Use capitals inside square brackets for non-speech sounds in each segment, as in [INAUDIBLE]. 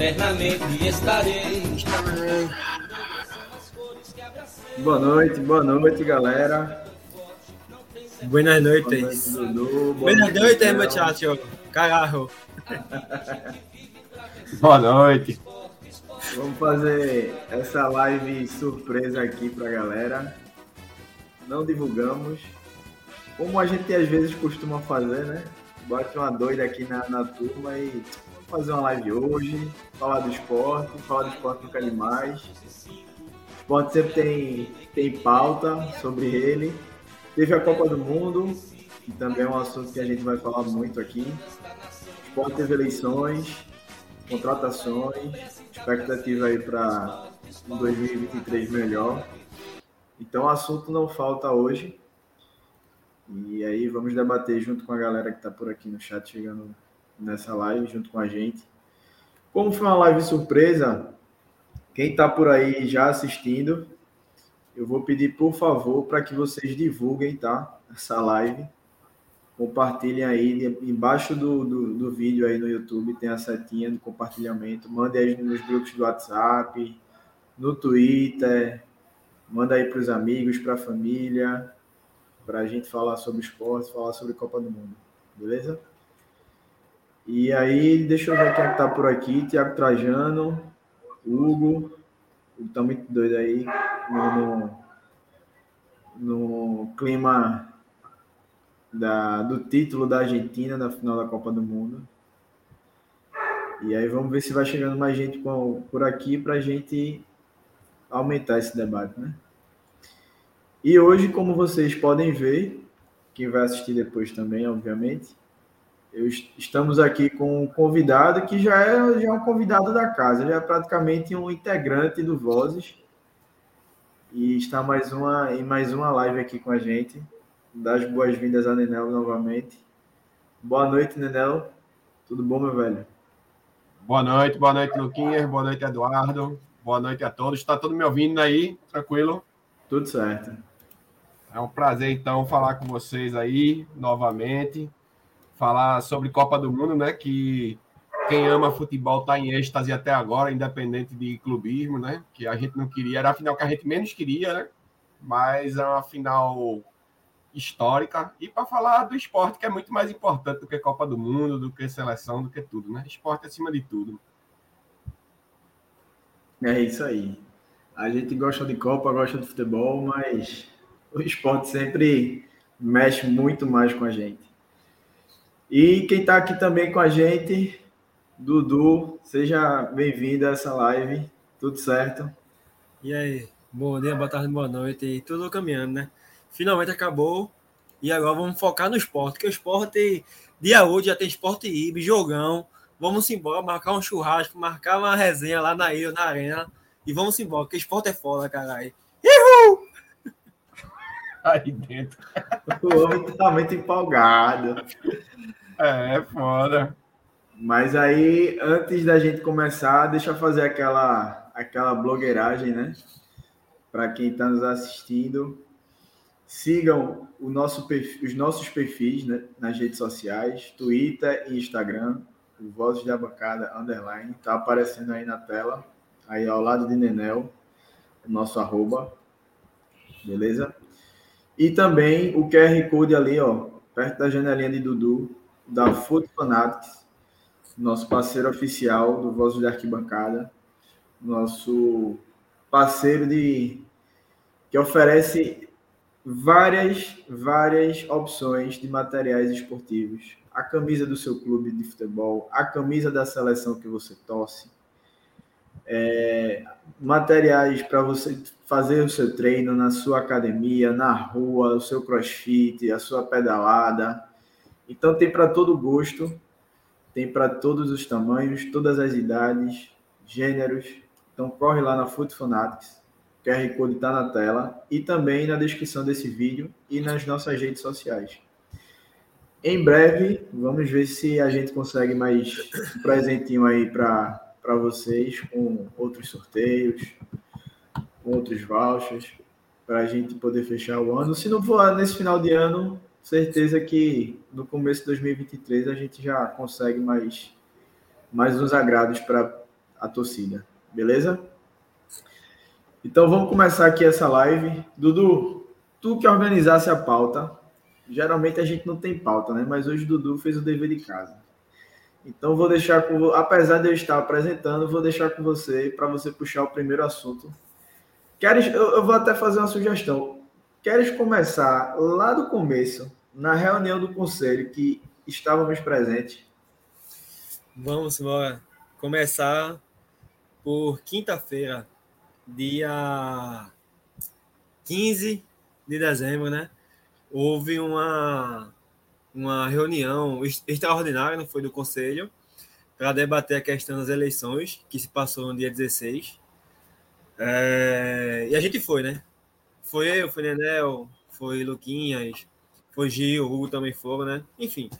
eternamente estarei. Boa noite, boa noite, galera. Buenas noites. Boa noite, Dudu. Buenas noites, muchacho. Carajo. [LAUGHS] Boa noite. Vamos fazer essa live surpresa aqui pra galera. Não divulgamos. Como a gente às vezes costuma fazer, né? Bate uma doida aqui na, na turma e fazer uma live hoje, falar do esporte, falar do esporte nunca demais. O esporte sempre tem, tem pauta sobre ele. Teve a Copa do Mundo, que também é um assunto que a gente vai falar muito aqui. O esporte teve eleições, contratações, expectativa aí para um 2023 melhor. Então o assunto não falta hoje. E aí vamos debater junto com a galera que está por aqui no chat chegando nessa live, junto com a gente. Como foi uma live surpresa, quem está por aí já assistindo, eu vou pedir por favor para que vocês divulguem, tá? Essa live compartilhem aí embaixo do, do, do, vídeo aí no YouTube tem a setinha do compartilhamento mande aí nos grupos do WhatsApp no Twitter manda aí para os amigos para a família para a gente falar sobre esporte falar sobre Copa do Mundo beleza e aí deixa eu ver quem é está por aqui Tiago Trajano Hugo tá muito doido aí no, no, no clima da, do título da Argentina na final da Copa do Mundo. E aí vamos ver se vai chegando mais gente com, por aqui para a gente aumentar esse debate, né? E hoje, como vocês podem ver, quem vai assistir depois também, obviamente, eu, estamos aqui com um convidado que já é, já é um convidado da casa, já é praticamente um integrante do Vozes. E está mais uma, em mais uma live aqui com a gente dar as boas-vindas a Nenel novamente. Boa noite, Nenel. Tudo bom, meu velho? Boa noite, boa noite, Luquinhas. Boa noite, Eduardo. Boa noite a todos. Está todo me ouvindo aí? Tranquilo? Tudo certo. É um prazer, então, falar com vocês aí novamente. Falar sobre Copa do Mundo, né? Que quem ama futebol está em êxtase até agora, independente de clubismo, né? Que a gente não queria, era a final que a gente menos queria, né? Mas é uma final histórica e para falar do esporte, que é muito mais importante do que Copa do Mundo, do que seleção, do que tudo, né? Esporte acima de tudo. É isso aí. A gente gosta de Copa, gosta de futebol, mas o esporte sempre mexe muito mais com a gente. E quem está aqui também com a gente, Dudu, seja bem-vindo a essa live. Tudo certo? E aí? Bom dia, boa tarde, boa noite. E tudo caminhando, né? finalmente acabou. E agora vamos focar no esporte, porque o esporte, dia hoje já tem esporte IB, jogão. Vamos embora, marcar um churrasco, marcar uma resenha lá na ilha, na arena. E vamos embora, porque esporte é foda, caralho. Uhul! Aí dentro. O homem tá muito empolgado. É, é foda. Mas aí, antes da gente começar, deixa eu fazer aquela, aquela blogueiragem, né? Para quem está nos assistindo, Sigam o nosso perfil, os nossos perfis né, nas redes sociais, Twitter e Instagram, o Vozes da Bancada Underline, está aparecendo aí na tela, aí ao lado de Nenel, o nosso arroba, beleza? E também o QR Code ali, ó, perto da janelinha de Dudu, da Foot Fanatics, nosso parceiro oficial do Vozes da Arquibancada, nosso parceiro de que oferece várias, várias opções de materiais esportivos. A camisa do seu clube de futebol, a camisa da seleção que você torce, é, materiais para você fazer o seu treino na sua academia, na rua, o seu crossfit, a sua pedalada. Então tem para todo gosto, tem para todos os tamanhos, todas as idades, gêneros. Então corre lá na Foot Fanatics QR Code está na tela e também na descrição desse vídeo e nas nossas redes sociais. Em breve, vamos ver se a gente consegue mais um presentinho aí para vocês, com outros sorteios, com outros vouchers, para a gente poder fechar o ano. Se não for nesse final de ano, certeza que no começo de 2023 a gente já consegue mais, mais uns agrados para a torcida. Beleza? Então vamos começar aqui essa live. Dudu, tu que organizasse a pauta. Geralmente a gente não tem pauta, né? Mas hoje o Dudu fez o dever de casa. Então vou deixar com, apesar de eu estar apresentando, vou deixar com você para você puxar o primeiro assunto. Queres, eu, eu vou até fazer uma sugestão. Queres começar lá do começo, na reunião do conselho que estávamos presentes? Vamos embora. Começar por quinta-feira, dia 15 de dezembro, né? Houve uma, uma reunião extraordinária, não foi do Conselho, para debater a questão das eleições, que se passou no dia 16. É, e a gente foi, né? Foi eu, foi Nenel, foi Luquinhas, foi Gil, o Hugo também foram, né? Enfim.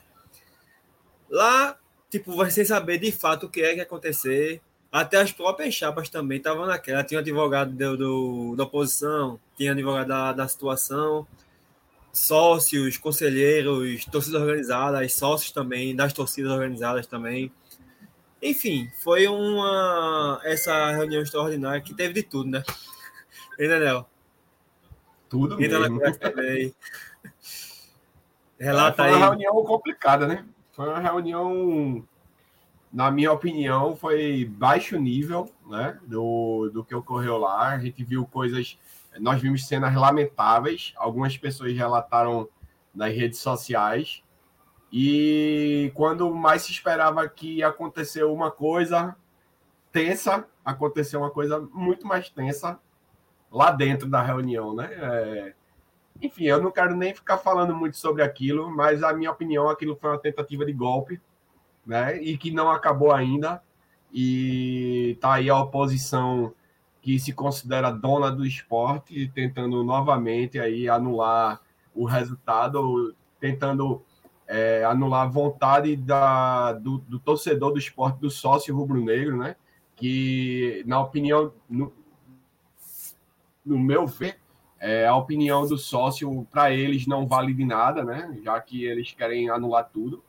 Lá, tipo, vai sem saber de fato o que é que ia acontecer, até as próprias chapas também estavam naquela. Tinha advogado do, do, da oposição, tinha advogado da, da situação, sócios, conselheiros, torcidas organizadas, sócios também, das torcidas organizadas também. Enfim, foi uma essa reunião extraordinária que teve de tudo, né? [LAUGHS] E Daniel? Tudo Entra mesmo. Na também. Relata foi uma aí. reunião complicada, né? Foi uma reunião na minha opinião, foi baixo nível né, do, do que ocorreu lá. A gente viu coisas, nós vimos cenas lamentáveis, algumas pessoas relataram nas redes sociais. E quando mais se esperava que aconteceu uma coisa tensa, aconteceu uma coisa muito mais tensa lá dentro da reunião, né? É... Enfim, eu não quero nem ficar falando muito sobre aquilo, mas a minha opinião, aquilo foi uma tentativa de golpe né? E que não acabou ainda. E tá aí a oposição que se considera dona do esporte, tentando novamente aí anular o resultado, tentando é, anular a vontade da, do, do, torcedor do esporte, do sócio rubro-negro, né? Que, na opinião, no, no meu ver, é, a opinião do sócio, para eles, não vale de nada, né? Já que eles querem anular tudo.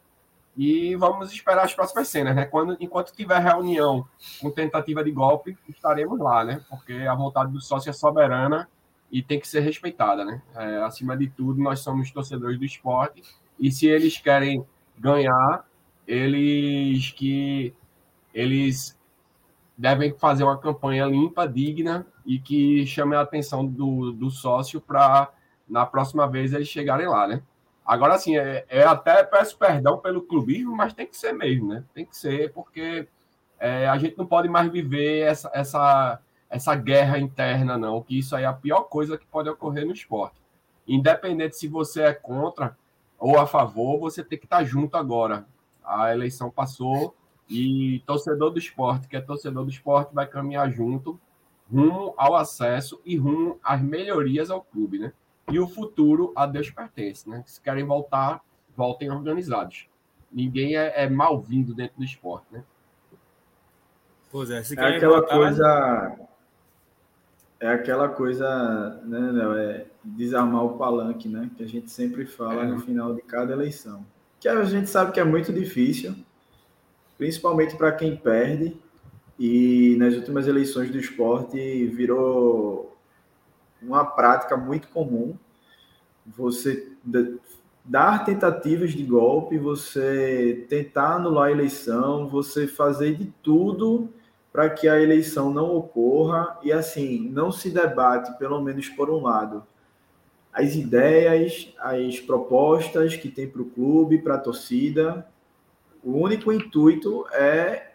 E vamos esperar as próximas cenas, né? Quando, enquanto tiver reunião com tentativa de golpe, estaremos lá, né? Porque a vontade do sócio é soberana e tem que ser respeitada, né? É, acima de tudo, nós somos torcedores do esporte e se eles querem ganhar, eles que eles devem fazer uma campanha limpa, digna e que chame a atenção do, do sócio para na próxima vez eles chegarem lá, né? Agora, assim, é, é, até peço perdão pelo clubismo, mas tem que ser mesmo, né? Tem que ser, porque é, a gente não pode mais viver essa, essa, essa guerra interna, não, que isso aí é a pior coisa que pode ocorrer no esporte. Independente se você é contra ou a favor, você tem que estar junto agora. A eleição passou e torcedor do esporte, que é torcedor do esporte, vai caminhar junto rumo ao acesso e rumo às melhorias ao clube, né? e o futuro a Deus pertence, né? Se querem voltar, voltem organizados. Ninguém é, é mal-vindo dentro do esporte, né? Pois é, se é aquela voltar... coisa é aquela coisa, né, Léo, é desarmar o palanque, né, que a gente sempre fala é. no final de cada eleição. Que a gente sabe que é muito difícil, principalmente para quem perde. E nas últimas eleições do esporte virou uma prática muito comum. Você dar tentativas de golpe, você tentar anular a eleição, você fazer de tudo para que a eleição não ocorra e assim não se debate, pelo menos por um lado, as ideias, as propostas que tem para o clube, para a torcida. O único intuito é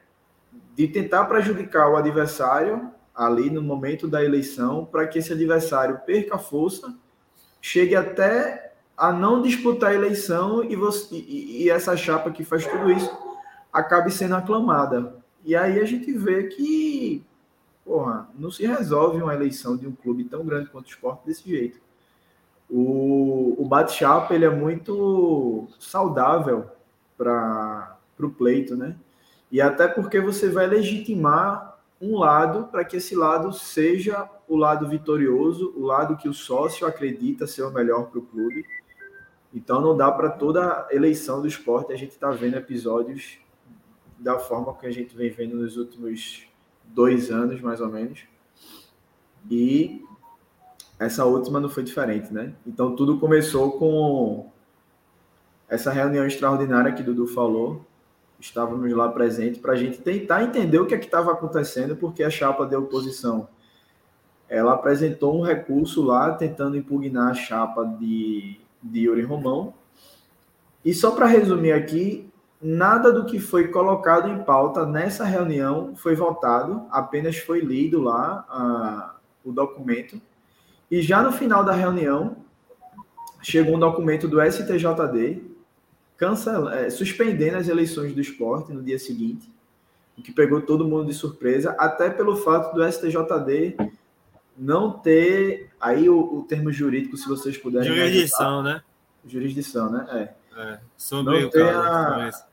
de tentar prejudicar o adversário ali no momento da eleição para que esse adversário perca força, chegue até a não disputar a eleição e, você, e, e essa chapa que faz tudo isso acabe sendo aclamada. E aí a gente vê que porra, não se resolve uma eleição de um clube tão grande quanto o esporte desse jeito. O, o bate-chapa ele é muito saudável para o pleito, né? E até porque você vai legitimar um lado para que esse lado seja o lado vitorioso, o lado que o sócio acredita ser o melhor para o clube. Então não dá para toda eleição do esporte a gente estar tá vendo episódios da forma que a gente vem vendo nos últimos dois anos, mais ou menos. E essa última não foi diferente, né? Então tudo começou com essa reunião extraordinária que Dudu falou. Estávamos lá presentes para a gente tentar entender o que é que estava acontecendo, porque a chapa de oposição ela apresentou um recurso lá tentando impugnar a chapa de, de Yuri Romão. E só para resumir aqui, nada do que foi colocado em pauta nessa reunião foi votado, apenas foi lido lá o documento. E já no final da reunião, chegou um documento do STJD cancela, é, suspendendo as eleições do esporte no dia seguinte, o que pegou todo mundo de surpresa, até pelo fato do STJD não ter aí o, o termo jurídico, se vocês puderem. Jurisdição, né? Jurisdição, né? É. é sobre não o caso. A...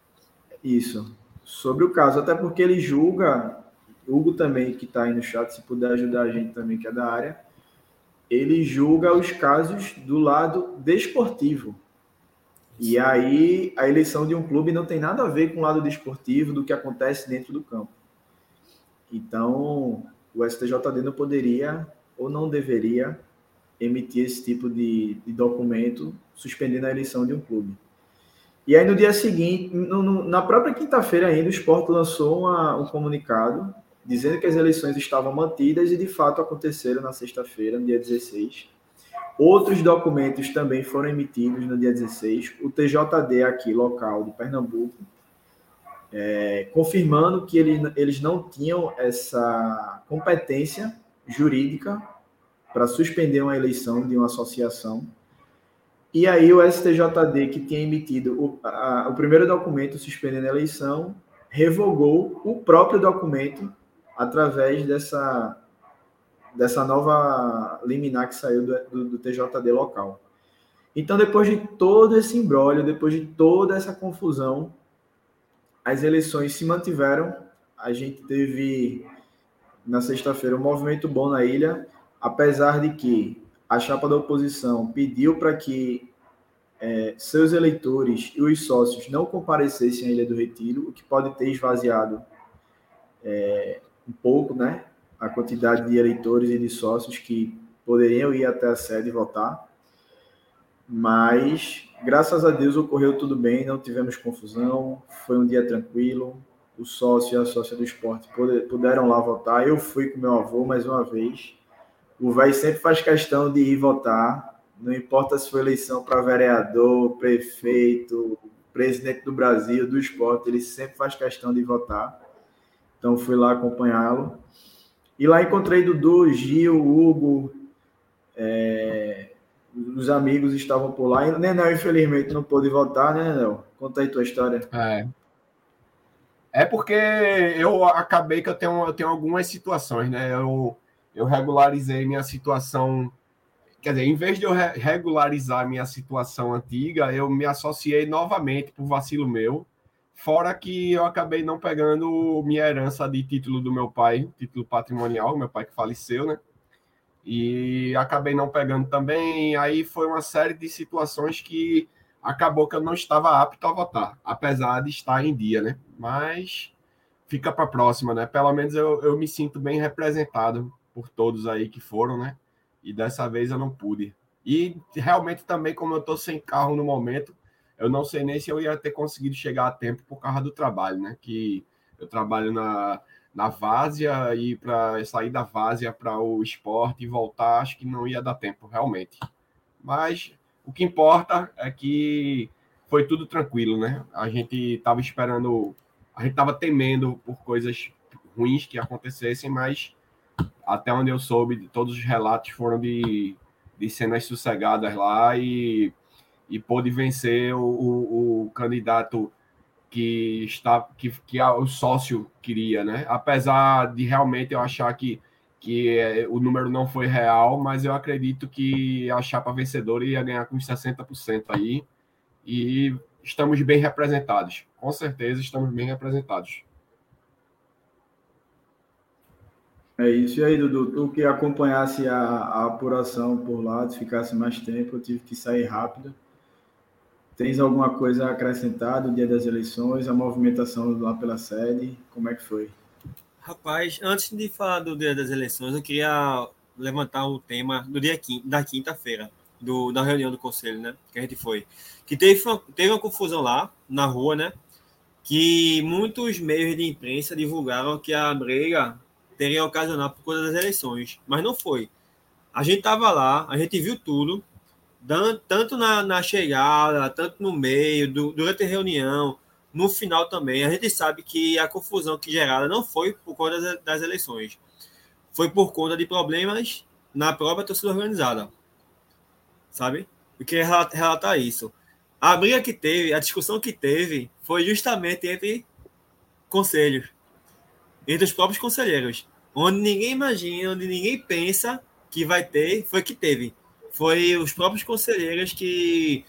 Isso. Sobre o caso, até porque ele julga, Hugo também, que está aí no chat, se puder ajudar a gente também, que é da área, ele julga os casos do lado desportivo. E aí a eleição de um clube não tem nada a ver com o lado desportivo do que acontece dentro do campo. Então, o STJD não poderia ou não deveria emitir esse tipo de, de documento suspendendo a eleição de um clube. E aí no dia seguinte, no, no, na própria quinta-feira ainda, o Sport lançou uma, um comunicado dizendo que as eleições estavam mantidas e de fato aconteceram na sexta-feira, no dia 16. Outros documentos também foram emitidos no dia 16. O TJD aqui, local de Pernambuco, é, confirmando que ele, eles não tinham essa competência jurídica para suspender uma eleição de uma associação. E aí o STJD, que tinha emitido o, a, o primeiro documento suspendendo a eleição, revogou o próprio documento através dessa, dessa nova liminar que saiu do, do, do TJD local. Então, depois de todo esse embrólio, depois de toda essa confusão, as eleições se mantiveram. A gente teve na sexta-feira um movimento bom na ilha, apesar de que a chapa da oposição pediu para que é, seus eleitores e os sócios não comparecessem à Ilha do Retiro, o que pode ter esvaziado é, um pouco né, a quantidade de eleitores e de sócios que poderiam ir até a sede votar. Mas, graças a Deus, ocorreu tudo bem, não tivemos confusão, foi um dia tranquilo. O sócio e a sócia do esporte puderam lá votar. Eu fui com meu avô mais uma vez. O velho sempre faz questão de ir votar, não importa se foi eleição para vereador, prefeito, presidente do Brasil, do esporte, ele sempre faz questão de votar. Então fui lá acompanhá-lo. E lá encontrei Dudu, Gil, Hugo, é, os amigos estavam por lá. E Nenel, infelizmente, não pôde voltar, né, Nenel? Conta aí tua história. É. É porque eu acabei que eu tenho, eu tenho algumas situações, né? Eu, eu regularizei minha situação. Quer dizer, em vez de eu regularizar minha situação antiga, eu me associei novamente por vacilo meu. Fora que eu acabei não pegando minha herança de título do meu pai, título patrimonial, meu pai que faleceu, né? E acabei não pegando também. Aí foi uma série de situações que acabou que eu não estava apto a votar, apesar de estar em dia, né? Mas fica para a próxima, né? Pelo menos eu, eu me sinto bem representado por todos aí que foram, né? E dessa vez eu não pude. E realmente também, como eu estou sem carro no momento, eu não sei nem se eu ia ter conseguido chegar a tempo por causa do trabalho, né? Que eu trabalho na, na Várzea e para sair da Várzea para o esporte e voltar, acho que não ia dar tempo, realmente. Mas o que importa é que foi tudo tranquilo, né? A gente estava esperando, a gente estava temendo por coisas ruins que acontecessem, mas até onde eu soube, todos os relatos foram de, de cenas sossegadas lá e, e pôde vencer o, o, o candidato que está que, que o sócio queria, né? Apesar de realmente eu achar que, que é, o número não foi real, mas eu acredito que a chapa vencedora ia ganhar com 60% aí e estamos bem representados. Com certeza estamos bem representados. É isso. E aí, Dudu, tu que acompanhasse a, a apuração por lá, ficasse mais tempo, eu tive que sair rápido. Tens alguma coisa a acrescentar do dia das eleições, a movimentação lá pela sede? Como é que foi? Rapaz, antes de falar do dia das eleições, eu queria levantar o tema do dia quinta, da quinta-feira, da reunião do conselho, né? Que a gente foi. Que teve, teve uma confusão lá, na rua, né? Que muitos meios de imprensa divulgaram que a briga teria ocasionado por conta das eleições, mas não foi. A gente estava lá, a gente viu tudo, tanto na, na chegada, tanto no meio, do, durante a reunião, no final também. A gente sabe que a confusão que gerada não foi por conta das, das eleições, foi por conta de problemas na própria torcida organizada. Sabe? Eu queria relatar isso. A briga que teve, a discussão que teve, foi justamente entre conselhos, entre os próprios conselheiros, onde ninguém imagina, onde ninguém pensa que vai ter, foi que teve. Foi os próprios conselheiros que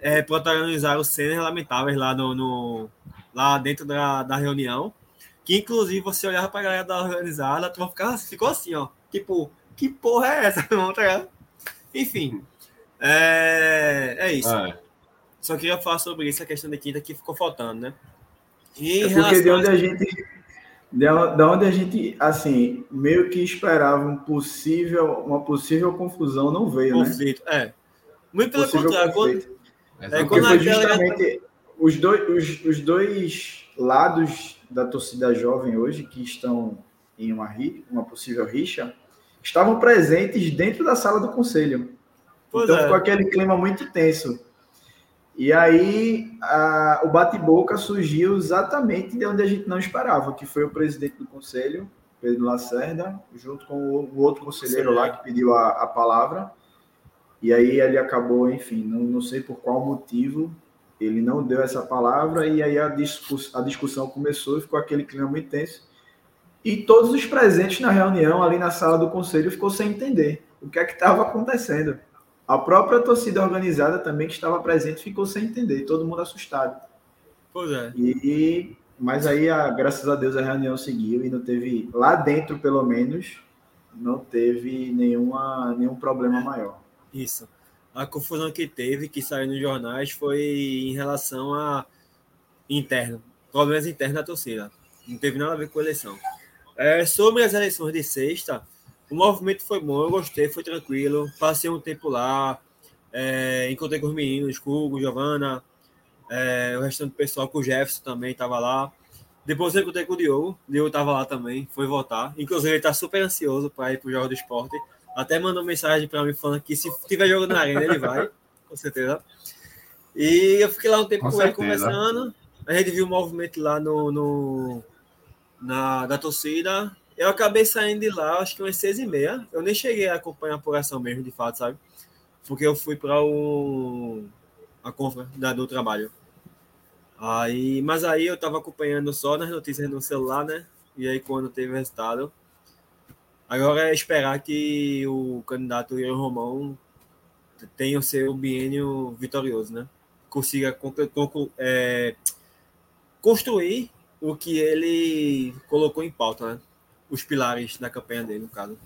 é, protagonizaram cenas lamentáveis lá, no, no, lá dentro da, da reunião. Que inclusive você olhava pra galera da organizada, tu ficava, ficou assim, ó. Tipo, que porra é essa? [LAUGHS] Tá Enfim. É, é isso. Ah, é. Só queria falar sobre isso, a questão da quinta que ficou faltando, né? E é porque de onde a gente. Da onde a gente, assim, meio que esperava um possível, uma possível confusão, não veio, né? conflito, né? É. Muito pelo contrário. Quando, é, porque foi justamente os, dois, os, os dois lados da torcida jovem hoje, que estão em uma, uma possível rixa, estavam presentes dentro da sala do conselho. Pois então é. ficou aquele clima muito tenso. E aí a, o bate-boca surgiu exatamente de onde a gente não esperava, que foi o presidente do conselho, Pedro Lacerda, junto com o, outro conselheiro Sim, lá que pediu a, a, palavra. E aí ele acabou, enfim, não, não sei por qual motivo, ele não deu essa palavra e aí a, discuss, a discussão começou e ficou aquele clima muito tenso. E todos os presentes na reunião, ali na sala do conselho, ficou sem entender o que é que estava acontecendo. A própria torcida organizada também que estava presente ficou sem entender, todo mundo assustado. Pois é. E, mas aí, a, graças a Deus, a reunião seguiu e não teve, lá dentro pelo menos, não teve nenhuma, nenhum problema maior. Isso. A confusão que teve, que saiu nos jornais, foi em relação a interno, problemas internos da torcida. Não teve nada a ver com a eleição. É, sobre as eleições de sexta, o movimento foi bom, eu gostei, foi tranquilo. Passei um tempo lá, é, encontrei com os meninos, Hugo, Giovana, é, o restante do pessoal, com o Jefferson também estava lá. Depois eu encontrei com o Diogo, o Diogo estava lá também, foi votar. Inclusive, ele está super ansioso para ir para o Jogo do Esporte. Até mandou mensagem para mim falando que se tiver jogo na arena, ele vai, [LAUGHS] com certeza. E eu fiquei lá um tempo com, com ele conversando. A gente viu o movimento lá no, no na, da torcida. Eu acabei saindo de lá, acho que umas seis e meia. Eu nem cheguei a acompanhar a apuração mesmo, de fato, sabe? Porque eu fui para o a compra do trabalho. Aí, mas aí eu estava acompanhando só nas notícias no celular, né? E aí quando teve resultado, Agora é esperar que o candidato Ian Romão tenha o seu biênio vitorioso, né? Consiga é, construir o que ele colocou em pauta, né? Os pilares da campanha dele, no caso.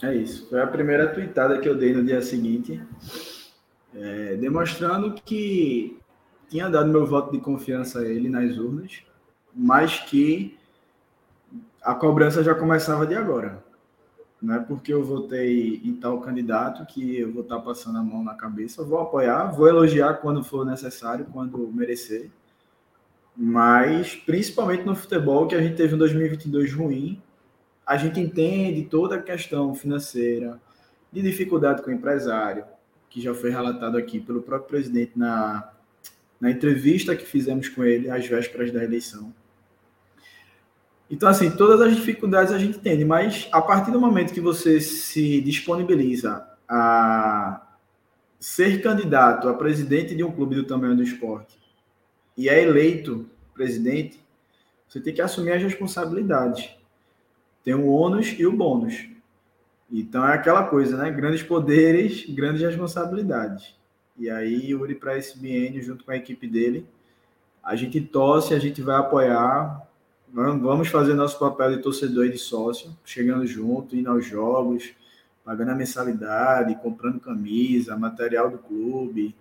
É isso. Foi a primeira tweetada que eu dei no dia seguinte, é, demonstrando que tinha dado meu voto de confiança a ele nas urnas, mas que a cobrança já começava de agora. Não é porque eu votei em tal candidato que eu vou estar passando a mão na cabeça. Eu vou apoiar, vou elogiar quando for necessário, quando merecer. Mas, principalmente no futebol, que a gente teve um 2022 ruim, a gente entende toda a questão financeira, de dificuldade com o empresário, que já foi relatado aqui pelo próprio presidente na, na entrevista que fizemos com ele às vésperas da eleição. Então, assim, todas as dificuldades a gente entende, mas a partir do momento que você se disponibiliza a ser candidato a presidente de um clube do tamanho do esporte e é eleito presidente, você tem que assumir as responsabilidades. Tem o ônus e o bônus. Então é aquela coisa, né? Grandes poderes, grandes responsabilidades. E aí, Yuri, para esse biênio, junto com a equipe dele, a gente torce, a gente vai apoiar, Vamos fazer nosso papel de torcedor e de sócio, chegando junto, indo aos jogos, pagando a mensalidade, comprando camisa, material do clube.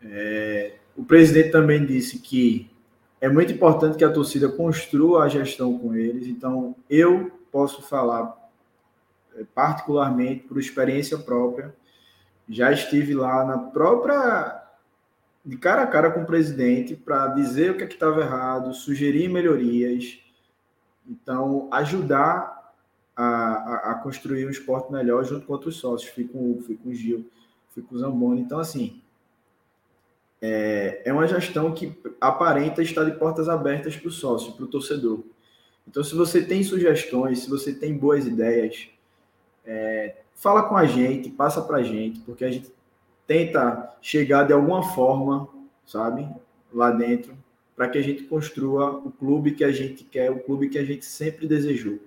É, o presidente também disse que é muito importante que a torcida construa a gestão com eles. Então, eu posso falar é, particularmente por experiência própria. Já estive lá na própria de cara a cara com o presidente para dizer o que é estava errado, sugerir melhorias, então ajudar a, a, a, construir um esporte melhor junto com outros sócios. Fui com o fui com o Gil, fui com o Zamboni. Então, assim, é, é uma gestão que aparenta estar de portas abertas para o sócio, para o torcedor. Então, se você tem sugestões, se você tem boas ideias, é, fala com a gente, passa para a gente, porque a gente tenta chegar de alguma forma, sabe, lá dentro, para que a gente construa o clube que a gente quer, o clube que a gente sempre desejou.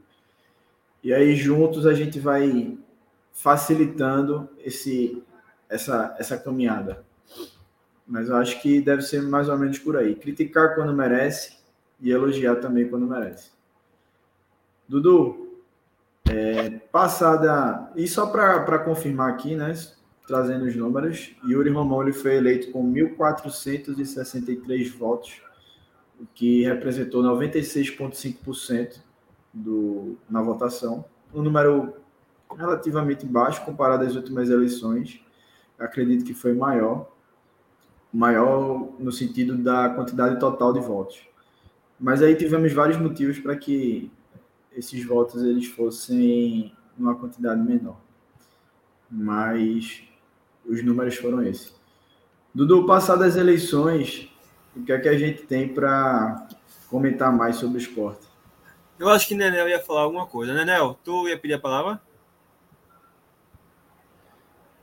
E aí juntos a gente vai facilitando esse essa essa caminhada. Mas eu acho que deve ser mais ou menos por aí. Criticar quando merece e elogiar também quando merece. Dudu, é, passada. E só para confirmar aqui, né? Trazendo os números, Yuri Romão ele foi eleito com 1.463 votos, o que representou 96,5% do, na votação. Um número relativamente baixo comparado às últimas eleições. Acredito que foi maior maior no sentido da quantidade total de votos. Mas aí tivemos vários motivos para que esses votos eles fossem numa quantidade menor. Mas os números foram esses. Dudu, passadas as eleições, o que é que a gente tem para comentar mais sobre o esporte? Eu acho que Nenel ia falar alguma coisa. Nenel, tu ia pedir a palavra?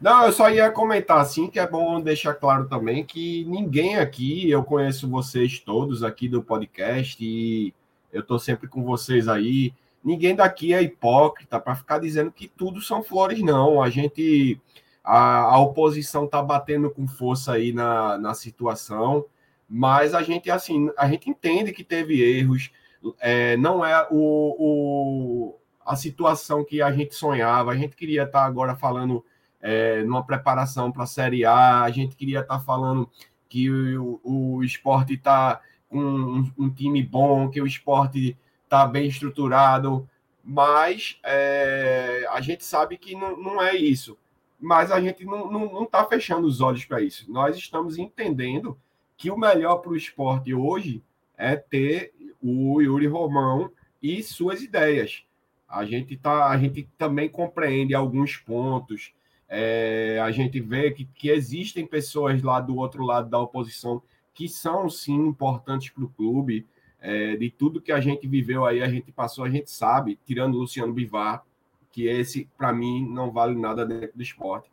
Não, eu só ia comentar assim que é bom deixar claro também que ninguém aqui, eu conheço vocês todos aqui do podcast e eu tô sempre com vocês aí. Ninguém daqui é hipócrita para ficar dizendo que tudo são flores, não. A gente, a, a oposição tá batendo com força aí na, na situação, mas a gente, assim, a gente entende que teve erros, é, não é o, o, a situação que a gente sonhava. A gente queria estar tá agora falando é, numa preparação para a Série A. A gente queria estar tá falando que o, o esporte está com um, um, time bom, que o esporte está bem estruturado, mas é, a gente sabe que não, não é isso. Mas a gente não está fechando os olhos para isso. Nós estamos entendendo que o melhor para o esporte hoje é ter o Yuri Romão e suas ideias. A gente, tá, a gente também compreende alguns pontos é, a gente vê que, que existem pessoas lá do outro lado da oposição que são sim importantes para o clube. É, de tudo que a gente viveu aí, a gente passou, a gente sabe, tirando Luciano Bivar, que esse, para mim, não vale nada dentro do esporte,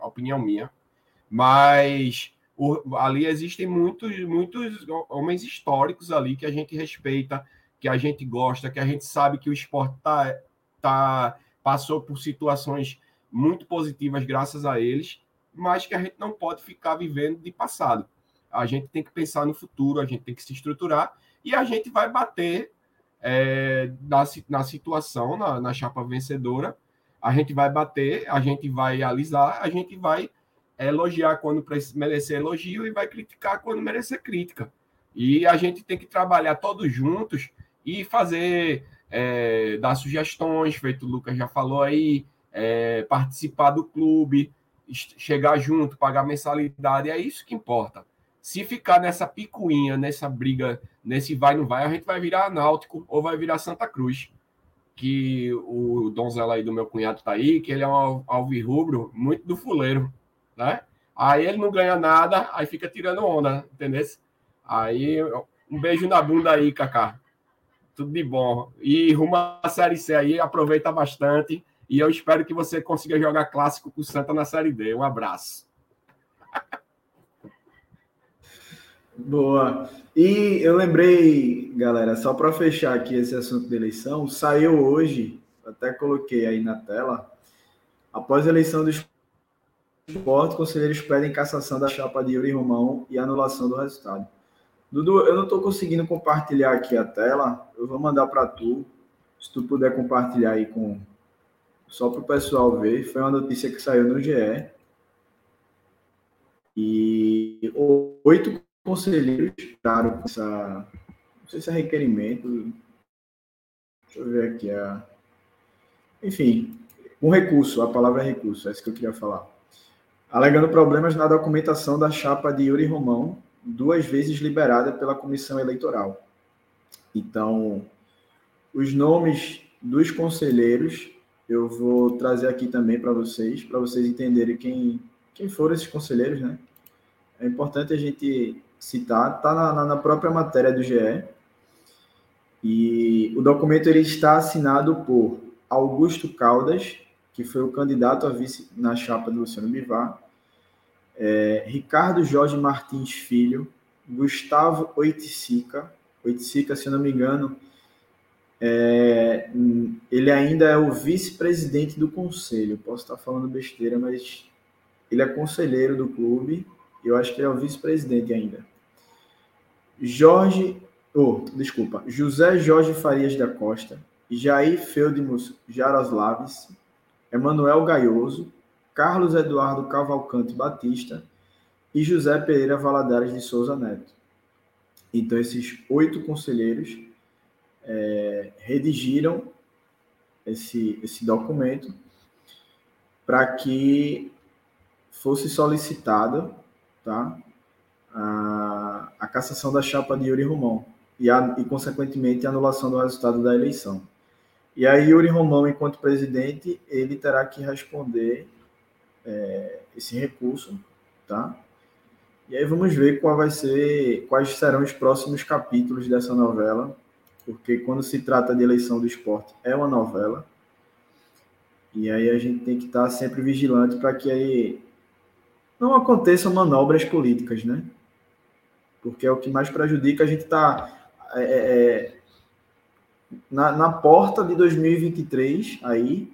opinião minha. Mas o, ali existem muitos, muitos homens históricos ali que a gente respeita, que a gente gosta, que a gente sabe que o esporte tá, tá, passou por situações muito positivas graças a eles, mas que a gente não pode ficar vivendo de passado. A gente tem que pensar no futuro, a gente tem que se estruturar e a gente vai bater é, na, na situação, na, na chapa vencedora, a gente vai bater, a gente vai alisar, a gente vai elogiar quando merecer elogio e vai criticar quando merecer crítica. E a gente tem que trabalhar todos juntos e fazer, é, dar sugestões, feito o Lucas já falou aí, é, participar do clube, chegar junto, pagar mensalidade, é isso que importa. Se ficar nessa picuinha, nessa briga, nesse vai não vai, a gente vai virar Náutico ou vai virar Santa Cruz. Que o donzela aí do meu cunhado tá aí, que ele é um alvirrubro muito do fuleiro, né? Aí ele não ganha nada, aí fica tirando onda, entendeu? Aí um beijo na bunda aí, Kaká. Tudo de bom. E rumo à Série C aí, aproveita bastante. E eu espero que você consiga jogar clássico com o Santa na Série D. Um abraço. Boa. E eu lembrei, galera, só para fechar aqui esse assunto de eleição, saiu hoje, até coloquei aí na tela, após a eleição do esporte, conselheiros pedem cassação da chapa de Yuri Romão e anulação do resultado. Dudu, eu não estou conseguindo compartilhar aqui a tela, eu vou mandar para tu, se tu puder compartilhar aí com, só para o pessoal ver, foi uma notícia que saiu no GE. E oito conselheiros claro essa. Não sei se é requerimento. Deixa eu ver aqui. A... Enfim, um recurso, a palavra é recurso, é isso que eu queria falar. Alegando problemas na documentação da chapa de Yuri Romão, duas vezes liberada pela comissão eleitoral. Então, os nomes dos conselheiros eu vou trazer aqui também para vocês, para vocês entenderem quem, quem foram esses conselheiros, né? É importante a gente citar, está na, na, própria matéria do GE, e o documento ele está assinado por Augusto Caldas, que foi o candidato a vice na chapa do Luciano Bivar, é, Ricardo Jorge Martins Filho, Gustavo Oiticica, Oiticica, se não me engano, é, ele ainda é o vice-presidente do conselho. Posso estar falando besteira, mas ele é conselheiro do clube. Eu acho que ele é o vice-presidente ainda. Jorge, oh, desculpa, José Jorge Farias da Costa, Jair Feudimos Jaroslaves, Emanuel Gaioso, Carlos Eduardo Cavalcante Batista e José Pereira Valadares de Souza Neto. Então, esses oito conselheiros é, redigiram esse, esse documento para que fosse solicitada tá, a, a cassação da chapa de Yuri Romão e, a, e, consequentemente, a anulação do resultado da eleição. E aí, Yuri Romão, enquanto presidente, ele terá que responder é, esse recurso, tá? E aí vamos ver qual vai ser, quais serão os próximos capítulos dessa novela, porque quando se trata de eleição do esporte é uma novela. E aí a gente tem que estar sempre vigilante para que aí não aconteçam manobras políticas, né? Porque é o que mais prejudica. A gente está é, é, é, na, na porta de 2023, aí,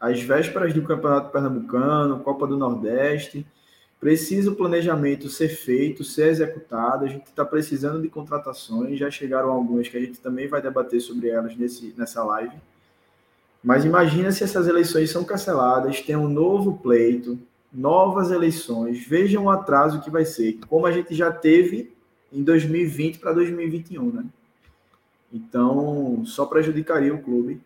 às vésperas do Campeonato Pernambucano, Copa do Nordeste Precisa o planejamento ser feito, ser executado. A gente está precisando de contratações. Já chegaram algumas que a gente também vai debater sobre elas nesse, nessa live. Mas imagina se essas eleições são canceladas, tem um novo pleito, novas eleições. Vejam o atraso que vai ser, como a gente já teve em 2020 para 2021, né? Então, só prejudicaria o clube.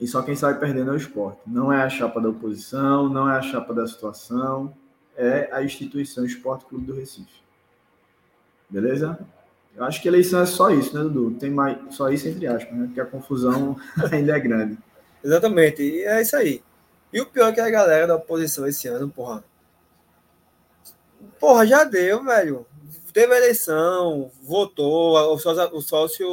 E só quem sai perdendo é o esporte. Não é a chapa da oposição, não é a chapa da situação é a instituição Esporte Clube do Recife. Beleza? Eu acho que eleição é só isso, né, Dudu? Tem mais, só isso entre aspas, né? Porque a confusão [LAUGHS] ainda é grande. Exatamente, e é isso aí. E o pior é que a galera da oposição esse ano, porra. Porra, já deu, velho. Teve eleição, votou, o sócio, o sócio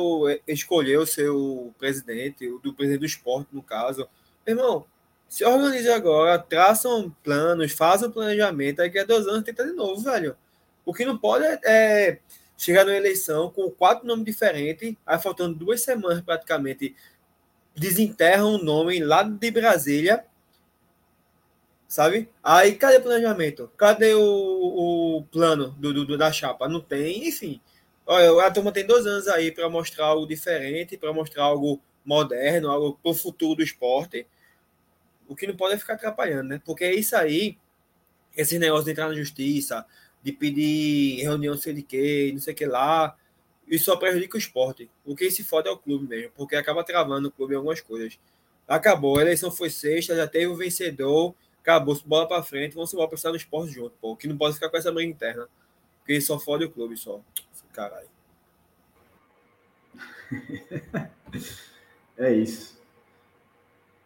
escolheu o seu presidente, o do presidente do esporte, no caso. Irmão, se organize agora, traçam planos, façam um planejamento, daqui a dois anos tenta de novo, velho. O que não pode é, é chegar numa eleição com quatro nomes diferentes, aí faltando duas semanas praticamente, desenterram o nome lá de Brasília, sabe? Aí cadê o planejamento? Cadê o, o plano do, do, da chapa? Não tem, enfim. Olha, a turma tem dois anos aí para mostrar algo diferente, para mostrar algo moderno, algo para o futuro do esporte. O que não pode é ficar atrapalhando, né? Porque é isso aí, esse negócio de entrar na justiça, de pedir reunião sei de quê, não sei o que lá, isso só prejudica o esporte. O que se fode é o clube mesmo, porque acaba travando o clube em algumas coisas. Acabou, a eleição foi sexta, já teve o vencedor, acabou, bola para frente, vamos embora pensar no esporte junto, pô. Que não pode ficar com essa briga interna. Porque só fode o clube, só. Caralho. [LAUGHS] É isso.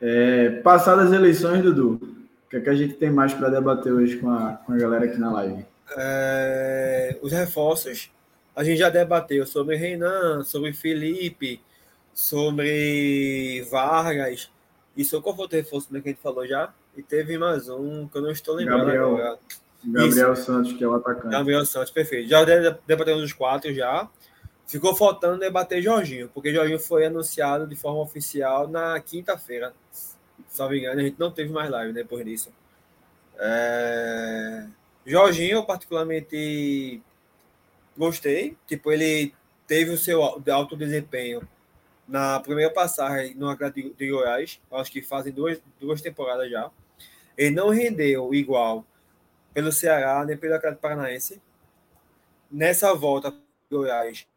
É, passadas as eleições, Dudu, o que, é que a gente tem mais para debater hoje com a, com a galera aqui na live? É, os reforços, a gente já debateu sobre Renan, sobre Felipe, sobre Vargas. Isso qual foi o reforço que a gente falou já? E teve mais um que eu não estou lembrando Gabriel, agora. Gabriel Isso. Santos, que é o atacante. Gabriel Santos, perfeito. Já debatemos os quatro já. Ficou faltando debater Jorginho, porque Jorginho foi anunciado de forma oficial na quinta-feira. Se me engano, a gente não teve mais live depois disso. É... Jorginho, particularmente gostei. Tipo, ele teve o seu alto desempenho na primeira passagem no Atlético de Goiás. Acho que fazem duas, duas temporadas já. Ele não rendeu igual pelo Ceará nem pelo Atlético Paranaense. nessa volta Goiás,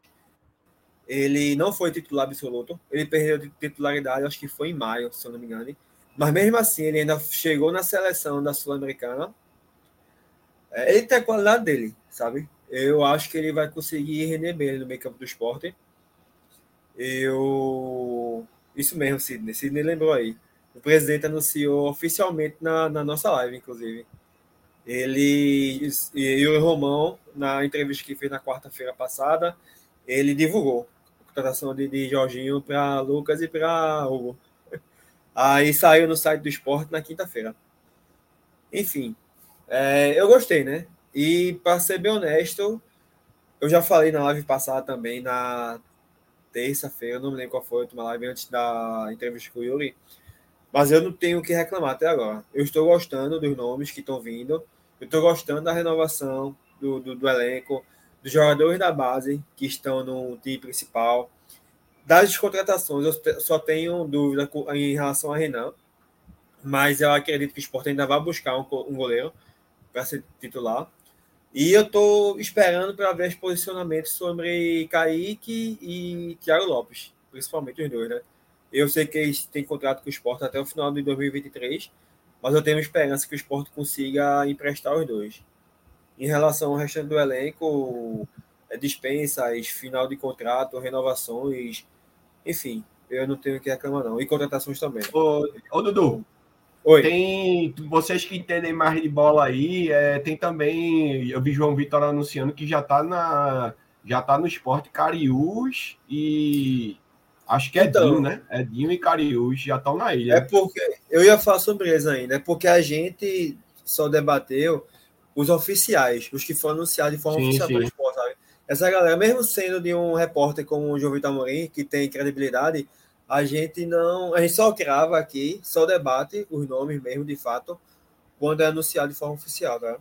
ele não foi titular absoluto. Ele perdeu de titularidade, acho que foi em maio, se eu não me engano. Mas mesmo assim, ele ainda chegou na seleção da Sul-Americana. É, ele tem a qualidade dele, sabe? Eu acho que ele vai conseguir render bem no meio campo do esporte. Eu. Isso mesmo, Sidney. Sidney lembrou aí. O presidente anunciou oficialmente na, na nossa live, inclusive. Ele e o Romão, na entrevista que fez na quarta-feira passada, ele divulgou contratação de, de Jorginho para Lucas e para Hugo. Aí saiu no site do esporte na quinta-feira. Enfim, é, eu gostei, né? E para ser bem honesto, eu já falei na live passada também, na terça-feira, não me lembro qual foi a live antes da entrevista com o Yuri, mas eu não tenho o que reclamar até agora. Eu estou gostando dos nomes que estão vindo, eu estou gostando da renovação do, do, do elenco, dos jogadores da base que estão no time principal. Das contratações, eu só tenho dúvida em relação a Renan, mas eu acredito que o Sport ainda vai buscar um, goleiro para ser titular. E eu estou esperando para ver os posicionamentos sobre Kaique e Thiago Lopes, principalmente os dois, né? Eu sei que eles têm contrato com o Sport até o final de 2023, mas eu tenho esperança que o Sport consiga emprestar os dois. Em relação ao restante do elenco, é dispensas, final de contrato, renovações, enfim, eu não tenho que reclamar não. E contratações também. Ô, ô Dudu, Oi. Tem vocês que entendem mais de bola aí, é, tem também. Eu vi João Vitor anunciando que já tá na já tá no esporte Cariús e acho que é então, Dinho, né? Edinho e Cariús já estão na ilha. É porque eu ia falar sobre eles ainda, é porque a gente só debateu os oficiais, os que foram anunciados de forma sim, oficial sim. esporte, sabe? Essa galera, mesmo sendo de um repórter como o João Vitor Amorim, que tem credibilidade, a gente não. A gente só grava aqui, só debate os nomes mesmo, de fato, quando é anunciado de forma oficial, tá?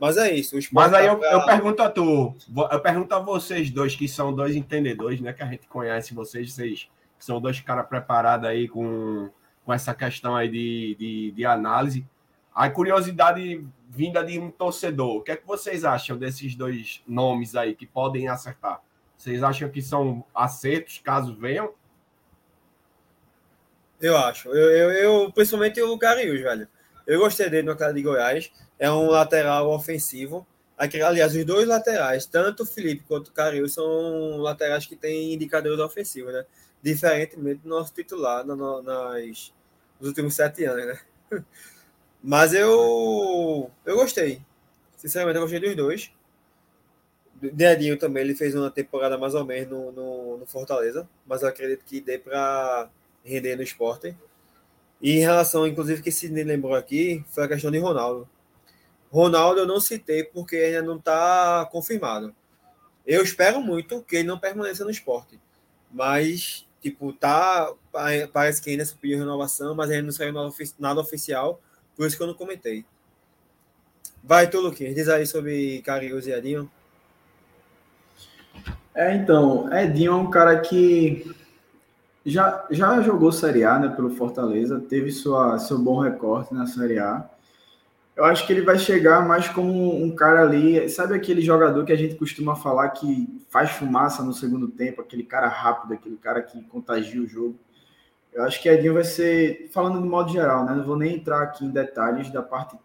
Mas é isso. Mas aí tá eu, pra... eu, pergunto a tu, eu pergunto a vocês dois, que são dois entendedores, né? Que a gente conhece vocês, vocês são dois caras preparados aí com, com essa questão aí de, de, de análise. A curiosidade vinda de um torcedor, o que é que vocês acham desses dois nomes aí que podem acertar? Vocês acham que são acertos caso venham? Eu acho. Eu, eu, eu principalmente o Cariús, velho. Eu gostei dele no cara de Goiás. É um lateral ofensivo. Aliás, os dois laterais, tanto o Felipe quanto o Cariús, são laterais que têm indicadores ofensivos, né? Diferentemente do nosso titular na, nas, nos últimos sete anos, né? [LAUGHS] Mas eu, eu gostei. Sinceramente, eu gostei dos dois. Dedinho também, ele fez uma temporada mais ou menos no, no, no Fortaleza, mas eu acredito que dê para render no esporte. E em relação, inclusive, que se lembrou aqui, foi a questão de Ronaldo. Ronaldo eu não citei porque ainda não está confirmado. Eu espero muito que ele não permaneça no esporte. Mas, tipo, tá. Parece que ainda se pediu renovação, mas ainda não saiu nada oficial. Por isso que eu não comentei. Vai tu, Luquinhas. Diz aí sobre Carius e Edinho. É, então, Edinho é um cara que já, já jogou Série A né, pelo Fortaleza, teve sua, seu bom recorte na Série A. Eu acho que ele vai chegar mais como um cara ali, sabe aquele jogador que a gente costuma falar que faz fumaça no segundo tempo, aquele cara rápido, aquele cara que contagia o jogo. Eu acho que Edinho vai ser, falando de modo geral, né? Não vou nem entrar aqui em detalhes da parte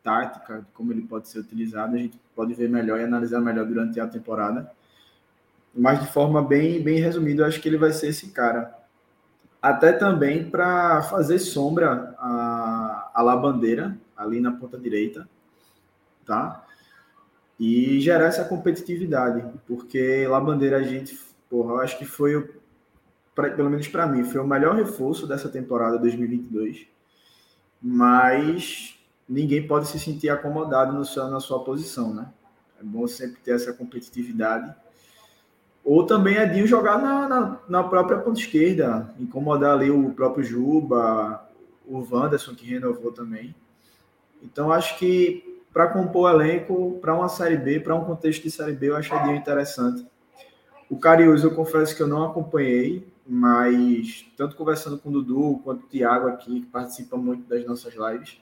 tática, de como ele pode ser utilizado, a gente pode ver melhor e analisar melhor durante a temporada. Mas de forma bem, bem resumida, eu acho que ele vai ser esse cara até também para fazer sombra a, a Labandeira ali na ponta direita, tá? E gerar essa competitividade, porque Labandeira a gente, porra, eu acho que foi o, pra, pelo menos para mim, foi o melhor reforço dessa temporada 2022. Mas ninguém pode se sentir acomodado no seu, na sua posição, né? É bom sempre ter essa competitividade ou também é Dinho jogar na, na, na, própria ponta esquerda, incomodar ali o próprio Juba, o Wanderson, que renovou também. Então, acho que para compor o elenco, para uma Série B, para um contexto de Série B, eu Dinho interessante. O Cariús, eu confesso que eu não acompanhei, mas tanto conversando com o Dudu quanto o Thiago aqui, que participa muito das nossas lives,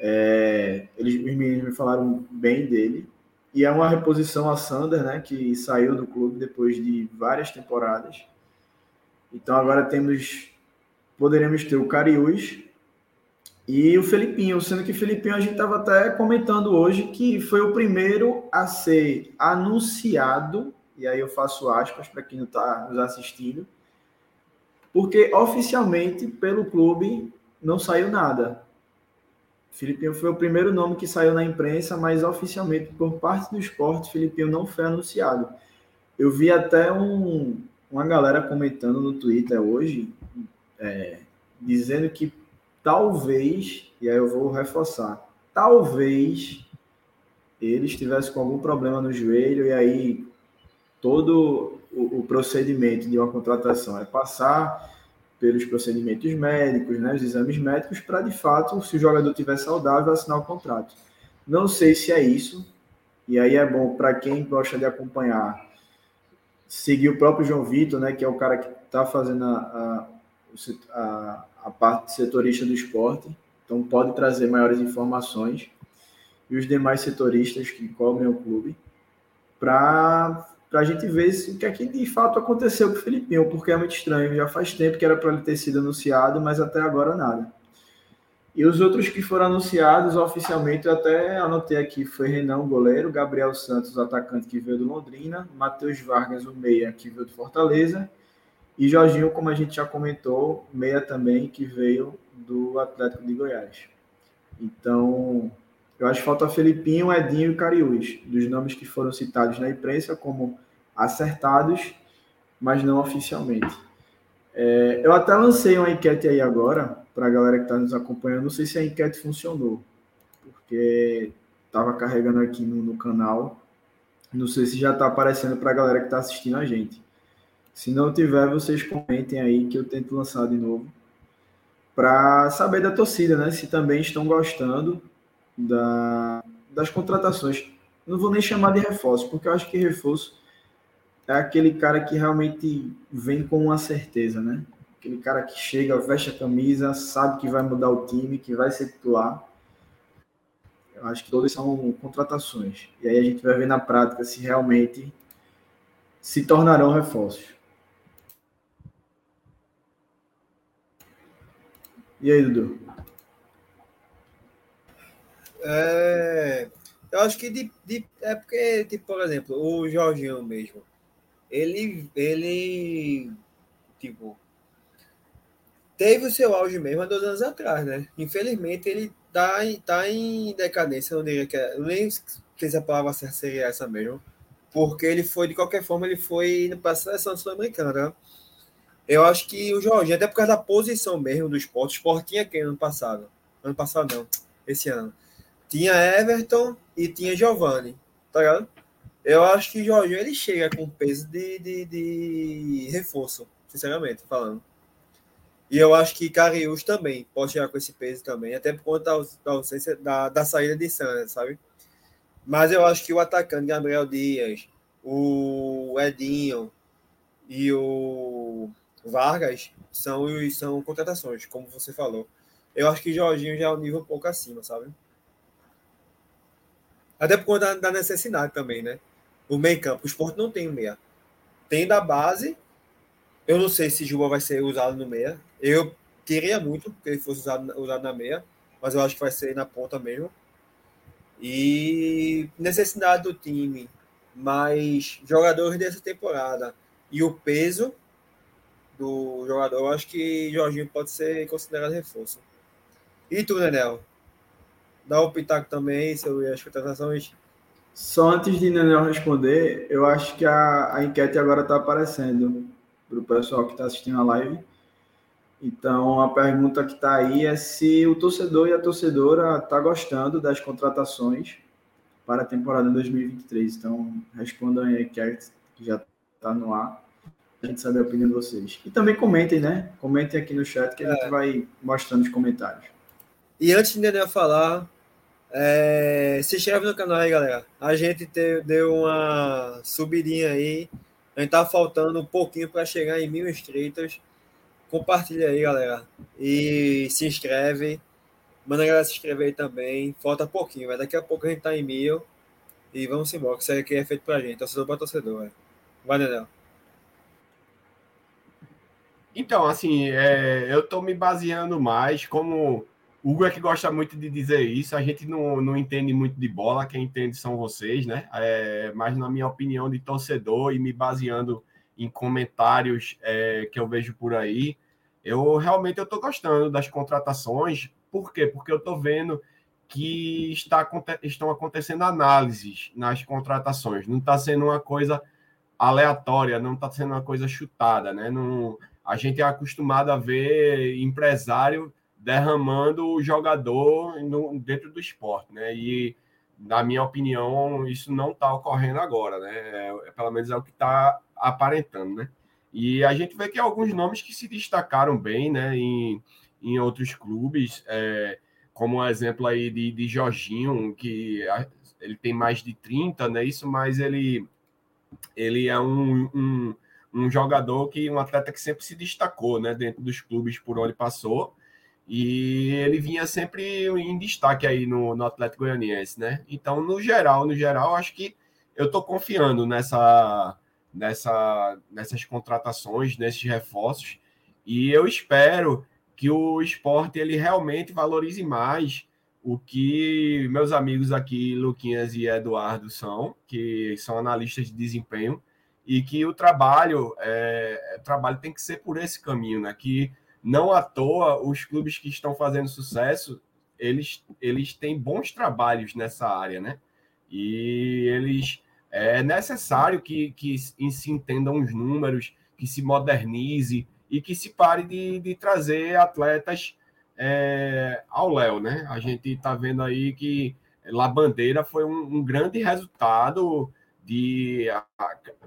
é, eles, os meninos me falaram bem dele. e é uma reposição a Sander, né, que saiu do clube depois de várias temporadas. Então agora temos, poderemos ter o Cariús e o Felipinho, sendo que o Felipinho a gente estava até comentando hoje que foi o primeiro a ser anunciado, e aí eu faço aspas para quem não está nos assistindo, porque oficialmente pelo clube não saiu nada. Filipinho foi o primeiro nome que saiu na imprensa, mas oficialmente por parte do esporte, Filipinho não foi anunciado. Eu vi até um, uma galera comentando no Twitter hoje, é, dizendo que talvez, e aí eu vou reforçar, talvez ele estivesse com algum problema no joelho e aí todo o, procedimento de uma contratação é passar pelos procedimentos médicos, né, os exames médicos, para de fato, se o jogador estiver saudável, assinar o contrato. Não sei se é isso, e aí é bom para quem gosta de acompanhar, seguir o próprio João Vitor, né, que é o cara que está fazendo a, a, a, a parte setorista do esporte, então pode trazer maiores informações, e os demais setoristas que cobrem o clube, para para a gente ver se, o que é que de fato aconteceu com o Filipinho, porque é muito estranho. Já faz tempo que era para ele ter sido anunciado, mas até agora nada. E os outros que foram anunciados oficialmente, eu até anotei aqui, foi Renan, goleiro, Gabriel Santos, atacante que veio do Londrina, Matheus Vargas, o meia, que veio do Fortaleza, e Jorginho, como a gente já comentou, meia também, que veio do Atlético de Goiás. Então, eu acho que falta Felipinho, Edinho e Cariús, dos nomes que foram citados na imprensa como acertados, mas não oficialmente. É, eu até lancei uma enquete aí agora, para a galera que está nos acompanhando. Não sei se a enquete funcionou, porque estava carregando aqui no, no, canal. Não sei se já está aparecendo para a galera que está assistindo a gente. Se não tiver, vocês comentem aí que eu tento lançar de novo. Para saber da torcida, né? Se também estão gostando da, das contratações. Não vou nem chamar de reforço, porque eu acho que reforço é aquele cara que realmente vem com uma certeza, né? Aquele cara que chega, veste a camisa, sabe que vai mudar o time, que vai ser titular. Eu acho que todas são contratações. E aí a gente vai ver na prática se realmente se tornarão reforços. E aí, Dudu? É, eu acho que de, de, é porque, tipo, por exemplo, o Jorginho mesmo, ele, ele, tipo, teve o seu auge mesmo há dois anos atrás, né? Infelizmente, ele tá, tá em decadência, eu não diria que é, nem sei se a palavra certa seria essa mesmo, porque ele foi, de qualquer forma, ele foi para a seleção sul-americana, né? Eu acho que o Jorginho, até por causa da posição mesmo do esporte, o esporte tinha quem ano passado? Ano passado não, esse ano tinha Everton e tinha Giovanni, tá ligado? Eu acho que o Jorginho ele chega com peso de, de, de reforço, sinceramente falando. E eu acho que Cariús também pode chegar com esse peso também, até por conta da, ausência, da, da saída de Sanders, sabe? Mas eu acho que o atacante Gabriel Dias, o Edinho e o Vargas são, são contratações, como você falou. Eu acho que Jorginho já é um nível um pouco acima, sabe? Até por conta da, necessidade também, né? O meio campo, o esporte não tem meia. Tem da base. Eu não sei se Juba vai ser usado no meia. Eu queria muito que ele fosse usado, usado na meia, mas eu acho que vai ser na ponta mesmo. E necessidade do time, mais jogadores dessa temporada e o peso do jogador, eu acho que Jorginho pode ser considerado reforço. E tu, Nenel? Dá o pitaco também sobre as contratações. Só antes de Nenel responder, eu acho que a, a enquete agora está aparecendo para o pessoal que está assistindo a live. Então, a pergunta que está aí é se o torcedor e a torcedora está gostando das contratações para a temporada 2023. Então, respondam aí a enquete que já está no ar. A gente saber a opinião de vocês. E também comentem, né? Comentem aqui no chat que a gente é. vai mostrando os comentários. E antes de Nenel falar, é, se inscreve no canal aí, galera. A gente te, deu uma subidinha aí. A gente tá faltando um pouquinho para chegar em mil inscritos. Compartilha aí, galera. E se inscreve. Manda a galera se inscrever aí também. Falta pouquinho, mas daqui a pouco a gente tá em mil. E vamos embora, que isso aqui é feito pra gente, torcedor para torcedor. É. Vai, Daniel. Então, assim, é, eu estou me baseando mais como Hugo é que gosta muito de dizer isso. A gente não, não entende muito de bola, quem entende são vocês, né? É, mas na minha opinião de torcedor e me baseando em comentários é, que eu vejo por aí, eu realmente estou gostando das contratações. Por quê? Porque eu estou vendo que está, estão acontecendo análises nas contratações. Não está sendo uma coisa aleatória, não está sendo uma coisa chutada, né? Não, a gente é acostumado a ver empresário derramando o jogador no, dentro do esporte, né? E na minha opinião isso não está ocorrendo agora, né? É, pelo menos é o que está aparentando, né? E a gente vê que alguns nomes que se destacaram bem, né? Em, em outros clubes, é, como o exemplo aí de, de Jorginho, que ele tem mais de 30, né? Isso, mas ele ele é um, um, um jogador que um atleta que sempre se destacou, né? Dentro dos clubes por onde passou e ele vinha sempre em destaque aí no, no Atlético Goianiense, né? Então, no geral, no geral, acho que eu estou confiando nessa, nessa, nessas contratações, nesses reforços, e eu espero que o esporte ele realmente valorize mais o que meus amigos aqui, Luquinhas e Eduardo, são, que são analistas de desempenho, e que o trabalho, é, o trabalho tem que ser por esse caminho, né? Que não à toa, os clubes que estão fazendo sucesso, eles, eles têm bons trabalhos nessa área, né? E eles é necessário que, que se entendam os números, que se modernize e que se pare de, de trazer atletas é, ao Léo, né? A gente está vendo aí que La Bandeira foi um, um grande resultado de, a,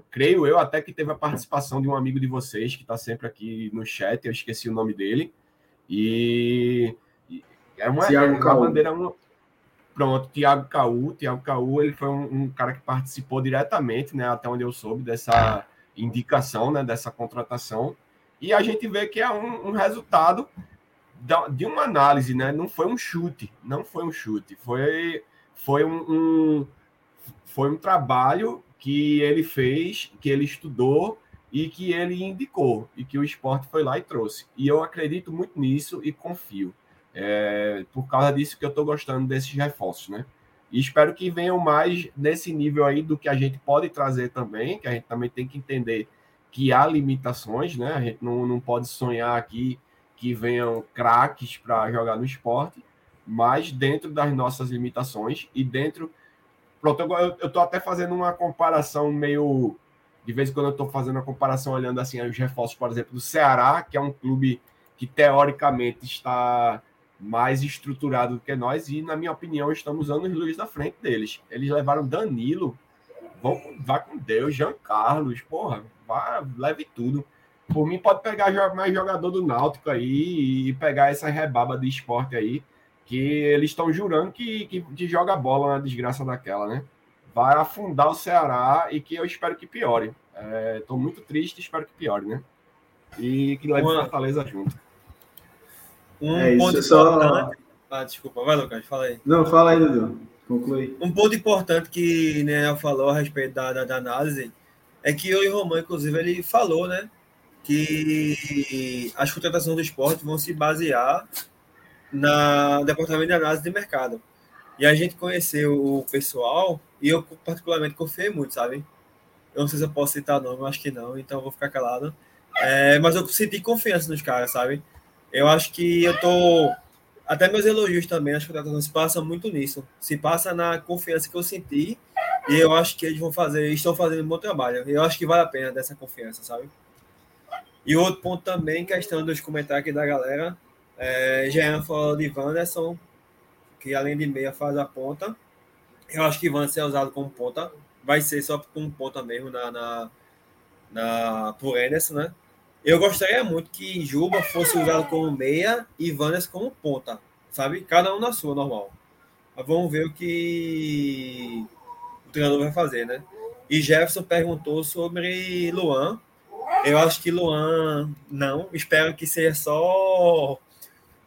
creio eu, até que teve a participação de um amigo de vocês que está sempre aqui no chat, eu esqueci o nome dele, e, e é uma, é uma bandeira, uma, pronto, Tiago Caú, Tiago Caú, ele foi um, um, cara que participou diretamente, né, até onde eu soube, dessa indicação, né, dessa contratação, e a gente vê que é um, um resultado de uma análise, né, não foi um chute, não foi um chute, foi, foi um foi um trabalho que ele fez, que ele estudou e que ele indicou, e que o esporte foi lá e trouxe. E eu acredito muito nisso e confio. É, por causa disso que eu estou gostando desses reforços, né? E espero que venham mais nesse nível aí do que a gente pode trazer também, que a gente também tem que entender que há limitações, né? A gente não, não pode sonhar aqui que venham craques para jogar no esporte, mas dentro das nossas limitações e dentro Pronto, eu, eu tô até fazendo uma comparação meio. De vez em quando eu estou fazendo a comparação, olhando assim os reforços, por exemplo, do Ceará, que é um clube que teoricamente está mais estruturado do que nós, e na minha opinião, estamos anos luz da frente deles. Eles levaram Danilo, vão, vá com Deus, Jean Carlos, porra, vá, leve tudo. Por mim, pode pegar mais jogador do Náutico aí e pegar essa rebaba de esporte aí, que eles estão jurando que, que, que, joga bola uma desgraça daquela, né? Vai afundar o Ceará e que eu espero que piore. Estou é, muito triste, espero que piore, né? E que leve uma... Fortaleza junto. Um é ponto isso, importante. Só... Ah, desculpa, vai, Lucas, fala aí. Não, fala aí, Dudu. Conclui. Um ponto importante que né, falou a respeito da, da, da análise é que eu e o Romão, inclusive, ele falou, né? Que as contratações do esporte vão se basear na departamento de análise de mercado. E a gente conheceu o pessoal e eu particularmente confiei muito, sabe? Eu não sei se eu posso citar nome, acho que não, então vou ficar calado. É, mas eu senti confiança nos caras, sabe? Eu acho que eu tô. Até meus elogios também, as contratações se passam muito nisso. Se passa na confiança que eu senti. E eu acho que eles vão fazer, estão fazendo um bom trabalho. Eu acho que vale a pena dessa confiança, sabe? E outro ponto também, questão dos comentários aqui da galera, é, Jean falou de Wanderson, que além de meia faz a ponta. Eu acho que Wanderson é usado como ponta. Vai ser só como ponta mesmo na, na, na, por Anderson, né? Eu gostaria muito que Juba fosse usado como meia e Wanderson como ponta, sabe? Cada um na sua, normal. Mas vamos ver o que o treinador vai fazer, né? E Jefferson perguntou sobre Luan. Eu acho que Luan, não. Espero que seja só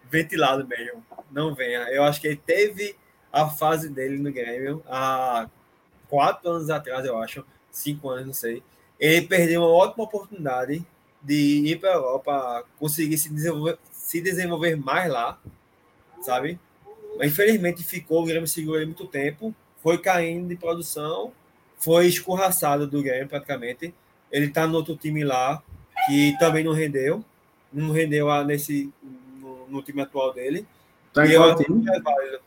ventilado mesmo. Não venha. Eu acho que ele teve a fase dele no Grêmio. A quatro anos atrás, eu acho, cinco anos, não sei. Ele perdeu uma ótima oportunidade de ir para a Europa, conseguir se desenvolver, se desenvolver mais lá, sabe? Mas infelizmente ficou, o Grêmio segurou ele muito tempo, foi caindo de produção, foi escorraçado do Grêmio praticamente. Ele está no outro time lá, que também não rendeu, não rendeu a, nesse, no, no time atual dele. Tá E eu acho que não é válido.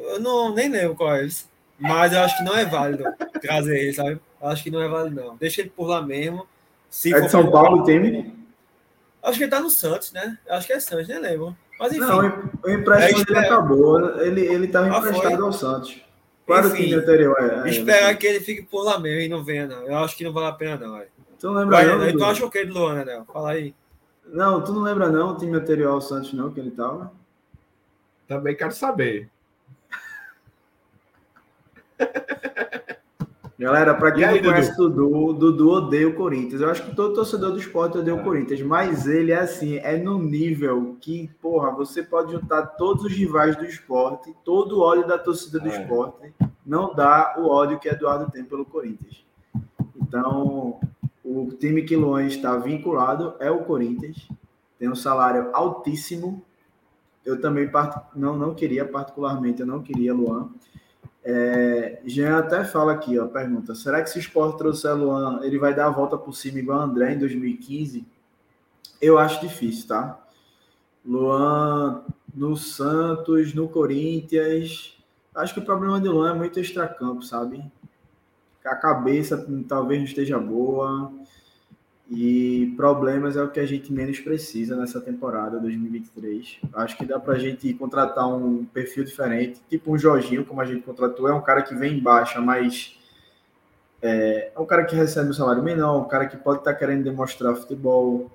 Eu não, nem lembro qual é esse. Mas eu acho que não é válido trazer ele, sabe? Eu acho que não é válido, não. Deixa ele por lá mesmo. Se É de São Paulo o time? Acho que ele tá no Santos, né? Acho que é Santos, nem lembro. Mas enfim. Não, o empréstimo É, dele espera. acabou. Ele ele estava Ah, foi? emprestado ao Santos. Qual era o time anterior? É, é, Esperar você- que ele fique por lá mesmo e não venha, não. Eu acho que não vale a pena, não. velho. Tu lembra Vai, né? Tu Dudu? acha o que de Luana, né? Fala aí. Não, tu não lembra não o time anterior ao Santos não, que ele tava? Também quero saber. Galera, para quem aí, não conhece o Dudu, o Dudu odeia o Corinthians. Eu acho que todo torcedor do esporte odeia o É. Corinthians, mas ele é assim, é no nível que, porra, você pode juntar todos os rivais do esporte, todo o ódio da torcida do É. esporte, não dá o ódio que Eduardo tem pelo Corinthians. Então, o time que Luan está vinculado é o Corinthians, tem um salário altíssimo. Eu também part- não, não queria, particularmente, eu não queria Luan. É, Jean até fala aqui, ó, pergunta: será que se o Sport trouxer Luan, ele vai dar a volta por cima igual André em 2015? Eu acho difícil, tá? Luan no Santos, no Corinthians. Acho que o problema de Luan é muito extracampo, sabe? A cabeça talvez não esteja boa. E problemas é o que a gente menos precisa nessa temporada 2023. Acho que dá pra gente contratar um perfil diferente, tipo um Jorginho, como a gente contratou. É um cara que vem em baixa, mas é, é um cara que recebe um salário menor, um cara que pode estar querendo demonstrar futebol.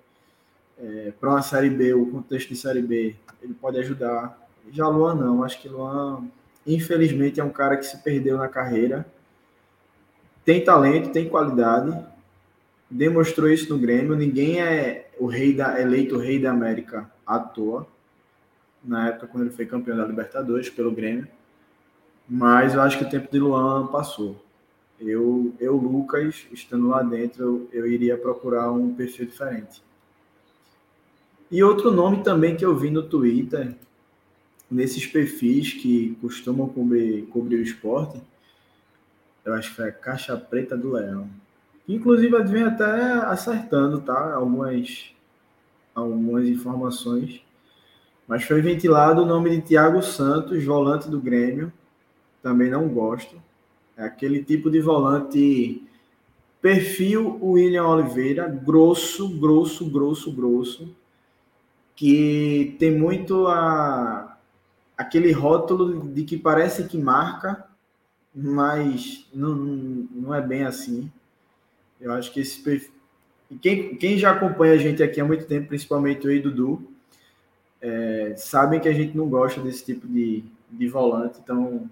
É, para uma Série B, o contexto de Série B, ele pode ajudar. Já Luan não, acho que Luan, infelizmente, é um cara que se perdeu na carreira. Tem talento, tem qualidade, demonstrou isso no Grêmio. Ninguém é o rei da eleito rei da América à toa. Na época quando ele foi campeão da Libertadores pelo Grêmio. Mas eu acho que o tempo de Luan passou. Eu, eu Lucas, estando lá dentro, eu, eu iria procurar um perfil diferente. E outro nome também que eu vi no Twitter, nesses perfis que costumam cobrir, cobrir o esporte, eu acho que foi a Caixa Preta do Leão. Inclusive, vem até acertando, tá? Algumas, algumas informações. Mas foi ventilado o nome de Thiago Santos, volante do Grêmio. Também não gosto. É aquele tipo de volante perfil William Oliveira, grosso, grosso, grosso, grosso, que tem muito a, aquele rótulo de que parece que marca, mas não, não é bem assim. Eu acho que esse perfil. E quem, quem já acompanha a gente aqui há muito tempo, principalmente eu e Dudu, é, sabem que a gente não gosta desse tipo de, de volante. Então,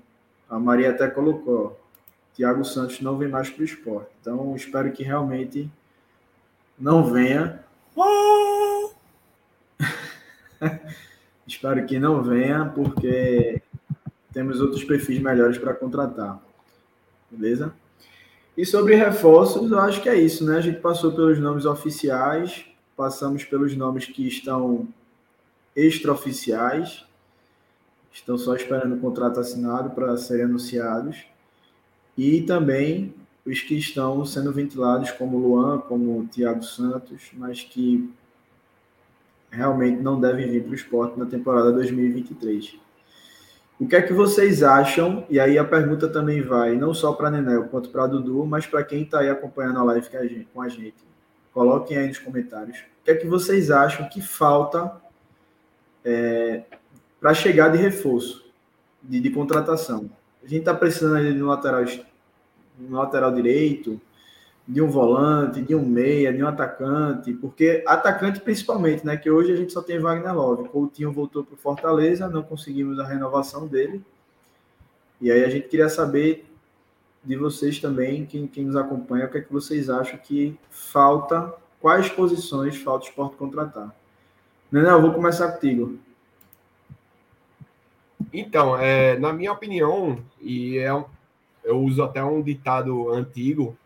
a Maria até colocou: Thiago Santos não vem mais para o esporte. Então, espero que realmente não venha. [LAUGHS] espero que não venha, porque temos outros perfis melhores para contratar. Beleza? E sobre reforços, eu acho que é isso, né? A gente passou pelos nomes oficiais, passamos pelos nomes que estão extraoficiais, estão só esperando o contrato assinado para serem anunciados, e também os que estão sendo ventilados, como Luan, como Thiago Santos, mas que realmente não devem vir para o esporte na temporada 2023. O que é que vocês acham? E aí a pergunta também vai não só para Nenel quanto para Dudu, mas para quem está aí acompanhando a live com a, gente. Coloquem aí nos comentários. O que é que vocês acham que falta é, para chegar de reforço, de, de contratação? A gente está precisando de um lateral, um lateral direito, de um volante, de um meia, de um atacante, porque atacante principalmente, né? Que hoje a gente só tem Wagner Love. Coutinho voltou para o Fortaleza, não conseguimos a renovação dele. E aí a gente queria saber de vocês também, quem, quem nos acompanha, o que é que vocês acham que falta, quais posições falta o esporte contratar. Nenel, eu vou começar contigo. Então, é, na minha opinião, e é eu uso até um ditado antigo: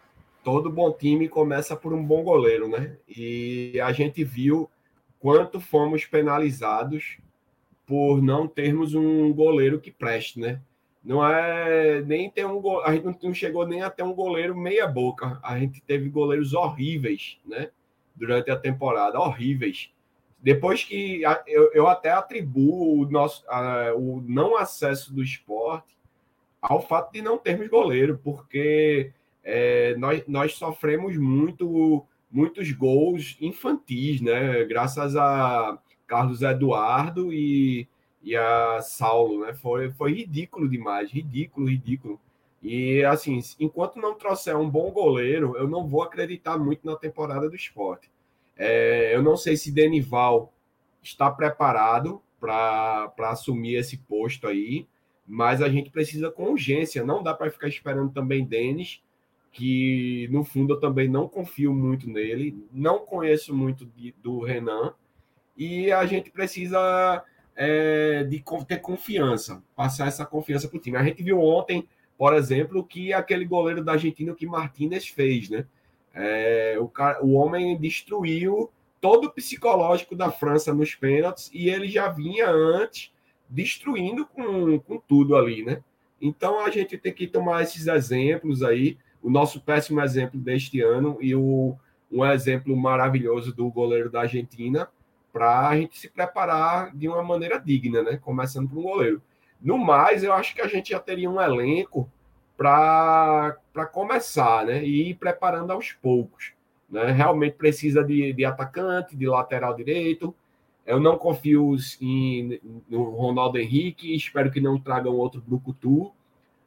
todo bom time começa por um bom goleiro, né? E a gente viu quanto fomos penalizados por não termos um goleiro que preste, né? Não é nem ter um a gente não chegou nem a ter um goleiro meia boca. A gente teve goleiros horríveis, né? Durante a temporada, horríveis. Depois que eu, eu até atribuo o nosso a, o não acesso do esporte ao fato de não termos goleiro, porque é, nós, nós sofremos muito muitos gols infantis, né? Graças a Carlos Eduardo e, e a Saulo, né? Foi, foi ridículo demais, ridículo, ridículo. E assim, enquanto não trouxer um bom goleiro, eu não vou acreditar muito na temporada do esporte. É, eu não sei se Denival está preparado para assumir esse posto aí, mas a gente precisa com urgência. Não dá para ficar esperando também Denis que no fundo eu também não confio muito nele, não conheço muito de, do Renan, e a gente precisa é, de ter confiança, passar essa confiança para o time. A gente viu ontem, por exemplo, que aquele goleiro da Argentina que Martinez fez, né? É, o, cara, o homem destruiu todo o psicológico da França nos pênaltis e ele já vinha antes destruindo com, com tudo ali, né? Então a gente tem que tomar esses exemplos aí o nosso péssimo exemplo deste ano e o, um exemplo maravilhoso do goleiro da Argentina para a gente se preparar de uma maneira digna, né? Começando por um goleiro. No mais, eu acho que a gente já teria um elenco para começar, né? E ir preparando aos poucos. Né? Realmente precisa de, de atacante, de lateral direito. Eu não confio em, no Ronaldo Henrique, espero que não tragam outro Brucutu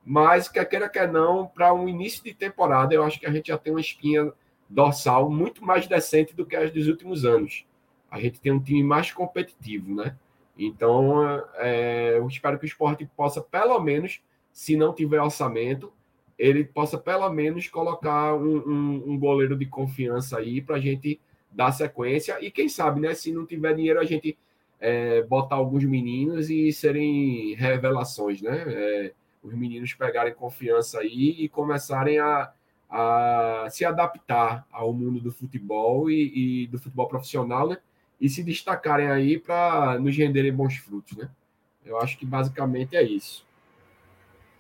mas quer queira quer não, para um início de temporada, eu acho que a gente já tem uma espinha dorsal muito mais decente do que as dos últimos anos. A gente tem um time mais competitivo, né? Então, é, eu espero que o esporte possa, pelo menos, se não tiver orçamento, ele possa, pelo menos, colocar um, um, um goleiro de confiança aí para a gente dar sequência. E quem sabe, né? Se não tiver dinheiro, a gente é, botar alguns meninos e serem revelações, né? É, os meninos pegarem confiança aí e começarem a, a se adaptar ao mundo do futebol e, e do futebol profissional, né? E se destacarem aí para nos renderem bons frutos, né? Eu acho que basicamente é isso.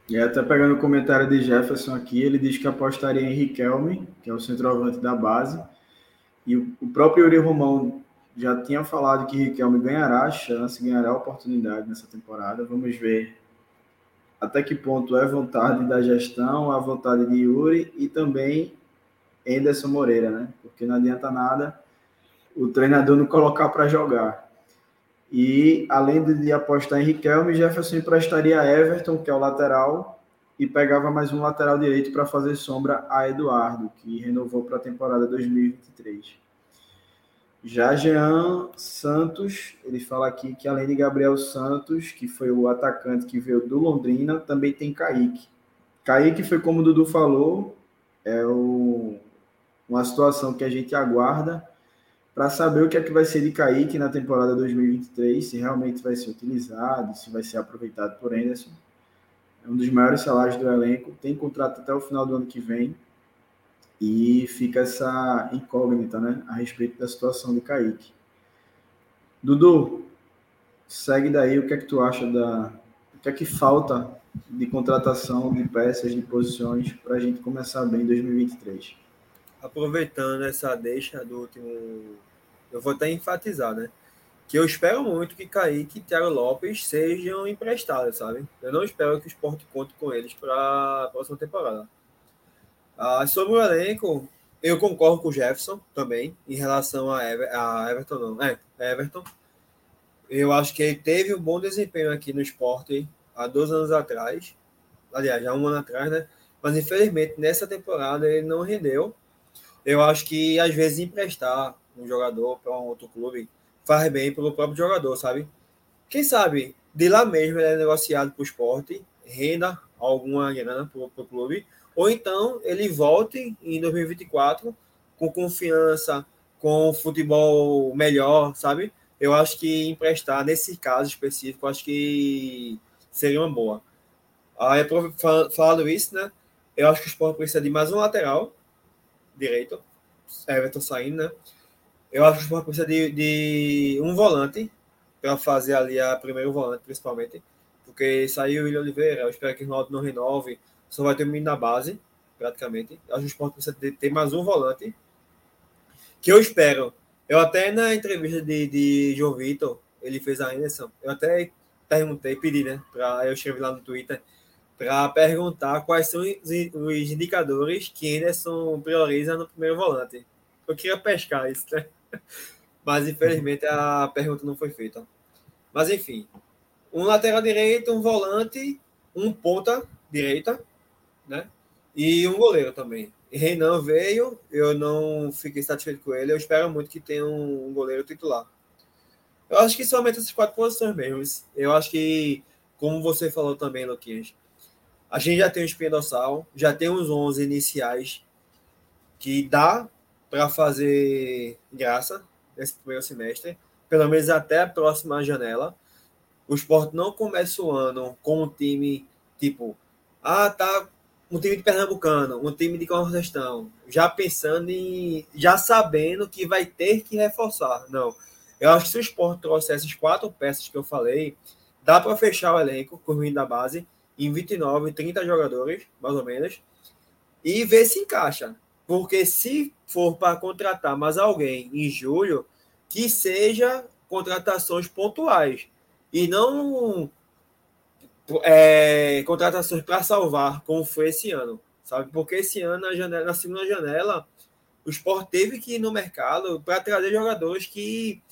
E até pegando o comentário de Jefferson aqui, ele diz que apostaria em Riquelme, que é o centroavante da base, e o próprio Yuri Romão já tinha falado que Riquelme ganhará a chance, ganhará a oportunidade nessa temporada. Vamos ver até que ponto é vontade da gestão, a vontade de Yuri e também Anderson Moreira, né? Porque não adianta nada o treinador não colocar para jogar. E além de apostar em Riquelme, Jefferson emprestaria Everton, que é o lateral, e pegava mais um lateral direito para fazer sombra a Eduardo, que renovou para a temporada 2023. Já Jean Santos, ele fala aqui que além de Gabriel Santos, que foi o atacante que veio do Londrina, também tem Kaique. Kaique foi como o Dudu falou, é o, uma situação que a gente aguarda para saber o que é que vai ser de Kaique na temporada 2023, se realmente vai ser utilizado, se vai ser aproveitado por Anderson. É um dos maiores salários do elenco, tem contrato até o final do ano que vem. E fica essa incógnita, né, a respeito da situação de Kaique. Dudu, segue daí o que é que tu acha da. O que é que falta de contratação de peças, de posições, para a gente começar bem em 2023? Aproveitando essa deixa do último. Eu vou até enfatizar, né? Que eu espero muito que Kaique e Thiago Lopes sejam emprestados, sabe? Eu não espero que o esporte conte com eles para a próxima temporada. Ah, sobre o elenco, eu concordo com o Jefferson também, em relação a, Ever, a Everton, não. É, Everton. Eu acho que ele teve um bom desempenho aqui no esporte há dois anos atrás. Aliás, há um ano atrás, né? Mas infelizmente nessa temporada ele não rendeu. Eu acho que às vezes emprestar um jogador para um outro clube faz bem pelo próprio jogador, sabe? Quem sabe de lá mesmo ele é negociado para o esporte, renda alguma grana para o clube ou então ele volte em 2024 com confiança, com futebol melhor, sabe? Eu acho que emprestar, nesse caso específico, acho que seria uma boa. Aí, falando isso, né? Eu acho que o Sport precisa de mais um lateral direito. Everton saindo, né? Eu acho que o Sport precisa de, de um volante para fazer ali a primeiro volante, principalmente. Porque saiu o William Oliveira, eu espero que o Ronaldo não renove, só vai ter um menino na base, praticamente. Acho que o Sport precisa ter mais um volante. Que eu espero. Eu até na entrevista de, de João Vitor, ele fez a Anderson, eu até perguntei, pedi, né? Pra, eu escrevi lá no Twitter para perguntar quais são os indicadores que Anderson prioriza no primeiro volante. Eu queria pescar isso, né? [LAUGHS] Mas infelizmente a pergunta não foi feita. Mas enfim, um lateral direito, um volante, um ponta direita, né? E um goleiro também. Renan veio, eu não fiquei satisfeito com ele. Eu espero muito que tenha um goleiro titular. Eu acho que somente essas quatro posições mesmo. Eu acho que, como você falou também, Luquinhas, a gente já tem o espinha dorsal, já tem os 11 iniciais que dá para fazer graça nesse primeiro semestre, pelo menos até a próxima janela. O Sport não começa o ano com um time tipo, ah, tá um time de Pernambucano, um time de Nordestão, já pensando em, já sabendo que vai ter que reforçar. Não. Eu acho que se o Sport trouxer essas quatro peças que eu falei, dá para fechar o elenco com o da base em 29, 30 jogadores, mais ou menos, e ver se encaixa. Porque se for para contratar mais alguém em julho, que seja contratações pontuais e não é, contratações para salvar, como foi esse ano, sabe? Porque esse ano, na, janela, na segunda janela, o Sport teve que ir no mercado para trazer jogadores que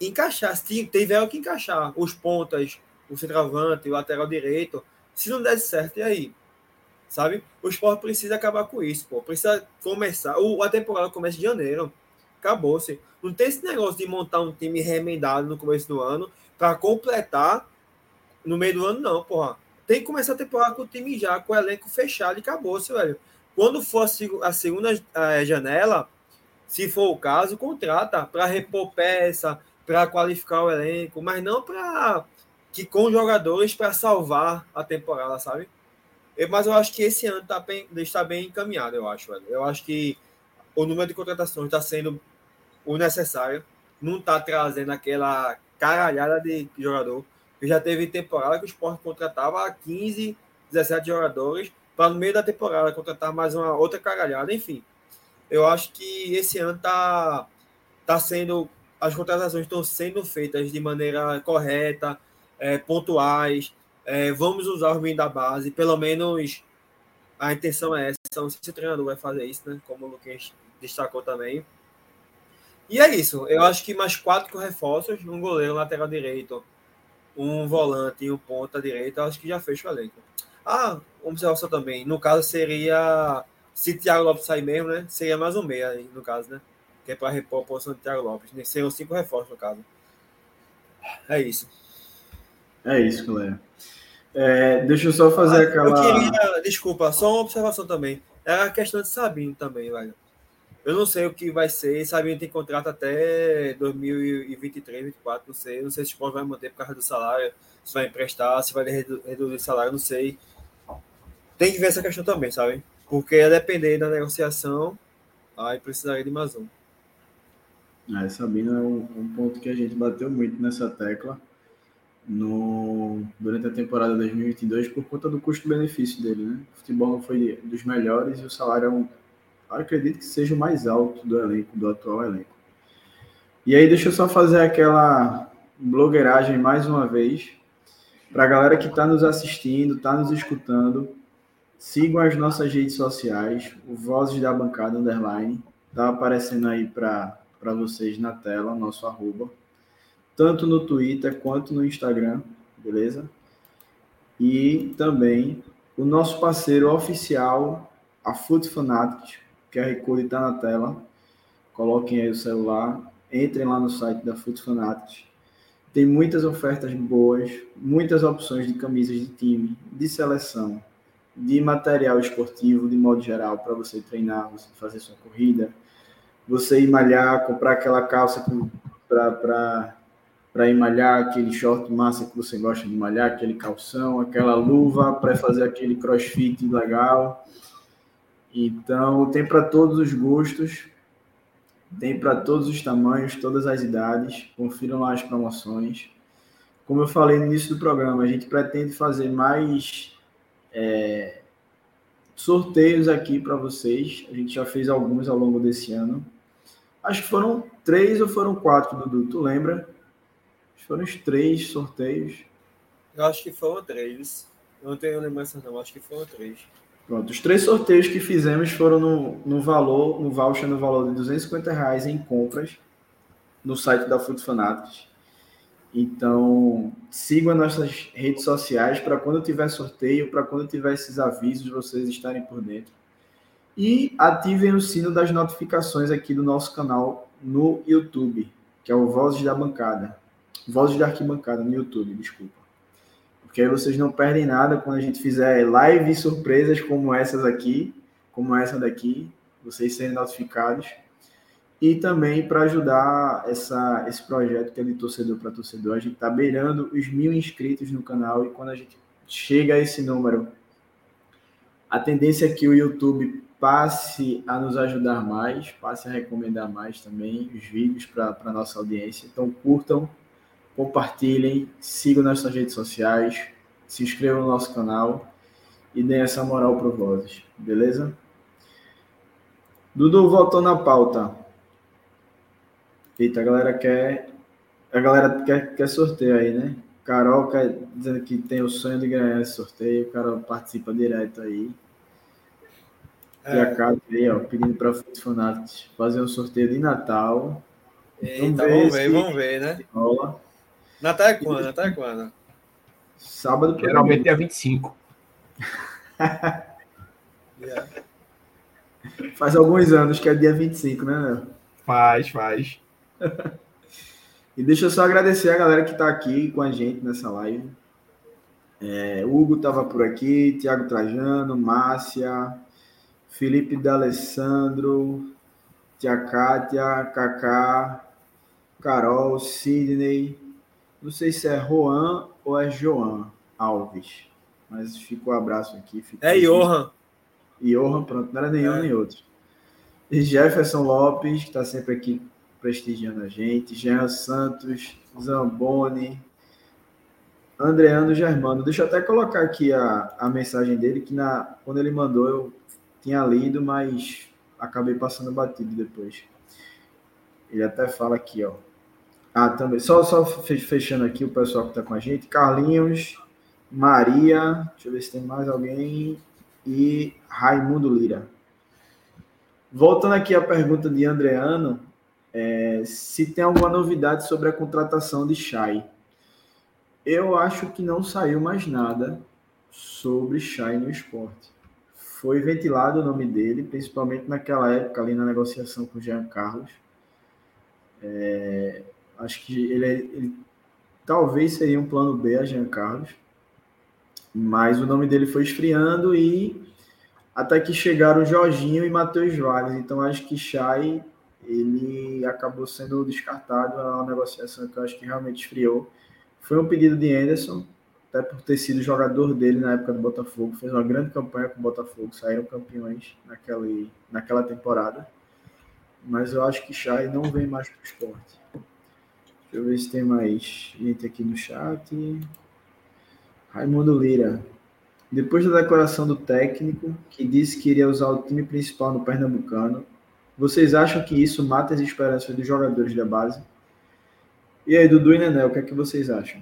encaixassem, tiveram que encaixar os pontas, o centroavante, o lateral direito, se não der certo, e aí? Sabe? O esporte precisa acabar com isso, pô. Precisa começar. O, a temporada começa de janeiro. Acabou-se. Não tem esse negócio de montar um time remendado no começo do ano para completar no meio do ano, não, porra. Tem que começar a temporada com o time já, com o elenco fechado e acabou-se, velho. Quando for a segunda janela, se for o caso, contrata para repor peça, para qualificar o elenco, mas não para que com jogadores para salvar a temporada, sabe? Mas eu acho que esse ano tá bem, está bem encaminhado, eu acho. Velho. Eu acho que o número de contratações está sendo o necessário. Não está trazendo aquela caralhada de jogador. Já teve temporada que o Sport contratava 15, 17 jogadores para no meio da temporada contratar mais uma outra caralhada. Enfim, eu acho que esse ano tá, tá sendo. As contratações estão sendo feitas de maneira correta, é, pontuais. É, vamos usar os meninos da base, pelo menos a intenção é essa. Não sei se o treinador vai fazer isso, né? Como o Luquinhas destacou também. E é isso. Eu acho que mais quatro reforços, um goleiro, lateral direito, um volante e um ponta direita, acho que já fecha o elenco. Ah, uma observação também. No caso, seria. Se Thiago Lopes sair mesmo, né? Seria mais um meia aí, no caso, né? Que é para repor a posição de Thiago Lopes. Seriam cinco reforços, no caso. É isso. É isso, galera. É, deixa eu só fazer ah, aquela. Eu queria, desculpa, só uma observação também. É a questão de Sabino também, velho. Eu não sei o que vai ser. Sabino tem contrato até 2023, 2024, não sei. Não sei se o Sport vai manter por causa do salário, se vai emprestar, se vai reduzir o salário, não sei. Tem que ver essa questão também, sabe? Porque a depender da negociação, aí precisaria de mais um. É, Sabino é um, um ponto que a gente bateu muito nessa tecla no, durante a temporada 2022 por conta do custo-benefício dele. Né? O futebol não foi dos melhores e o salário é um, acredito que seja o mais alto do elenco, do atual elenco. E aí, deixa eu só fazer aquela blogueiragem mais uma vez. Para a galera que está nos assistindo, está nos escutando, sigam as nossas redes sociais, o Vozes da Bancada Underline. Está aparecendo aí para vocês na tela, nosso arroba tanto no Twitter quanto no Instagram, beleza? E também o nosso parceiro oficial, a Foot Fanatics, a Code está na tela. Coloquem aí o celular, entrem lá no site da Foot Fanatics. Tem muitas ofertas boas, muitas opções de camisas de time, de seleção, de material esportivo, de modo geral, para você treinar, você fazer sua corrida, você ir malhar, comprar aquela calça para ir malhar aquele short massa que você gosta de malhar, aquele calção, aquela luva para fazer aquele crossfit legal. Então, tem para todos os gostos, tem para todos os tamanhos, todas as idades. Confiram lá as promoções. Como eu falei no início do programa, a gente pretende fazer mais é, sorteios aqui para vocês. A gente já fez alguns ao longo desse ano. Acho que foram três ou foram quatro, Dudu. Tu lembra? Foram os três sorteios. Eu acho que foram três. Eu não tenho lembrança não, acho que foram três. Pronto, os três sorteios que fizemos foram no, no valor, no voucher no valor de 250 reais em compras no site da Food Fanatics. Então, sigam as nossas redes sociais para quando tiver sorteio, para quando tiver esses avisos, vocês estarem por dentro. E ativem o sino das notificações aqui do nosso canal no YouTube, que é o Vozes da Bancada. Vozes da Arquibancada no YouTube, desculpa. Porque aí vocês não perdem nada quando a gente fizer lives surpresas como essas aqui, como essa daqui, vocês serem notificados. E também para ajudar essa, esse projeto que é de torcedor para torcedor. A gente está beirando os mil inscritos no canal e quando a gente chega a esse número, a tendência é que o YouTube passe a nos ajudar mais, passe a recomendar mais também os vídeos para a nossa audiência. Então curtam, compartilhem, sigam nossas redes sociais, se inscrevam no nosso canal e deem essa moral para Vozes, beleza? Dudu voltou na pauta. Eita, a galera quer. A galera quer, quer sorteio aí, né? Carol quer, dizendo que tem o sonho de ganhar esse sorteio. Carol participa direto aí. É. E a Cátia aí, ó, pedindo para os fanáticos fazer um sorteio de Natal. Eita, vamos ver, vamos ver, vamos ver né? Rola. Natal é quando? Natal é quando? Sábado. Geralmente é 25. [LAUGHS] yeah. Faz alguns anos que é dia 25, né, Léo? Faz, faz. [LAUGHS] e deixa eu só agradecer a galera que está aqui com a gente nessa live. É, Hugo estava por aqui, Tiago Trajano, Márcia, Felipe D'Alessandro, Tia Kátia, Kaká, Carol, Sidney, não sei se é Juan ou é Joan Alves. Mas fica o um abraço aqui. é Johan. Johan, pronto, não era nenhum é. nem outro. E Jefferson Lopes, que está sempre aqui prestigiando a gente. Jean Santos, Zamboni, Andreano Germano. Deixa eu até colocar aqui a, a mensagem dele, que na, quando ele mandou eu tinha lido, mas acabei passando batido depois. Ele até fala aqui, ó. Ah, também. Só, só fechando aqui o pessoal que está com a gente. Carlinhos, Maria, deixa eu ver se tem mais alguém. E Raimundo Lira. Voltando aqui à pergunta de Andreano, é, se tem alguma novidade sobre a contratação de Chay. Eu acho que não saiu mais nada sobre Chay no esporte. Foi ventilado o nome dele, principalmente naquela época ali na negociação com o Jean Carlos. É, Acho que ele, é, ele talvez seria um plano B a Jean Carlos, mas o nome dele foi esfriando e até que chegaram Jorginho e Matheus Vales. Então acho que Chay ele acabou sendo descartado a negociação que eu acho que realmente esfriou. Foi um pedido de Anderson, até por ter sido jogador dele na época do Botafogo, fez uma grande campanha com o Botafogo, saíram campeões naquele, naquela temporada. Mas eu acho que Chay não vem mais para o esporte. Deixa eu ver se tem mais gente aqui no chat. Raimundo Lira. Depois da declaração do técnico, que disse que iria usar o time principal no Pernambucano, vocês acham que isso mata as esperanças dos jogadores da base? E aí, Dudu e Nené, o que é que vocês acham?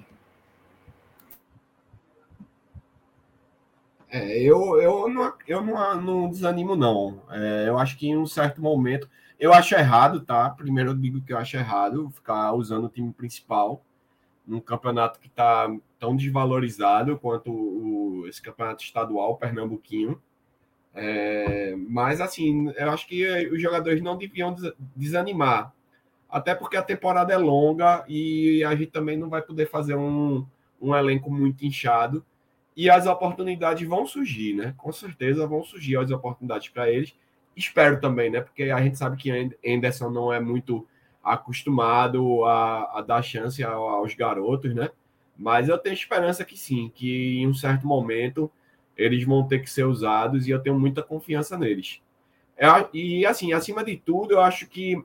É, eu, eu, não, eu não, não desanimo, não. É, eu acho que em um certo momento eu acho errado, tá? Primeiro eu digo que eu acho errado ficar usando o time principal num campeonato que está tão desvalorizado quanto o, esse campeonato estadual pernambuquinho. É, mas assim, eu acho que os jogadores não deviam desanimar, até porque a temporada é longa e a gente também não vai poder fazer um, um elenco muito inchado e as oportunidades vão surgir, né? Com certeza vão surgir as oportunidades para eles espero também, né? Porque a gente sabe que Anderson não é muito acostumado a, a dar chance aos garotos, né? Mas eu tenho esperança que sim, que em um certo momento eles vão ter que ser usados e eu tenho muita confiança neles. É, e assim, acima de tudo, eu acho que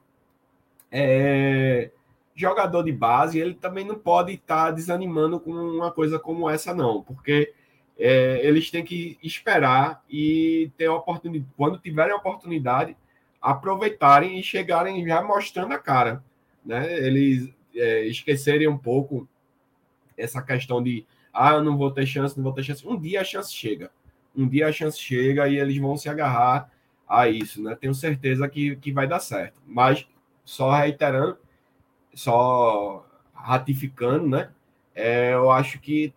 é, jogador de base ele também não pode estar tá desanimando com uma coisa como essa, não, porque é, eles têm que esperar e ter oportunidade, quando tiverem a oportunidade, aproveitarem e chegarem já mostrando a cara. Né? Eles é, esquecerem um pouco essa questão de ah, não vou ter chance, não vou ter chance. Um dia a chance chega. Um dia a chance chega e eles vão se agarrar a isso, né? Tenho certeza que, que vai dar certo. Mas só reiterando, só ratificando, né? É, eu acho que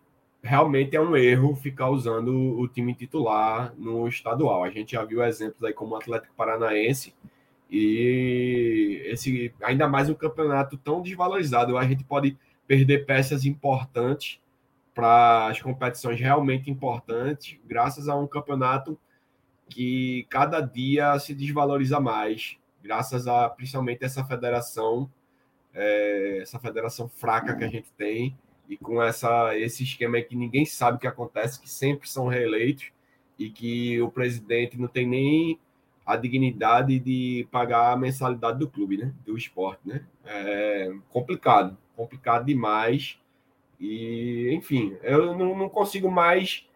realmente é um erro ficar usando o time titular no estadual. A gente já viu exemplos aí como o Atlético Paranaense e esse ainda mais um campeonato tão desvalorizado. A gente pode perder peças importantes para as competições realmente importantes, graças a um campeonato que cada dia se desvaloriza mais, graças a principalmente essa federação, é, essa federação fraca que a gente tem e com essa esse esquema que ninguém sabe o que acontece, que sempre são reeleitos e que o presidente não tem nem a dignidade de pagar a mensalidade do clube, né? Do esporte, né? É complicado, complicado demais. E, enfim, eu não, não consigo mais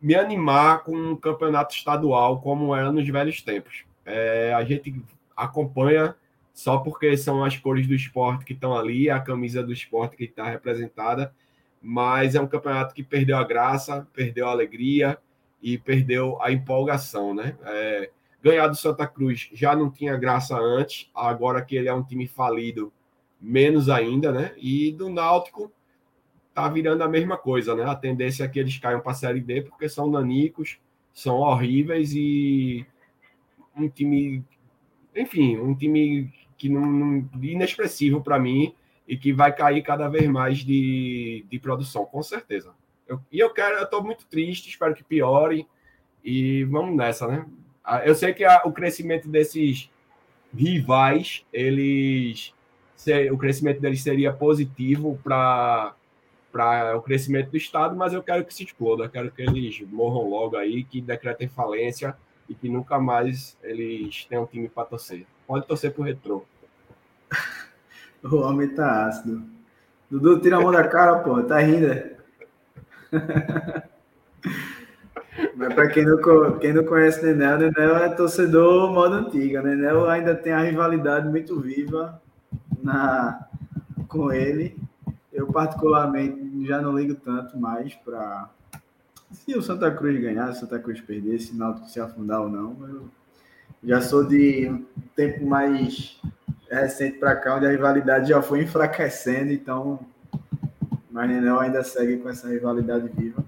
me animar com um campeonato estadual como era nos velhos tempos. É, a gente acompanha só porque são as cores do esporte que estão ali, a camisa do esporte que está representada, mas é um campeonato que perdeu a graça, perdeu a alegria e perdeu a empolgação, né? É, ganhar do Santa Cruz já não tinha graça antes, agora que ele é um time falido, menos ainda, né? E do Náutico tá virando a mesma coisa, né? A tendência é que eles caiam para a Série D porque são nanicos, são horríveis e um time, enfim, um time que não, não inexpressivo para mim e que vai cair cada vez mais de, de produção, com certeza. Eu, e eu quero, eu estou muito triste, espero que piore e vamos nessa, né? Eu sei que a, o crescimento desses rivais, eles o crescimento deles seria positivo para para o crescimento do Estado, mas eu quero que se exploda, quero que eles morram logo aí, que decretem falência e que nunca mais eles tenham time para torcer. Pode torcer para o retrô. [LAUGHS] O homem tá ácido. Dudu, tira a mão da cara, pô, tá rindo. [LAUGHS] Mas para quem não, quem não conhece Nenel, Nenel é torcedor modo antiga. Nenel ainda tem a rivalidade muito viva na, com ele. Eu, particularmente, já não ligo tanto mais para. Se o Santa Cruz ganhar, se o Santa Cruz perder, se o Náutico se afundar ou não. Eu já sou de um tempo mais recente para cá, onde a rivalidade já foi enfraquecendo, então. Mas Nenel ainda segue com essa rivalidade viva.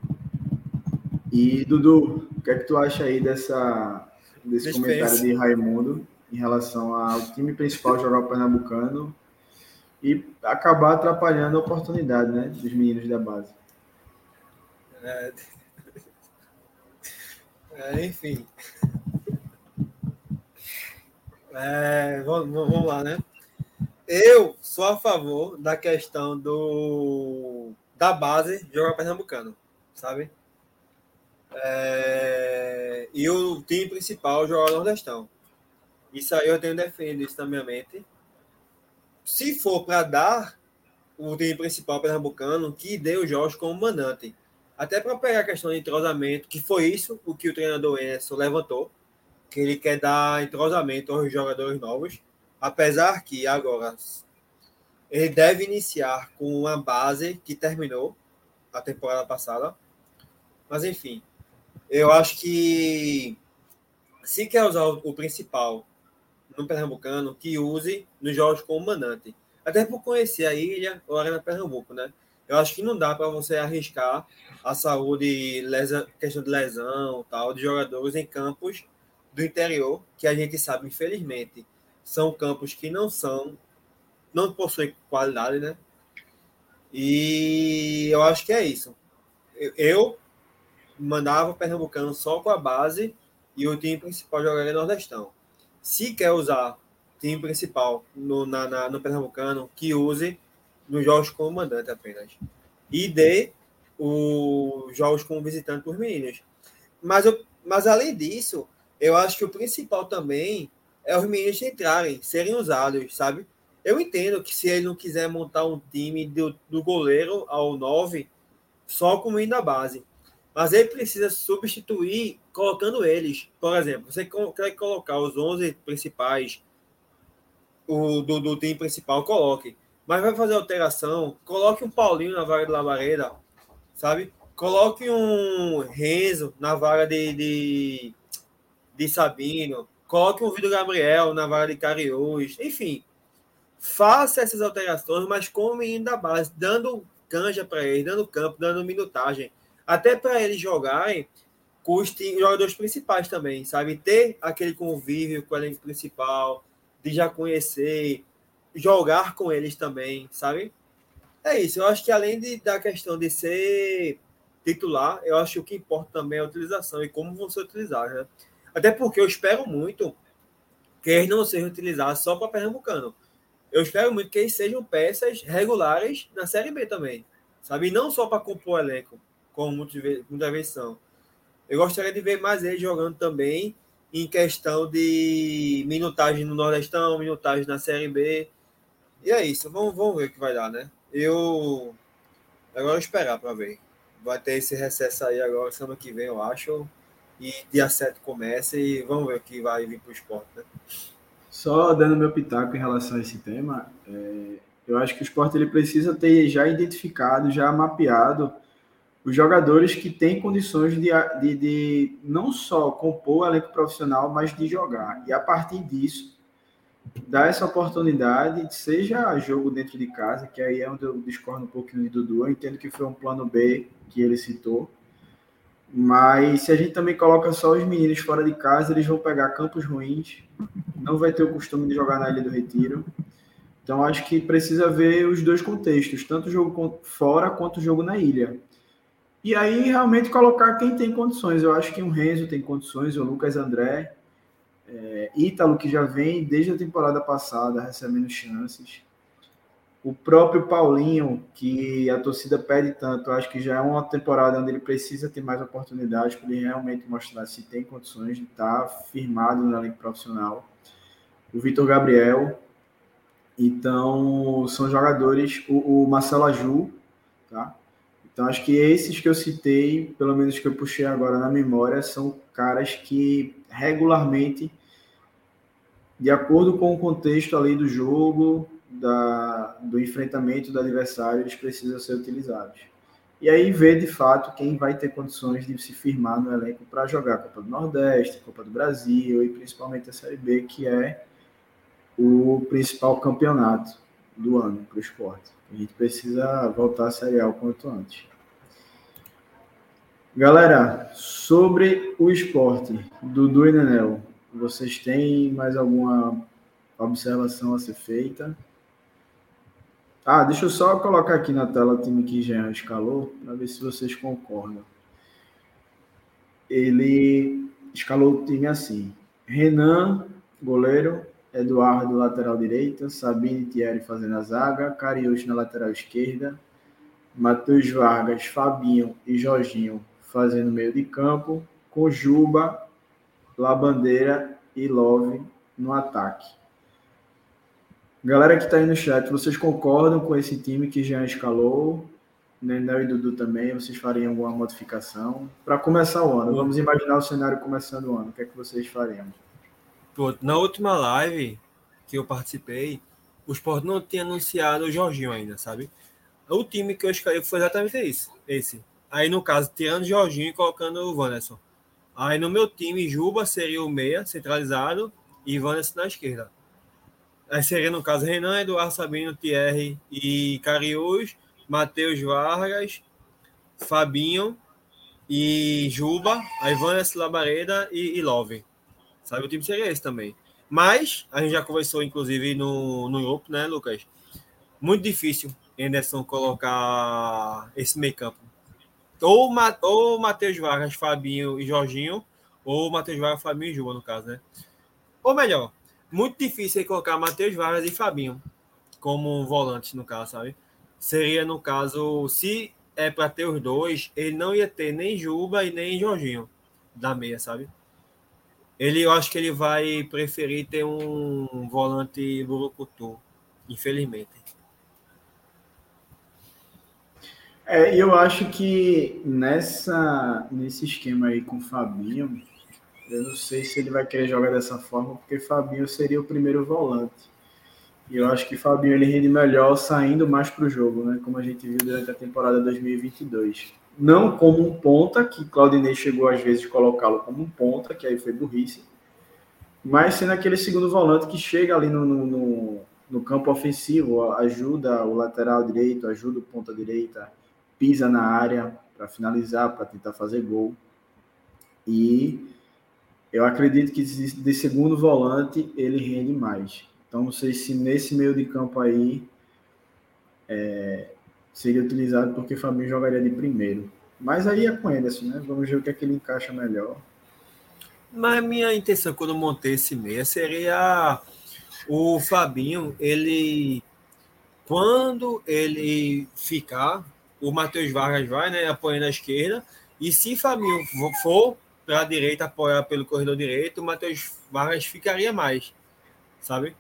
E, Dudu, o que é que tu acha aí dessa, desse comentário de Raimundo em relação ao time principal jogar o Pernambucano e acabar atrapalhando a oportunidade né, dos meninos da base. É... É, enfim. É, vamos, vamos, lá, né? Eu sou a favor da questão do da base jogar pernambucano, sabe? É, e o time principal jogar nordestão. Isso aí eu tenho defendido isso na minha mente se for para dar o time principal pernambucano, que dê o Jorge como mandante. Até para pegar a questão de entrosamento, que foi isso o que o treinador Enzo levantou, que ele quer dar entrosamento aos jogadores novos, apesar que agora ele deve iniciar com uma base que terminou a temporada passada. Mas enfim, eu acho que se quer usar o principal no Pernambucano que use nos jogos como mandante. Até por conhecer a ilha ou a Arena Pernambuco, né? Eu acho que não dá para você arriscar a saúde, lesão, questão de lesão, tal, de jogadores em campos do interior, que a gente sabe, infelizmente, são campos que não são, não possuem qualidade, né? E eu acho que é isso. Eu mandava o Pernambucano só com a base e o time principal jogaria Nordestão se quer usar time principal no, na, na, no Pernambucano, que use nos jogos como mandante apenas. E dê os jogos como visitante os meninos. mas, eu, mas além disso, eu acho que o principal também é os meninos entrarem, serem usados, sabe? Eu entendo que se ele não quiser montar um time do, do goleiro ao 9, só com o da base. Mas ele precisa substituir colocando eles. Por exemplo, você quer colocar os 11 principais o, do, do time principal, coloque. Mas vai fazer alteração, coloque um Paulinho na vaga de Labareda, sabe? Coloque um Renzo na vaga de, de, de Sabino, coloque um Vitor Gabriel na vaga de Cariús, enfim. Faça essas alterações, mas com o menino da base, dando canja para eles, dando campo, dando minutagem. Até para eles jogarem com os jogadores principais também, sabe? Ter aquele convívio com o elenco principal, de já conhecer, jogar com eles também, sabe? É isso. Eu acho que além de, da questão de ser titular, eu acho que o que importa também é a utilização e como vão ser utilizados, né? Até porque eu espero muito que eles não sejam utilizados só para Pernambucano. Eu espero muito que eles sejam peças regulares na Série B também, sabe? E não só para compor elenco, como muitas vezes são. Eu gostaria de ver mais eles jogando também em questão de minutagem no Nordestão, minutagem na Série B. E é isso, vamos, vamos ver o que vai dar, né? Eu. Agora esperar para ver. Vai ter esse recesso aí agora, semana que vem, eu acho. E dia 7 começa e vamos ver o que vai vir para o esporte, né? Só dando meu pitaco em relação a esse tema, é, eu acho que o esporte ele precisa ter já identificado, já mapeado os jogadores que têm condições de, de, de não só compor o elenco profissional, mas de jogar. E a partir disso, dar essa oportunidade, seja jogo dentro de casa, que aí é onde eu discordo um pouquinho de Dudu, eu entendo que foi um plano B que ele citou, mas se a gente também coloca só os meninos fora de casa, eles vão pegar campos ruins, não vai ter o costume de jogar na Ilha do Retiro, então acho que precisa ver os dois contextos, tanto o jogo fora quanto o jogo na ilha. E aí realmente colocar quem tem condições. Eu acho que o Renzo tem condições, o Lucas André, é, Ítalo, que já vem desde a temporada passada recebendo chances. O próprio Paulinho, que a torcida pede tanto, acho que já é uma temporada onde ele precisa ter mais oportunidades para ele realmente mostrar se tem condições de estar firmado na liga profissional. O Vitor Gabriel. Então, são jogadores. O, o Marcelo Aju, tá? Então, acho que esses que eu citei, pelo menos que eu puxei agora na memória, são caras que regularmente, de acordo com o contexto ali do jogo, da, do enfrentamento do adversário, eles precisam ser utilizados. E aí ver de fato quem vai ter condições de se firmar no elenco para jogar Copa do Nordeste, Copa do Brasil e principalmente a Série B, que é o principal campeonato do ano para o esporte. A gente precisa voltar a Série A o quanto antes. Galera, sobre o esporte, Dudu e Nenel, vocês têm mais alguma observação a ser feita? Ah, deixa eu só colocar aqui na tela o time que Jean escalou, para ver se vocês concordam. Ele escalou o time assim: Renan, goleiro, Eduardo, lateral direita, Sabine Thierry fazendo a zaga, Cariús na lateral esquerda, Matheus Vargas, Fabinho e Jorginho fazendo meio de campo, com Juba, Labandeira e Love no ataque. Galera que está aí no chat, vocês concordam com esse time que já escalou? Nenel e Dudu também, vocês fariam alguma modificação? Para começar o ano, vamos imaginar o cenário começando o ano, o que é que vocês fariam? Na última live que eu participei, o Sport não tinha anunciado o Jorginho ainda, sabe? O time que eu escolhi foi exatamente isso, esse. Aí, no caso, tirando o Jorginho e colocando o Wanderson. Aí, no meu time, Juba seria o meia, centralizado, e Wanderson na esquerda. Aí seria, no caso, Renan, Eduardo Sabino, Thierry e Cariús, Matheus Vargas, Fabinho e Juba, aí Wanderson, Labareda e, e Love. Sabe, o time seria esse também. Mas, a gente já conversou, inclusive, no, no grupo, né, Lucas? Muito difícil Anderson colocar esse meio campo ou, ou Matheus Vargas, Fabinho e Jorginho, ou Matheus Vargas, Fabinho e Juba, no caso, né? Ou melhor, muito difícil colocar Matheus Vargas e Fabinho como volantes, no caso, sabe? Seria, no caso, se é para ter os dois, ele não ia ter nem Juba e nem Jorginho. da meia, sabe? Ele, eu acho que ele vai preferir ter um volante burucutu, infelizmente. É, eu acho que nessa, nesse esquema aí com o Fabinho, eu não sei se ele vai querer jogar dessa forma, porque Fabinho seria o primeiro volante. E eu acho que Fabinho ele rende melhor saindo mais para o jogo, né? Como a gente viu durante a temporada 2022. Não como um ponta, que Claudinei chegou às vezes colocá-lo como um ponta, que aí foi burrice. Mas sendo aquele segundo volante que chega ali no, no, no campo ofensivo, ajuda o lateral direito, ajuda o ponta direita, pisa na área para finalizar, para tentar fazer gol. E eu acredito que de segundo volante ele rende mais. Então, não sei se nesse meio de campo aí é, seria utilizado porque o Fabinho jogaria de primeiro. Mas aí é com Anderson, né? Vamos ver o que é que ele encaixa melhor. Mas minha intenção quando montei esse meia seria o Fabinho, ele quando ele ficar, o Matheus Vargas vai, né, apoiando a esquerda, e se Fabinho for para a direita apoiar pelo corredor direito, o Matheus Vargas ficaria mais, sabe?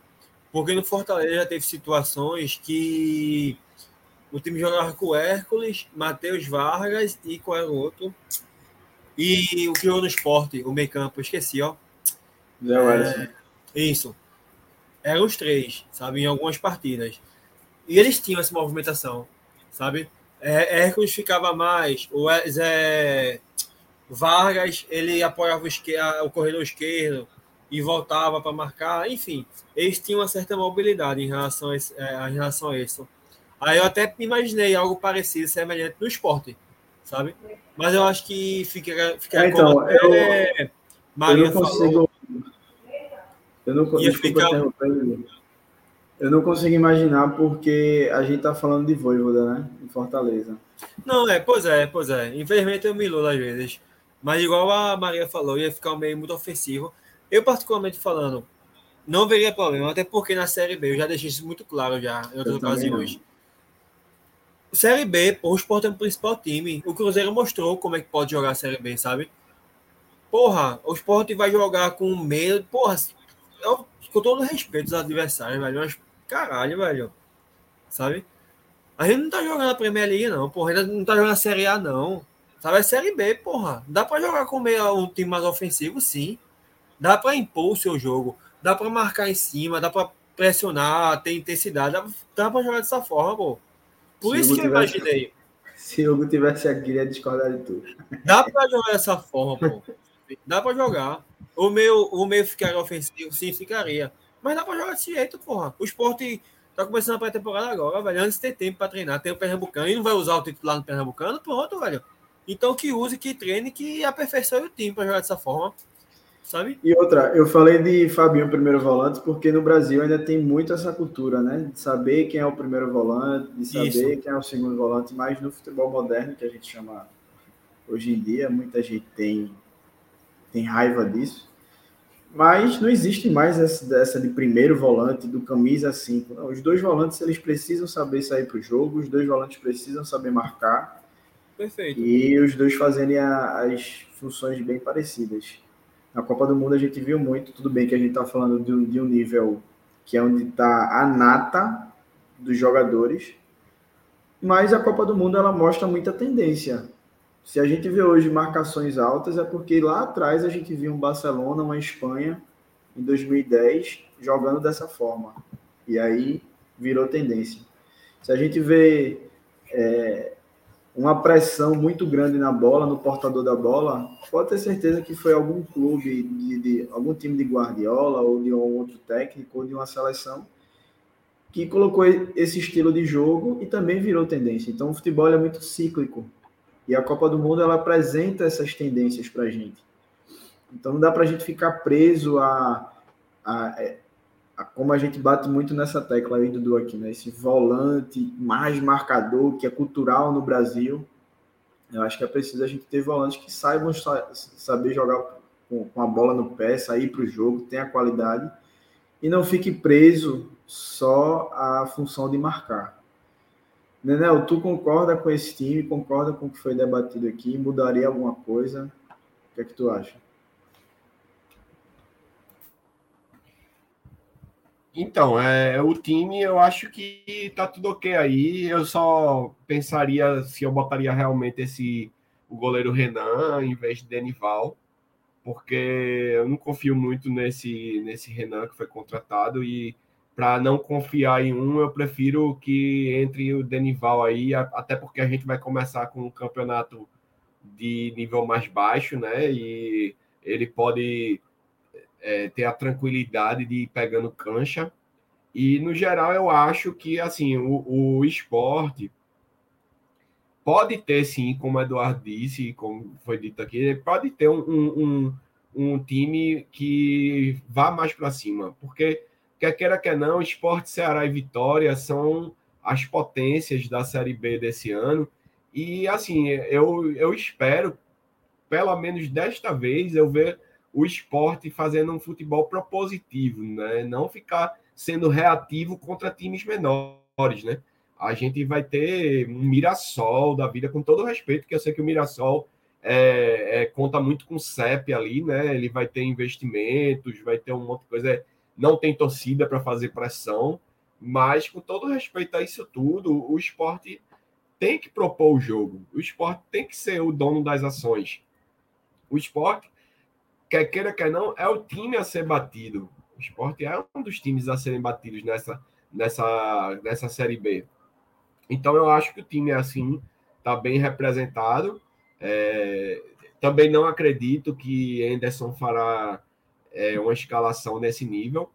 Porque no Fortaleza já teve situações que o time jogava com o Hércules, Matheus Vargas e qual era o outro? E o que jogou no esporte, o meio campo, esqueci, ó. É, isso. Eram os três, sabe, em algumas partidas. E eles tinham essa movimentação, sabe? É, Hércules ficava mais, o Zé Vargas, ele apoiava o, o corredor esquerdo, e voltava para marcar, enfim, eles tinham uma certa mobilidade em relação a, esse, é, em relação a isso. Aí eu até imaginei algo parecido, semelhante no esporte, sabe? Mas eu acho que fica, fica é, então, como eu, eu não consigo. Falou, eu não, consigo. Eu não consigo imaginar porque a gente tá falando de Voivoda, né? Em Fortaleza. Não, é, pois é, pois é. Infelizmente eu me iludo às vezes. Mas igual a Maria falou, ia ficar um meio muito ofensivo. Eu, particularmente falando, não veria problema, até porque na Série B, eu já deixei isso muito claro já em outras ocasiões. Série B, pô, o Sport é o principal time. O Cruzeiro mostrou como é que pode jogar a Série B, sabe? Porra, o Sport vai jogar com medo. Porra, eu, com todo respeito aos adversários, velho. Mas, caralho, velho. Sabe? A gente não tá jogando a Premier League, não, porra. Ainda não tá jogando a Série A, não. Sabe? É Série B, porra. Dá pra jogar com meio, um time mais ofensivo, sim. Dá para impor o seu jogo, dá para marcar em cima, dá para pressionar, ter intensidade, dá, dá para jogar dessa forma, pô. Por se isso que eu tivesse, imaginei. Se o Hugo tivesse aqui, ia discordar de tudo. Dá para jogar dessa forma, pô. Dá para jogar. O meu, o meu ficaria ofensivo, sim, ficaria. Mas dá para jogar desse jeito, porra. O esporte tá começando a pré-temporada agora, velho. Antes de ter tempo para treinar, tem o Pernambucano e não vai usar o titular no Pernambucano, pronto, velho. Então que use, que treine, que aperfeiçoe o time para jogar dessa forma sabe? E outra, eu falei de Fabinho primeiro volante porque no Brasil ainda tem muito essa cultura, né? De saber quem é o primeiro volante, de saber Isso. quem é o segundo volante, mas no futebol moderno, que a gente chama hoje em dia, muita gente tem, tem raiva disso. Mas não existe mais essa, de primeiro volante, do camisa 5. Não, os dois volantes eles precisam saber sair para o jogo, os dois volantes precisam saber marcar. Perfeito. E os dois fazerem a, as funções bem parecidas. Na Copa do Mundo a gente viu muito, tudo bem que a gente está falando de um, de um nível que é onde está a nata dos jogadores, mas a Copa do Mundo ela mostra muita tendência. Se a gente vê hoje marcações altas, é porque lá atrás a gente viu um Barcelona, uma Espanha, em 2010, jogando dessa forma. E aí virou tendência. Se a gente vê é, uma pressão muito grande na bola, no portador da bola, pode ter certeza que foi algum clube, de, de, algum time de Guardiola, ou de um outro técnico, ou de uma seleção, que colocou esse estilo de jogo e também virou tendência. Então, o futebol é muito cíclico. E a Copa do Mundo ela apresenta essas tendências para a gente. Então, não dá para a gente ficar preso a, a, é, como a gente bate muito nessa tecla aí, Dudu, aqui, né? Esse volante mais marcador, que é cultural no Brasil. Eu acho que é preciso a gente ter volantes que saibam saber jogar com, a bola no pé, sair para o jogo, tenha qualidade e não fique preso só à função de marcar. Nenel, tu concorda com esse time? Concorda com o que foi debatido aqui? Mudaria alguma coisa? que é que tu acha? Então, é, o time eu acho que tá tudo ok aí. Eu só pensaria se eu botaria realmente esse o goleiro Renan em vez de Denival, porque eu não confio muito nesse nesse Renan que foi contratado e para não confiar em um, eu prefiro que entre o Denival aí, até porque a gente vai começar com um campeonato de nível mais baixo, né? E ele pode é, ter a tranquilidade de ir pegando cancha. E, no geral, eu acho que assim o, o esporte pode ter, sim, como o Eduardo disse, como foi dito aqui, pode ter um, um, um time que vá mais para cima, porque quer queira que não, Esporte, Ceará e Vitória são as potências da Série B desse ano. E assim, eu, eu espero, pelo menos desta vez, eu ver o esporte fazendo um futebol propositivo, né? Não ficar sendo reativo contra times menores, né? A gente vai ter um Mirassol da vida, com todo respeito, que eu sei que o Mirassol é, é, conta muito com o CEP ali, né? Ele vai ter investimentos, vai ter um monte de coisa não tem torcida para fazer pressão, mas com todo respeito a isso tudo, o esporte tem que propor o jogo, o esporte tem que ser o dono das ações. O esporte, quer queira, quer não, é o time a ser batido. O esporte é um dos times a serem batidos nessa, nessa, nessa Série B. Então eu acho que o time, assim, está bem representado. É, também não acredito que Anderson fará é, uma escalação nesse nível.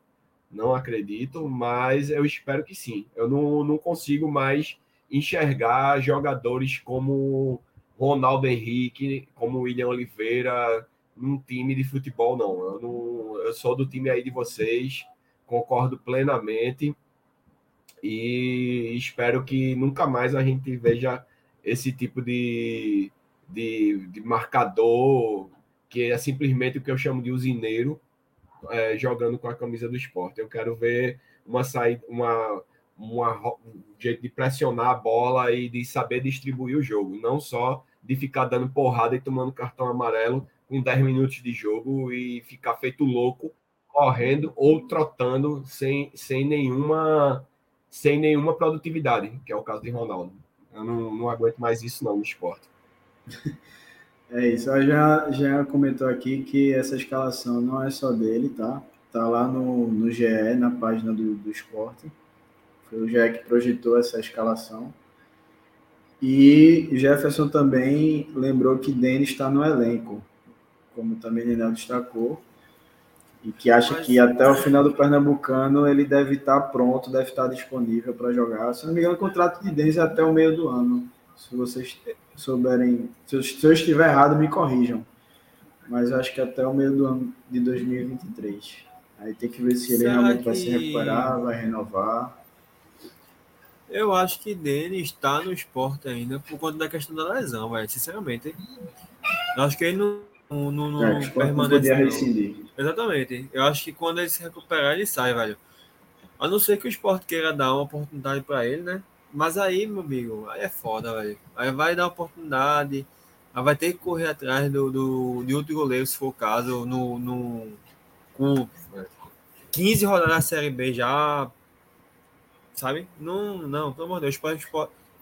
Não acredito, mas eu espero que sim. Eu não, não consigo mais enxergar jogadores como Ronaldo Henrique, como William Oliveira, num time de futebol, não. Eu, não, eu sou do time aí de vocês, concordo plenamente e espero que nunca mais a gente veja esse tipo de, de, de marcador que é simplesmente o que eu chamo de usineiro, é, jogando com a camisa do esporte. Eu quero ver uma saída, uma, uma, um jeito de pressionar a bola e de saber distribuir o jogo, não só de ficar dando porrada e tomando cartão amarelo com 10 minutos de jogo e ficar feito louco correndo ou trotando sem, sem nenhuma sem nenhuma produtividade, que é o caso de Ronaldo. Eu não, não aguento mais isso não no esporte. [LAUGHS] É isso, eu já, já comentou aqui que essa escalação não é só dele, tá? Tá lá no, no GE, na página do, do esporte. Foi o GE que projetou essa escalação. E Jefferson também lembrou que Denis está no elenco, como também Nenel destacou, e que acha que até o final do Pernambucano ele deve estar tá pronto, deve estar tá disponível para jogar. Se não me engano, o contrato de Denis é até o meio do ano. Se vocês souberem, se eu, se eu estiver errado, me corrijam. Mas eu acho que até o meio do ano de 2023. Aí tem que ver se ele Será realmente que... vai se recuperar, vai renovar. Eu acho que Denis está no esporte ainda por conta da questão da lesão, velho. Sinceramente. Eu acho que ele não, não, não, é, permanece. Não rescindir. Exatamente. Eu acho que quando ele se recuperar, ele sai, velho. A não ser que o esporte queira dar uma oportunidade para ele, né? Mas aí, meu amigo, aí é foda, velho. Aí vai dar oportunidade. Aí vai ter que correr atrás do, do, de outro goleiro, se for o caso, no, no, com 15 rodadas da Série B já. Sabe? Não, não, pelo amor de Deus. Esporte,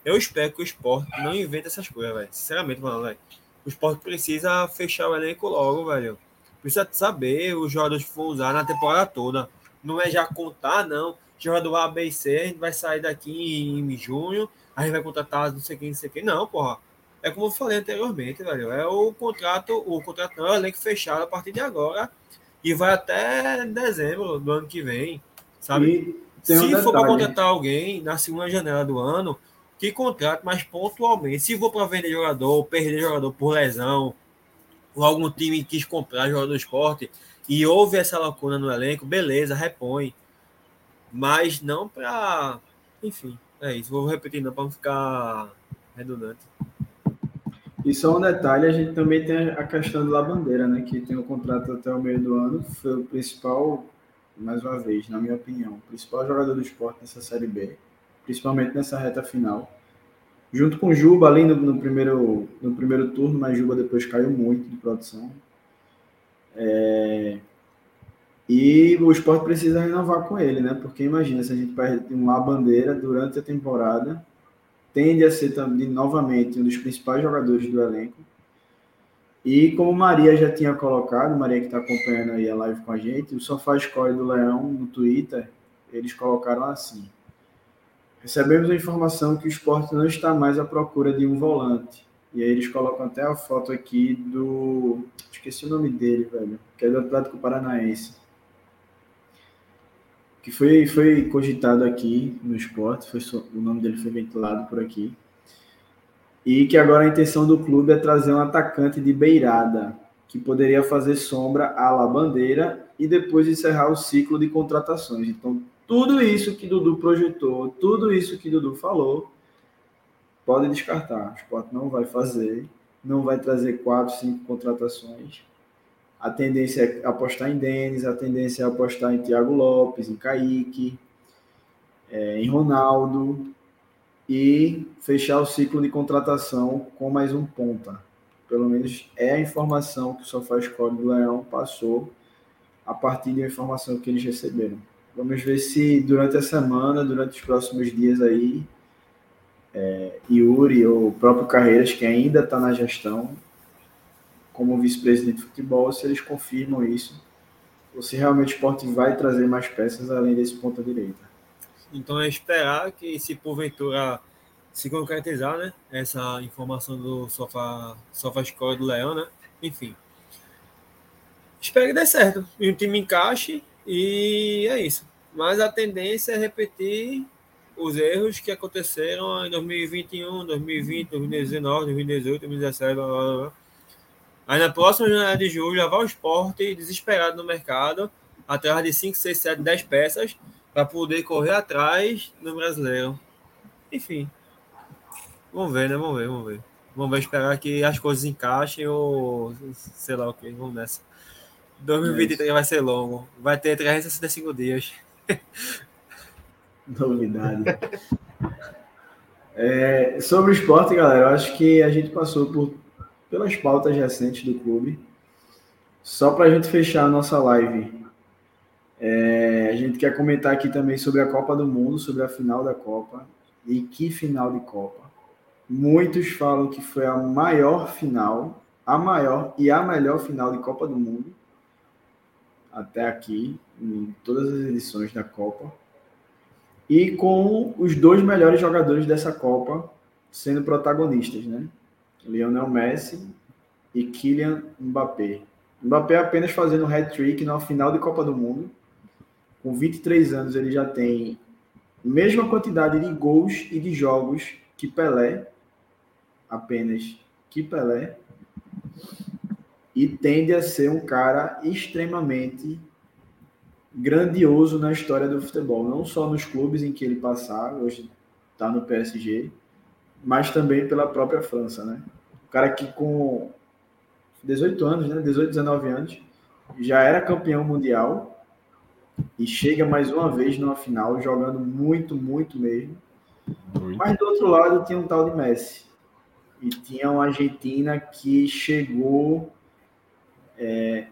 eu espero que o esporte não invente essas coisas, velho. Sinceramente, mano, velho. O esporte precisa fechar o elenco logo, velho. Precisa saber os jogadores que vão usar na temporada toda. Não é já contar, não jogador A, B e C, a gente vai sair daqui em junho, a gente vai contratar não sei quem, não sei quem. Não, porra. É como eu falei anteriormente, velho. É o contrato, o contrato não é o elenco fechado a partir de agora e vai até dezembro do ano que vem, sabe? Se um for para contratar alguém na segunda janela do ano, que contrate mais pontualmente. Se for para vender jogador, perder jogador por lesão, ou algum time quis comprar jogador do esporte e houve essa lacuna no elenco, beleza, repõe mas não para. Enfim, é isso. Vou repetir, não, para não ficar redundante. E só um detalhe: a gente também tem a questão do Labandeira, né? Que tem o um contrato até o meio do ano. Foi o principal, mais uma vez, na minha opinião, o principal jogador do esporte nessa Série B, principalmente nessa reta final. Junto com Juba ali no, no primeiro, no primeiro turno, mas Juba depois caiu muito de produção. É... E o esporte precisa renovar com ele, né? Porque imagina, se a gente perde uma bandeira durante a temporada, tende a ser também novamente um dos principais jogadores do elenco. E como Maria já tinha colocado, Maria que está acompanhando aí a live com a gente, o Sofá Score do Leão no Twitter, eles colocaram assim: Recebemos a informação que o esporte não está mais à procura de um volante. E aí eles colocam até a foto aqui do. Esqueci o nome dele, velho. Que é do Atlético Paranaense. Que foi, foi cogitado aqui no esporte, foi, o nome dele foi ventilado por aqui. E que agora a intenção do clube é trazer um atacante de beirada, que poderia fazer sombra à la bandeira e depois encerrar o ciclo de contratações. Então, tudo isso que Dudu projetou, tudo isso que Dudu falou, pode descartar. O esporte não vai fazer, não vai trazer quatro, cinco contratações. A tendência é apostar em Denis, a tendência é apostar em Thiago Lopes, em Kaique, é, em Ronaldo e fechar o ciclo de contratação com mais um ponta. Pelo menos é a informação que o SofaScore do Leão passou a partir da informação que eles receberam. Vamos ver se durante a semana, durante os próximos dias aí, é, Yuri ou o próprio Carreiras, que ainda está na gestão, como vice-presidente de futebol, se eles confirmam isso, ou se realmente o esporte vai trazer mais peças além desse ponta direita. Então é esperar que se porventura se concretizar, né? Essa informação do Sofá, Sofá Score do Leão, né? Enfim. Espero que dê certo. E o time encaixe e é isso. Mas a tendência é repetir os erros que aconteceram em 2021, 2020, 2019, 2018, 2017, blá, blá, blá. Aí na próxima janela de julho, levar o esporte desesperado no mercado, atrás de 5, 6, 7, 10 peças, para poder correr atrás no brasileiro. Enfim. Vamos ver, né? Vamos ver, vamos ver. Vamos ver, esperar que as coisas encaixem ou sei lá o que. Vamos nessa. 2023 é vai ser longo. Vai ter 365 dias. [LAUGHS] Novidade. É, sobre o esporte, galera, eu acho que a gente passou por, pelas pautas recentes do clube. Só para a gente fechar a nossa live, é, a gente quer comentar aqui também sobre a Copa do Mundo, sobre a final da Copa. E que final de Copa. Muitos falam que foi a maior final, a maior e a melhor final de Copa do Mundo até aqui, em todas as edições da Copa. E com os dois melhores jogadores dessa Copa sendo protagonistas, né? Lionel Messi e Kylian Mbappé. Mbappé apenas fazendo hat-trick na final de Copa do Mundo. Com 23 anos, ele já tem a mesma quantidade de gols e de jogos que Pelé, apenas que Pelé, e tende a ser um cara extremamente grandioso na história do futebol, não só nos clubes em que ele passar, hoje está no PSG, mas também pela própria França, né? O cara que com 18 anos, né, 18, 19 anos, já era campeão mundial e chega mais uma vez numa final jogando muito, muito mesmo. Muito. Mas do outro lado tinha um tal de Messi e tinha uma Argentina que chegou é,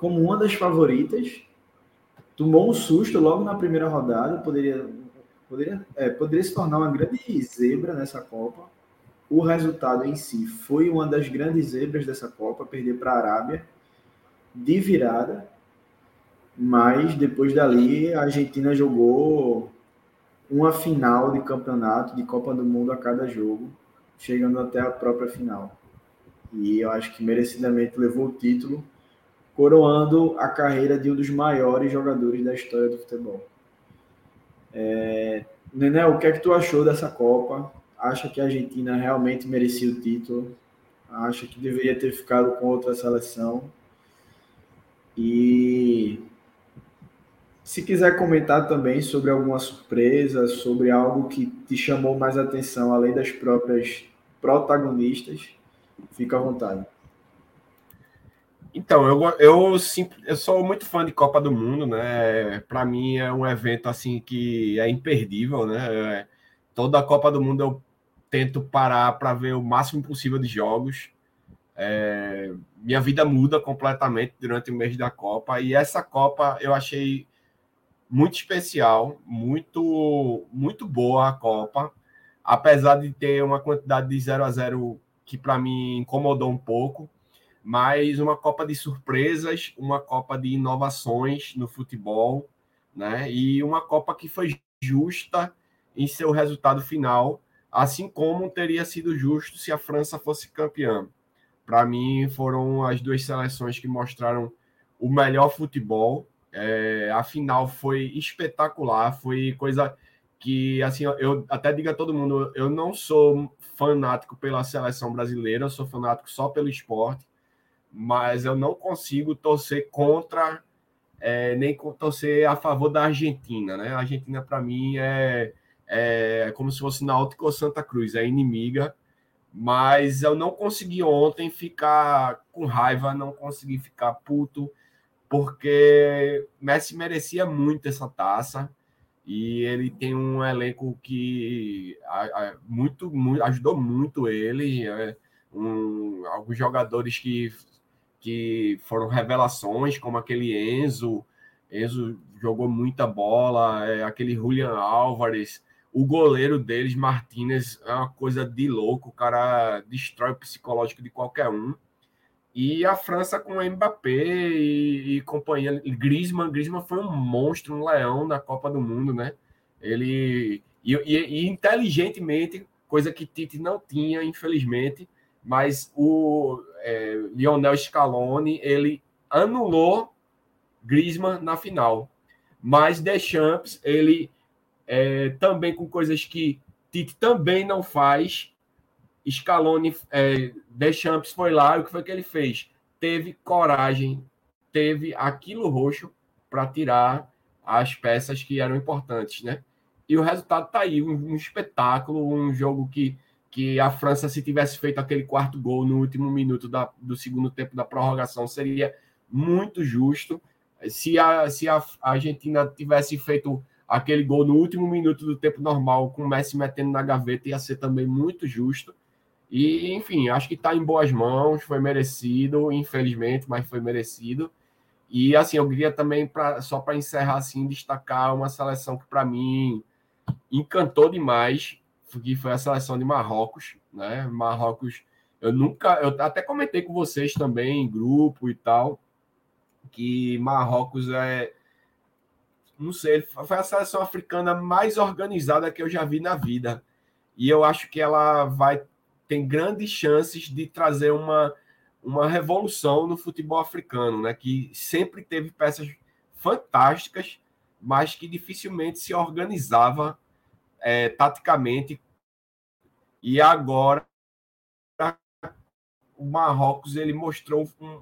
como uma das favoritas, tomou um susto logo na primeira rodada, poderia, poderia, é, poderia se tornar uma grande zebra nessa Copa. O resultado em si foi uma das grandes zebras dessa Copa, perder para a Arábia de virada, mas depois dali a Argentina jogou uma final de campeonato de Copa do Mundo a cada jogo, chegando até a própria final e eu acho que merecidamente levou o título, coroando a carreira de um dos maiores jogadores da história do futebol. É... Nenel, o que é que tu achou dessa Copa? Acha que a Argentina realmente merecia o título? Acha que deveria ter ficado com outra seleção? E se quiser comentar também sobre alguma surpresa, sobre algo que te chamou mais atenção, além das próprias protagonistas, Fica à vontade. Então, eu, eu, eu sou muito fã de Copa do Mundo, né? Para mim é um evento assim que é imperdível, né? É, toda a Copa do Mundo eu tento parar para ver o máximo possível de jogos. É, minha vida muda completamente durante o mês da Copa e essa Copa eu achei muito especial, muito muito boa a Copa, apesar de ter uma quantidade de 0 a 0 que para mim incomodou um pouco, mas uma Copa de surpresas, uma Copa de inovações no futebol, né? E uma Copa que foi justa em seu resultado final, assim como teria sido justo se a França fosse campeã. Para mim, foram as duas seleções que mostraram o melhor futebol. É, a final foi espetacular, foi coisa que, assim, eu até digo a todo mundo, eu não sou fanático pela seleção brasileira, eu sou fanático só pelo esporte, mas eu não consigo torcer contra, é, nem torcer a favor da Argentina, né? A Argentina, para mim, é, é como se fosse Náutico ou Santa Cruz, é inimiga, mas eu não consegui ontem ficar com raiva, não consegui ficar puto, porque Messi merecia muito essa taça e ele tem um elenco que muito, muito ajudou muito ele, é, um, alguns jogadores que, que foram revelações, como aquele Enzo, Enzo jogou muita bola, é, aquele Julian Álvares, o goleiro deles, Martinez, é uma coisa de louco, o cara destrói o psicológico de qualquer um. E a França com Mbappé e, e companhia, Griezmann, Griezmann foi um monstro, um leão na Copa do Mundo, né? Ele e, e, e inteligentemente, coisa que Tite não tinha, infelizmente, mas o é, Lionel Scaloni ele anulou Griezmann na final, mas Deschamps ele é, também com coisas que Tite também não faz. Scaloni, é, Deschamps foi lá, e o que foi que ele fez? Teve coragem, teve aquilo roxo para tirar as peças que eram importantes, né? E o resultado tá aí, um, um, espetáculo, um jogo que, que a França, se tivesse feito aquele quarto gol no último minuto da, do segundo tempo da prorrogação, seria muito justo. Se a, se a Argentina tivesse feito aquele gol no último minuto do tempo normal, com o Messi metendo na gaveta, ia ser também muito justo. E, enfim, acho que está em boas mãos, foi merecido, infelizmente, mas foi merecido. E, assim, eu queria também, pra, só para encerrar, assim, destacar uma seleção que, para mim, encantou demais, que foi a seleção de Marrocos, né? Marrocos, eu nunca, eu até comentei com vocês também, em grupo e tal, que Marrocos é, não sei, foi a seleção africana mais organizada que eu já vi na vida. E eu acho que ela vai tem grandes chances de trazer uma, uma revolução no futebol africano, né? Que sempre teve peças fantásticas, mas que dificilmente se organizava é, taticamente. E agora o Marrocos ele mostrou um,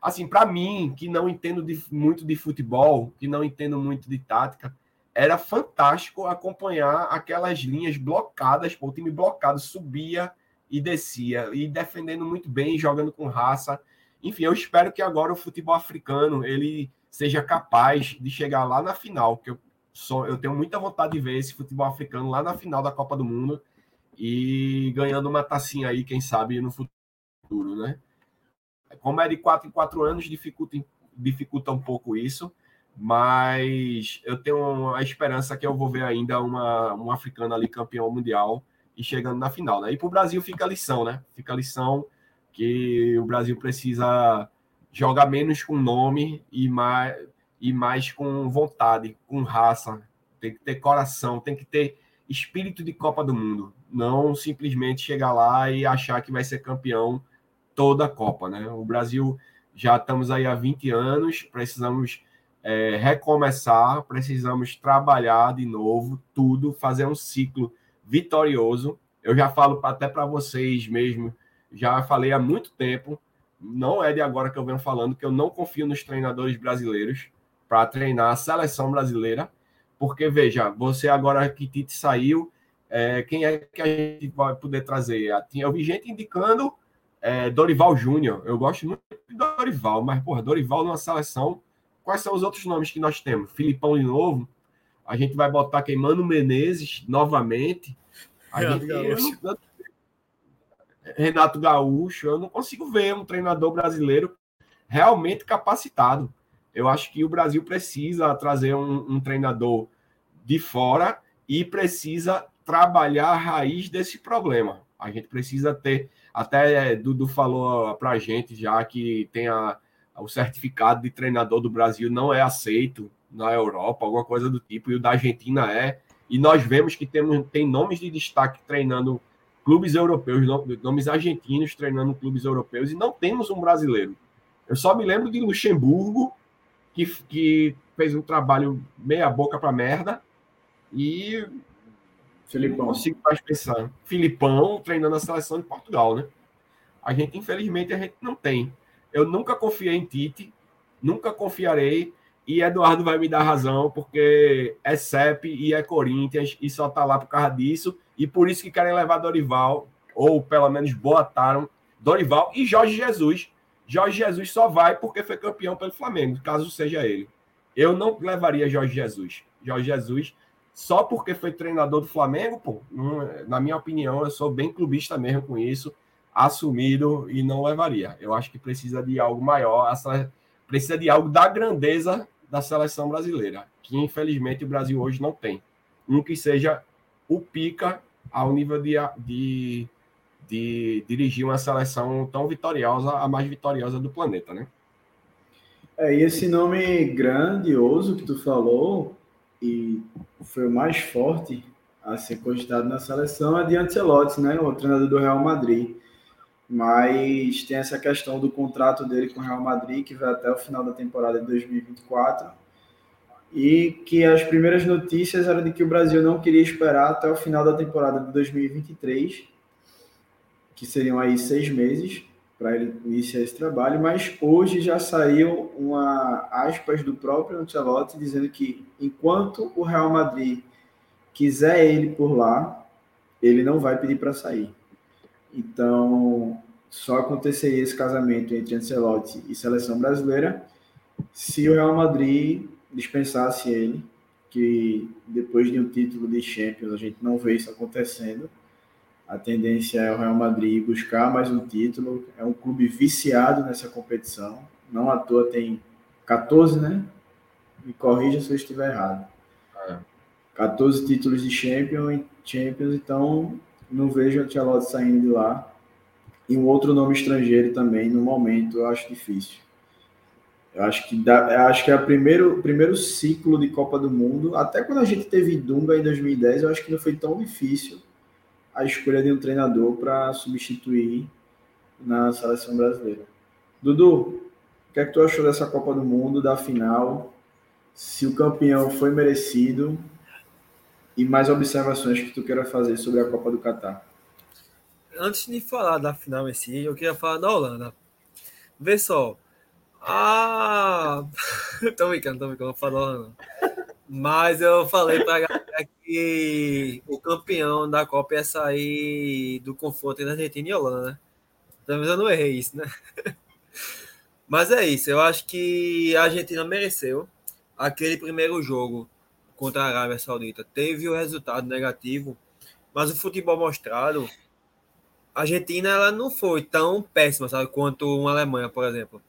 assim, para mim, que não entendo de, muito de futebol, que não entendo muito de tática, era fantástico acompanhar aquelas linhas blocadas, pô, o time blocado subia e descia, e defendendo muito bem, jogando com raça. Enfim, eu espero que agora o futebol africano ele seja capaz de chegar lá na final, que eu, eu tenho muita vontade de ver esse futebol africano lá na final da Copa do Mundo e ganhando uma tacinha aí, quem sabe, no futuro, né? Como é de quatro em quatro anos, dificulta, dificulta um pouco isso, mas eu tenho a esperança que eu vou ver ainda uma, um africano ali campeão mundial e chegando na final. Né? E para o Brasil fica a lição, né? Fica a lição que o Brasil precisa jogar menos com nome e mais, e mais com vontade, com raça. Tem que ter coração, tem que ter espírito de Copa do Mundo. Não simplesmente chegar lá e achar que vai ser campeão toda a Copa, né? O Brasil já estamos aí há 20 anos, precisamos é, recomeçar, precisamos trabalhar de novo, tudo, fazer um ciclo vitorioso. Eu já falo até para vocês mesmo, já falei há muito tempo, não é de agora que eu venho falando, que eu não confio nos treinadores brasileiros para treinar a seleção brasileira, porque veja, você agora que Tite saiu, é, quem é que a gente vai poder trazer? Eu vi gente indicando é, Dorival Júnior. Eu gosto muito de Dorival, mas, porra, Dorival numa seleção. Quais são os outros nomes que nós temos? Filipão de novo. A gente vai botar quem? Mano Menezes novamente. É, gente, eu, Renato Gaúcho, eu não consigo ver um treinador brasileiro realmente capacitado. Eu acho que o Brasil precisa trazer um, um treinador de fora e precisa trabalhar a raiz desse problema. A gente precisa ter, até Dudu falou para a gente já que tem a, o certificado de treinador do Brasil não é aceito na Europa, alguma coisa do tipo, e o da Argentina é. E nós vemos que temos, tem nomes de destaque treinando clubes europeus, nomes argentinos treinando clubes europeus, e não temos um brasileiro. Eu só me lembro de Luxemburgo, que, que fez um trabalho meia boca para merda, e Filipão. não consigo mais pensar. Filipão treinando a seleção de Portugal, né? A gente, infelizmente, a gente não tem. Eu nunca confiei em Tite, nunca confiarei, e Eduardo vai me dar razão, porque é CEP e é Corinthians, e só tá lá por causa disso, e por isso que querem levar Dorival, ou pelo menos boataram Dorival e Jorge Jesus. Jorge Jesus só vai porque foi campeão pelo Flamengo, caso seja ele. Eu não levaria Jorge Jesus. Jorge Jesus, só porque foi treinador do Flamengo, pô, na minha opinião, eu sou bem clubista mesmo com isso, assumido e não levaria. Eu acho que precisa de algo maior, precisa de algo da grandeza da seleção brasileira, que infelizmente o Brasil hoje não tem. Um que seja o pica ao nível de, de, de dirigir uma seleção tão vitoriosa, a mais vitoriosa do planeta, né? É, e esse nome grandioso que tu falou, e foi o mais forte a ser cogitado na seleção, é de Ancelotti, né? O treinador do Real Madrid. Mas tem essa questão do contrato dele com o Real Madrid, que vai até o final da temporada de 2024 e que as primeiras notícias eram de que o Brasil não queria esperar até o final da temporada de 2023, que seriam aí seis meses para ele iniciar esse trabalho, mas hoje já saiu uma aspas do próprio Ancelotti dizendo que enquanto o Real Madrid quiser ele por lá, ele não vai pedir para sair. Então, só aconteceria esse casamento entre Ancelotti e seleção brasileira se o Real Madrid dispensasse ele, que depois de um título de Champions a gente não vê isso acontecendo. A tendência é o Real Madrid buscar mais um título. É um clube viciado nessa competição. Não à toa tem 14, né? Me corrija se eu estiver errado. É. 14 títulos de Champions, Champions, então não vejo o Ancelotti saindo de lá. E um outro nome estrangeiro também, no momento, eu acho difícil. Eu acho que, dá, acho que é o primeiro, primeiro ciclo de Copa do Mundo. Até quando a gente teve Dunga em 2010, eu acho que não foi tão difícil a escolha de um treinador para substituir na seleção brasileira. Dudu, o que é que tu achou dessa Copa do Mundo, da final? Se o campeão foi merecido e mais observações que tu queira fazer sobre a Copa do Catar. Antes de falar da final em si, eu queria falar da Holanda. Vê só, ah! [LAUGHS] tô brincando, tô brincando, falando. Mas eu falei pra galera que o campeão da Copa ia sair do conforto entre Argentina e Holanda, né? Talvez eu não errei isso, né? [LAUGHS] Mas é isso, eu acho que a Argentina mereceu. Aquele primeiro jogo contra a Arábia Saudita teve o resultado negativo, mas o futebol mostrado, a Argentina ela não foi tão péssima, sabe, quanto uma Alemanha, por exemplo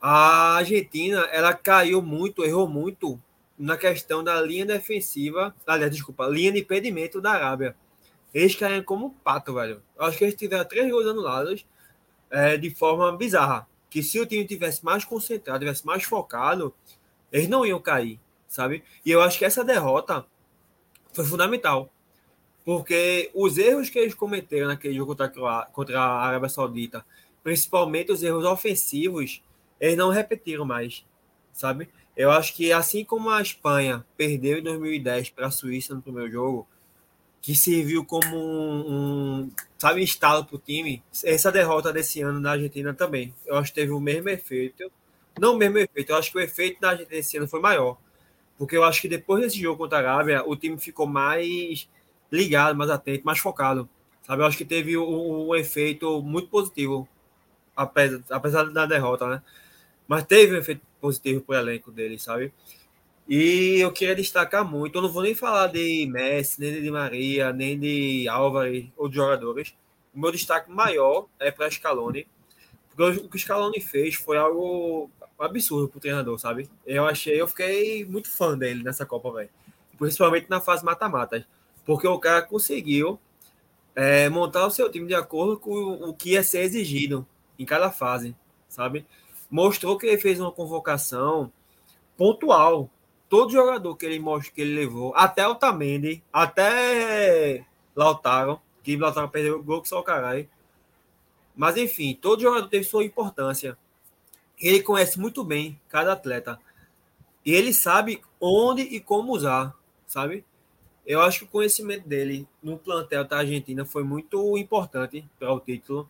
a Argentina ela caiu muito, errou muito na questão da linha defensiva, aliás, desculpa, linha de impedimento da Arábia. Eles caíram como pato, velho. Acho que eles tiveram três gols anulados é, de forma bizarra. Que se o time tivesse mais concentrado, tivesse mais focado, eles não iam cair, sabe? E eu acho que essa derrota foi fundamental. Porque os erros que eles cometeram naquele jogo contra a Arábia Saudita, principalmente os erros ofensivos, eles não repetiram mais, sabe? Eu acho que assim como a Espanha perdeu em 2010 para a Suíça no primeiro jogo, que serviu como um, um sabe, estalo para o time, essa derrota desse ano na Argentina também, eu acho que teve o mesmo efeito. Não o mesmo efeito, eu acho que o efeito da Argentina esse ano foi maior. Porque eu acho que depois desse jogo contra a Arábia, o time ficou mais ligado, mais atento, mais focado. Sabe? Eu acho que teve um, um efeito muito positivo, apesar, apesar da derrota, né? Mas teve um efeito positivo para o elenco dele, sabe? E eu queria destacar muito, eu não vou nem falar de Messi, nem de Maria, nem de Álvares ou de jogadores, o meu destaque maior é para Scaloni, porque o que o Scaloni fez foi algo absurdo para o treinador, sabe? Eu achei, eu fiquei muito fã dele nessa Copa, velho. Principalmente na fase mata-mata, porque o cara conseguiu é, montar o seu time de acordo com o que ia ser exigido em cada fase, sabe? Mostrou que ele fez uma convocação pontual. Todo jogador que ele mostrou que ele levou, até o Tamendi, até Lautaro, que Lautaro perdeu o gol que só o caralho. Mas enfim, todo jogador teve sua importância. Ele conhece muito bem cada atleta. E ele sabe onde e como usar, sabe? Eu acho que o conhecimento dele no plantel da Argentina foi muito importante para o título.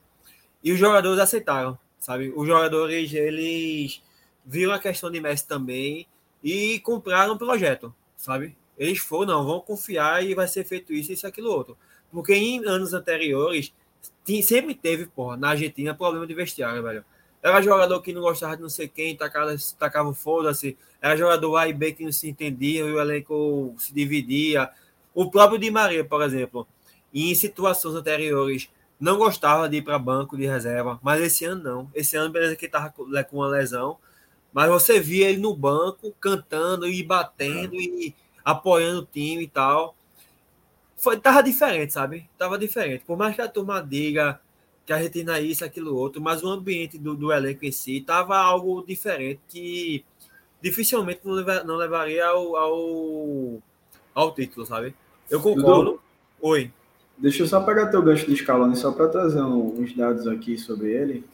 E os jogadores aceitaram, sabe? Os jogadores, eles viram a questão de Messi também e compraram o projeto, sabe? Eles foram, não, vão confiar e vai ser feito isso, isso, aquilo, outro. Porque em anos anteriores, sempre teve, porra, na Argentina, problema de vestiário, velho. Era jogador que não gostava de não sei quem, tacava, tacava foda-se. Era jogador A e B que não se entendia, e o elenco se dividia. O próprio Di Maria, por exemplo, em situações anteriores, não gostava de ir para banco de reserva, mas esse ano não. Esse ano, beleza, que estava com uma lesão, mas você via ele no banco cantando e batendo e apoiando o time e tal. Foi, tava diferente, sabe? Tava diferente. Por mais que a turma diga que a Argentina é isso, aquilo outro, mas o ambiente do, do elenco em si tava algo diferente que dificilmente não, levar, não levaria ao, ao, ao título, sabe? Eu concordo. Oi. Deixa eu só pegar teu gancho de Scaloni, só para trazer uns dados aqui sobre ele.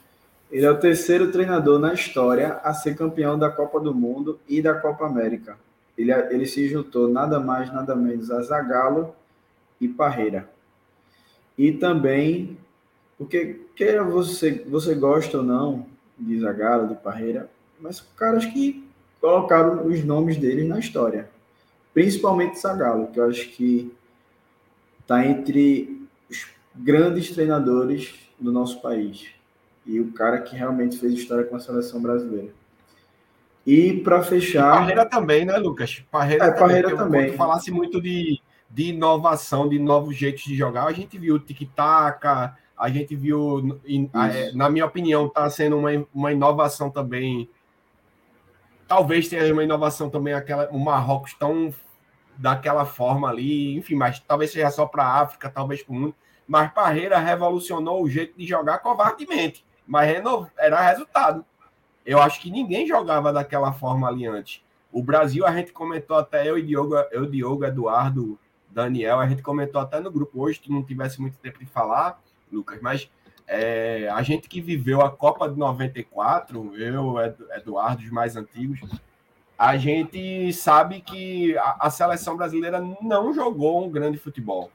Ele é o terceiro treinador na história a ser campeão da Copa do Mundo e da Copa América. Ele, ele se juntou nada mais, nada menos a Zagallo e Parreira. E também, porque queira você, você gosta ou não de Zagallo, de Parreira, mas caras que colocaram os nomes deles na história. Principalmente Zagallo, que eu acho que está entre os grandes treinadores do nosso país e o cara que realmente fez história com a seleção brasileira. E para fechar. Parreira também, né, Lucas? Parreira, é, Parreira também. Falasse muito de, de inovação, de novos jeitos de jogar, a gente viu o tic-tac, a gente viu, na minha opinião, está sendo uma, uma inovação também. Talvez tenha uma inovação também, aquela, o Marrocos tão daquela forma ali, enfim, mas talvez seja só para a África, talvez para o mundo. Mas Parreira revolucionou o jeito de jogar covardemente, mas era resultado. Eu acho que ninguém jogava daquela forma ali antes. O Brasil, a gente comentou até, eu e Diogo, eu, Diogo, Eduardo, Daniel, a gente comentou até no grupo hoje, tu não tivesse muito tempo de falar, Lucas, mas é, a gente que viveu a Copa de 94, eu, Eduardo, os mais antigos, a gente sabe que a, a, seleção brasileira não jogou um grande futebol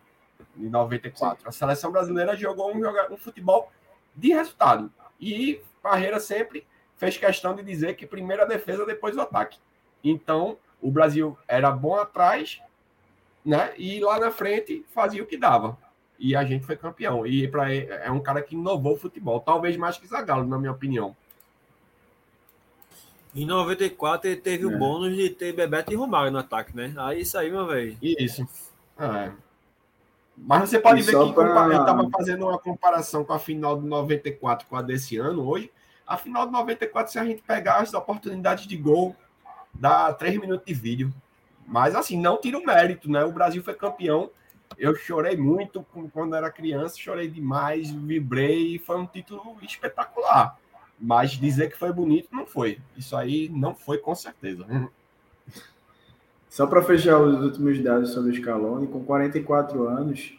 em 94. A seleção brasileira jogou um, um futebol de resultado. E Parreira sempre fez questão de dizer que primeiro a defesa, depois o ataque. Então, o Brasil era bom atrás, né? E lá na frente fazia o que dava. E a gente foi campeão. E para é um cara que inovou o futebol, talvez mais que Zagallo, na minha opinião. Em 94 ele teve é. o bônus de ter Bebeto e Romário no ataque, né? Aí isso aí, meu velho. Isso. É. Mas você pode e ver que pra... eu estava fazendo uma comparação com a final de 94 com a desse ano hoje. A final de 94, se a gente pegar as oportunidades de gol, dá três minutos de vídeo. Mas assim, não tira o mérito, né? O Brasil foi campeão. Eu chorei muito quando era criança, chorei demais, vibrei, foi um título espetacular. Mas dizer que foi bonito não foi. Isso aí não foi com certeza. Só para fechar os últimos dados sobre o Scaloni, com 44 anos,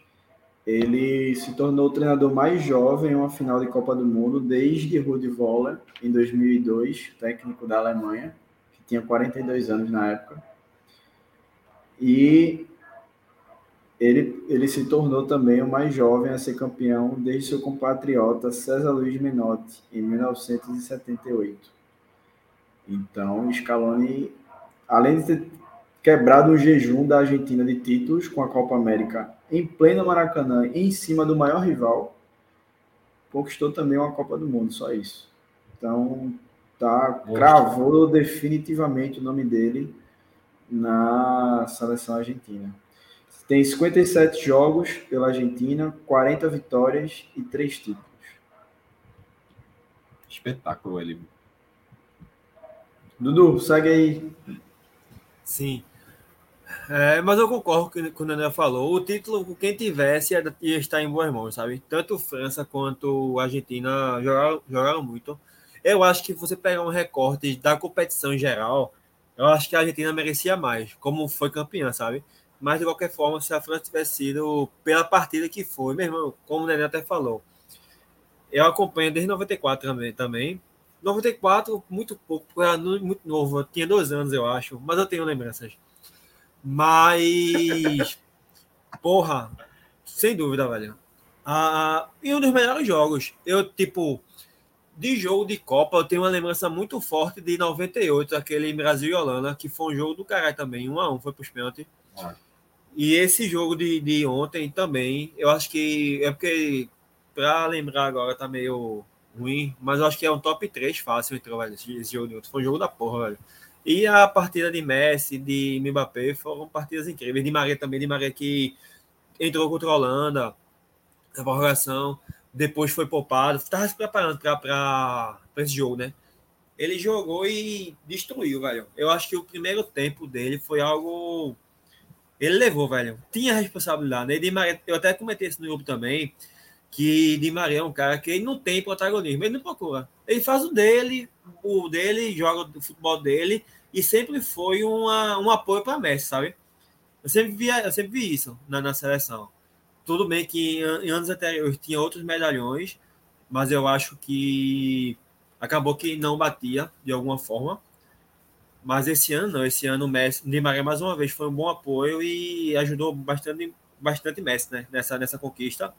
ele se tornou o treinador mais jovem em uma final de Copa do Mundo desde Rudi Voller, em 2002, técnico da Alemanha, que tinha 42 anos na época. E ele, ele se tornou também o mais jovem a ser campeão desde seu compatriota César Luiz Menotti, em 1978. Então, Scaloni, além de ter quebrado o jejum da Argentina de títulos com a Copa América em pleno Maracanã, em cima do maior rival, conquistou também uma Copa do Mundo, só isso. Então, tá, cravou definitivamente o nome dele na seleção argentina. Tem 57 jogos pela Argentina, 40 vitórias e 3 títulos. Espetáculo ele. Dudu, segue aí. Sim. É, mas eu concordo com o que o Daniel falou. O título, quem tivesse, ia, ia estar em boas mãos, sabe? Tanto França quanto Argentina jogaram, jogaram muito. Eu acho que você pegar um recorte da competição em geral, eu acho que a Argentina merecia mais, como foi campeã, sabe? Mas de qualquer forma, se a França tivesse sido pela partida que foi, mesmo, como o Daniel até falou, eu acompanho desde 94 também. também. 94, muito pouco, porque era muito novo, eu tinha dois anos, eu acho, mas eu tenho lembranças. Mas, [LAUGHS] porra, sem dúvida, velho. Ah, e um dos melhores jogos. Eu, tipo, de jogo de Copa, eu tenho uma lembrança muito forte de 98, aquele Brasil e Holanda, que foi um jogo do caralho também, um a um, foi pros pênaltis. Ah. E esse jogo de, de ontem também, eu acho que é porque, pra lembrar agora, tá meio ruim, mas eu acho que é um top 3 fácil, então, velho, esse, esse jogo de ontem. Foi um jogo da porra, velho. E a partida de Messi, de Mbappé, foram partidas incríveis. De Maria também, de Maria que entrou contra a Holanda, a prorrogação, depois foi poupado, estava se preparando para esse jogo, né? Ele jogou e destruiu, velho. Eu acho que o primeiro tempo dele foi algo. Ele levou, velho. Tinha responsabilidade, né? Maria, eu até comentei isso no grupo também que Di Maria é um cara que ele não tem protagonismo, ele não procura. Ele faz o dele, o dele, joga o futebol dele e sempre foi uma, um apoio para Messi, sabe? Eu sempre vi, eu sempre vi isso na, na seleção. Tudo bem que em anos anteriores tinha outros medalhões, mas eu acho que acabou que não batia de alguma forma. Mas esse ano, não, esse ano o Messi, Di Maria mais uma vez foi um bom apoio e ajudou bastante, bastante Messi né, nessa, nessa conquista.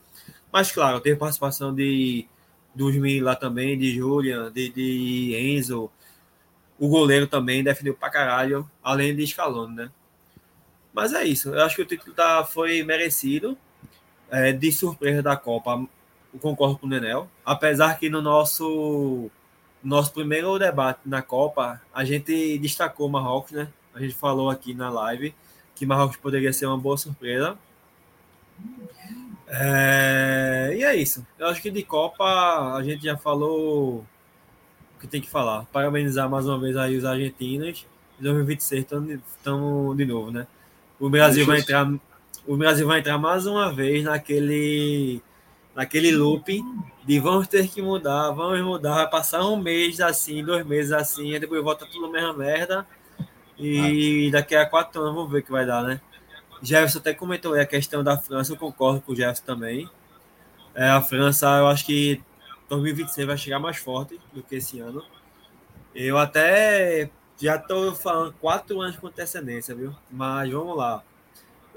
Mas, claro, teve participação de dos lá também, de Julian, de, de Enzo. O goleiro também defendeu pra caralho, além de Scaloni, né? Mas é isso. Eu acho que o título tá, foi merecido. É, de surpresa da Copa, concordo com o Nenel. Apesar que no nosso, nosso primeiro debate na Copa, a gente destacou Marrocos, né? A gente falou aqui na live que Marrocos poderia ser uma boa surpresa. É, e é isso. Eu acho que de Copa a gente já falou o que tem que falar. Parabenizar mais uma vez aí os argentinos. Em 2026 estamos de novo, né? O Brasil vai entrar, o Brasil vai entrar mais uma vez naquele naquele loop de vamos ter que mudar, vamos mudar, vai passar um mês assim, dois meses assim, e depois volta tudo a mesma merda. E daqui a quatro anos vamos ver o que vai dar, né? Jefferson até comentou aí a questão da França, eu concordo com o Jefferson também. É, a França, eu acho que 2026 vai chegar mais forte do que esse ano. Eu até já estou falando quatro anos com antecedência, viu? Mas vamos lá.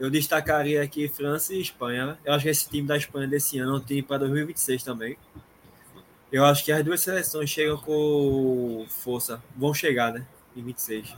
Eu destacaria aqui França e Espanha. Eu acho que esse time da Espanha desse ano é um time para 2026 também. Eu acho que as duas seleções chegam com força, vão chegar, né? Em 26.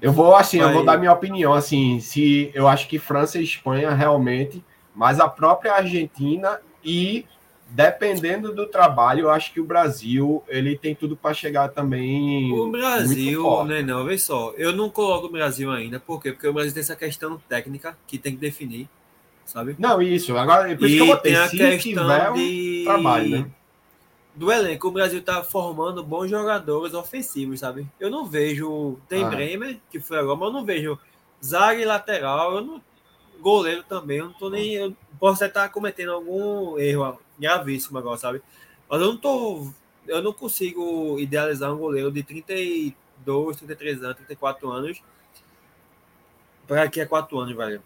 Eu vou, assim, eu vou dar minha opinião, assim, se eu acho que França e Espanha realmente, mas a própria Argentina e dependendo do trabalho, eu acho que o Brasil ele tem tudo para chegar também. O Brasil, né? Não, vê só. Eu não coloco o Brasil ainda, por quê? Porque o Brasil tem essa questão técnica que tem que definir, sabe? Não, isso. Agora, por isso que eu botei, tem a questão de trabalho, né? do elenco, o Brasil está formando bons jogadores ofensivos, sabe? Eu não vejo. Tem ah. Bremer, que foi agora, mas eu não vejo zaga e lateral. Eu não, goleiro também, eu não tô nem. Eu posso estar cometendo algum erro gravíssimo agora, sabe? Mas eu não tô. Eu não consigo idealizar um goleiro de 32, 33 anos, 34 anos para aqui a 4 anos, velho.